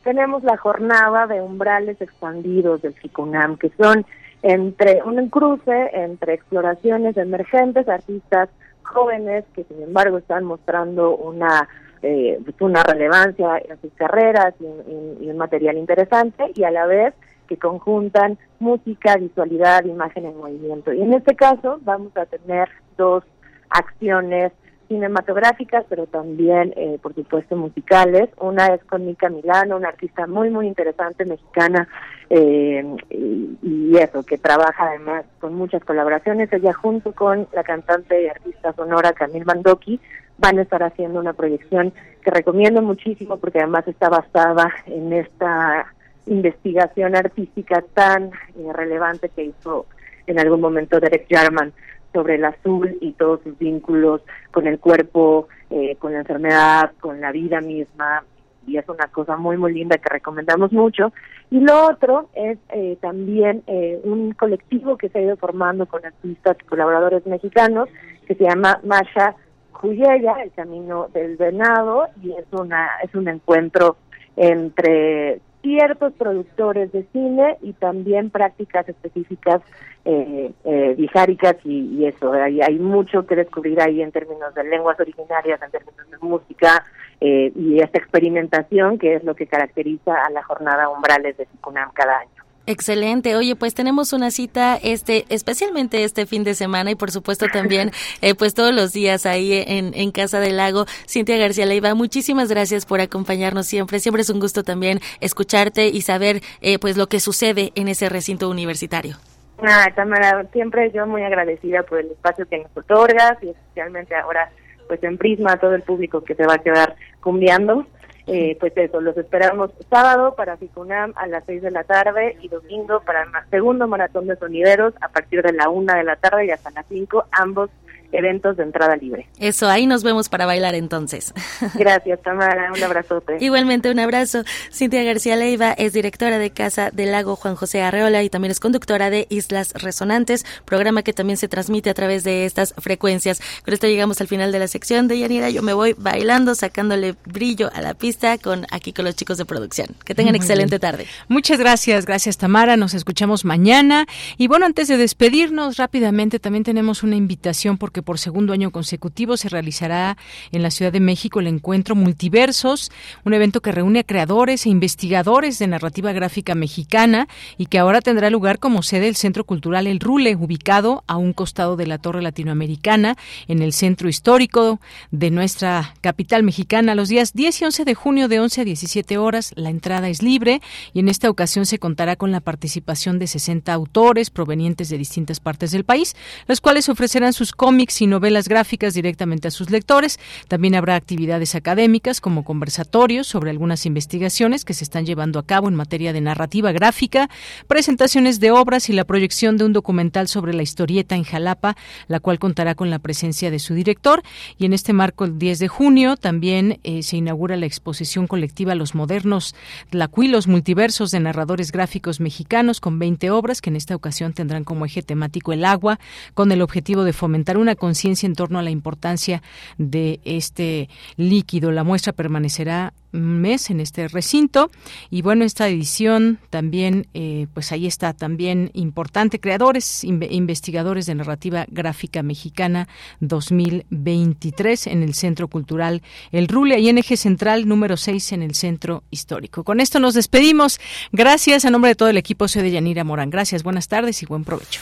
tenemos la jornada de umbrales expandidos del FICUNAM, que son entre un cruce entre exploraciones emergentes, artistas jóvenes que sin embargo están mostrando una eh, una relevancia en sus carreras y, y un material interesante y a la vez que conjuntan música, visualidad, imagen en movimiento. Y en este caso vamos a tener dos acciones cinematográficas, pero también, eh, por supuesto, musicales. Una es con Mica Milano, una artista muy, muy interesante mexicana, eh, y, eso, que trabaja además con muchas colaboraciones. Ella junto con la cantante y artista sonora Camille Mandoki van a estar haciendo una proyección que recomiendo muchísimo porque además está basada en esta investigación artística tan eh, relevante que hizo en algún momento Derek Jarman sobre el azul y todos sus vínculos con el cuerpo, eh, con la enfermedad, con la vida misma, y es una cosa muy, muy linda que recomendamos mucho. Y lo otro es eh, también un colectivo que se ha ido formando con artistas y colaboradores mexicanos, que se llama Masha Cuyella, El Camino del Venado, y es, una, es un encuentro entre ciertos productores de cine y también prácticas específicas eh, eh y, eso. Hay, hay mucho que descubrir ahí en términos de lenguas originarias, en términos de música eh, y esta experimentación que es lo que caracteriza a la jornada Umbrales de Sicunam cada año. Excelente. Oye, pues tenemos una cita este especialmente este fin de semana y por supuesto también eh, pues todos los días ahí en, en Casa del Lago. Cintia García Leiva, muchísimas gracias por acompañarnos siempre. Siempre es un gusto también escucharte y saber eh, pues lo que sucede en ese recinto universitario. Ah, Tamara, siempre yo muy agradecida por el espacio que nos otorgas y especialmente ahora pues en Prisma a todo el público que se va a quedar cumbiando. Eh, pues eso, los esperamos sábado para FICUNAM a las 6 de la tarde y domingo para el segundo maratón de sonideros a partir de la 1 de la tarde y hasta las 5, ambos eventos de entrada libre. Eso, ahí nos vemos para bailar entonces. Gracias, Tamara. Un abrazote. Igualmente, un abrazo. Cintia García Leiva es directora de Casa del Lago Juan José Arreola y también es conductora de Islas Resonantes, programa que también se transmite a través de estas frecuencias. Con esto llegamos al final de la sección de Yanira. Yo me voy bailando, sacándole brillo a la pista con aquí con los chicos de producción. Que tengan excelente tarde. Muchas gracias, gracias Tamara. Nos escuchamos mañana. Y bueno, antes de despedirnos rápidamente, también tenemos una invitación porque por segundo año consecutivo se realizará en la Ciudad de México el encuentro Multiversos, un evento que reúne a creadores e investigadores de narrativa gráfica mexicana y que ahora tendrá lugar como sede el Centro Cultural El Rule, ubicado a un costado de la Torre Latinoamericana, en el centro histórico de nuestra capital mexicana, los días 10 y 11 de junio de 11 a 17 horas. La entrada es libre y en esta ocasión se contará con la participación de 60 autores provenientes de distintas partes del país, los cuales ofrecerán sus cómics y novelas gráficas directamente a sus lectores. También habrá actividades académicas como conversatorios sobre algunas investigaciones que se están llevando a cabo en materia de narrativa gráfica, presentaciones de obras y la proyección de un documental sobre la historieta en Jalapa, la cual contará con la presencia de su director. Y en este marco, el 10 de junio, también eh, se inaugura la exposición colectiva Los Modernos Tlacuilos Multiversos de Narradores Gráficos Mexicanos con 20 obras que en esta ocasión tendrán como eje temático el agua, con el objetivo de fomentar una conciencia en torno a la importancia de este líquido. La muestra permanecerá un mes en este recinto. Y bueno esta edición también eh, pues ahí está también importante. Creadores investigadores de narrativa gráfica mexicana 2023 en el Centro Cultural El Rule y en eje central número 6 en el Centro Histórico. Con esto nos despedimos. Gracias a nombre de todo el equipo. Soy de Yanira Morán. Gracias buenas tardes y buen provecho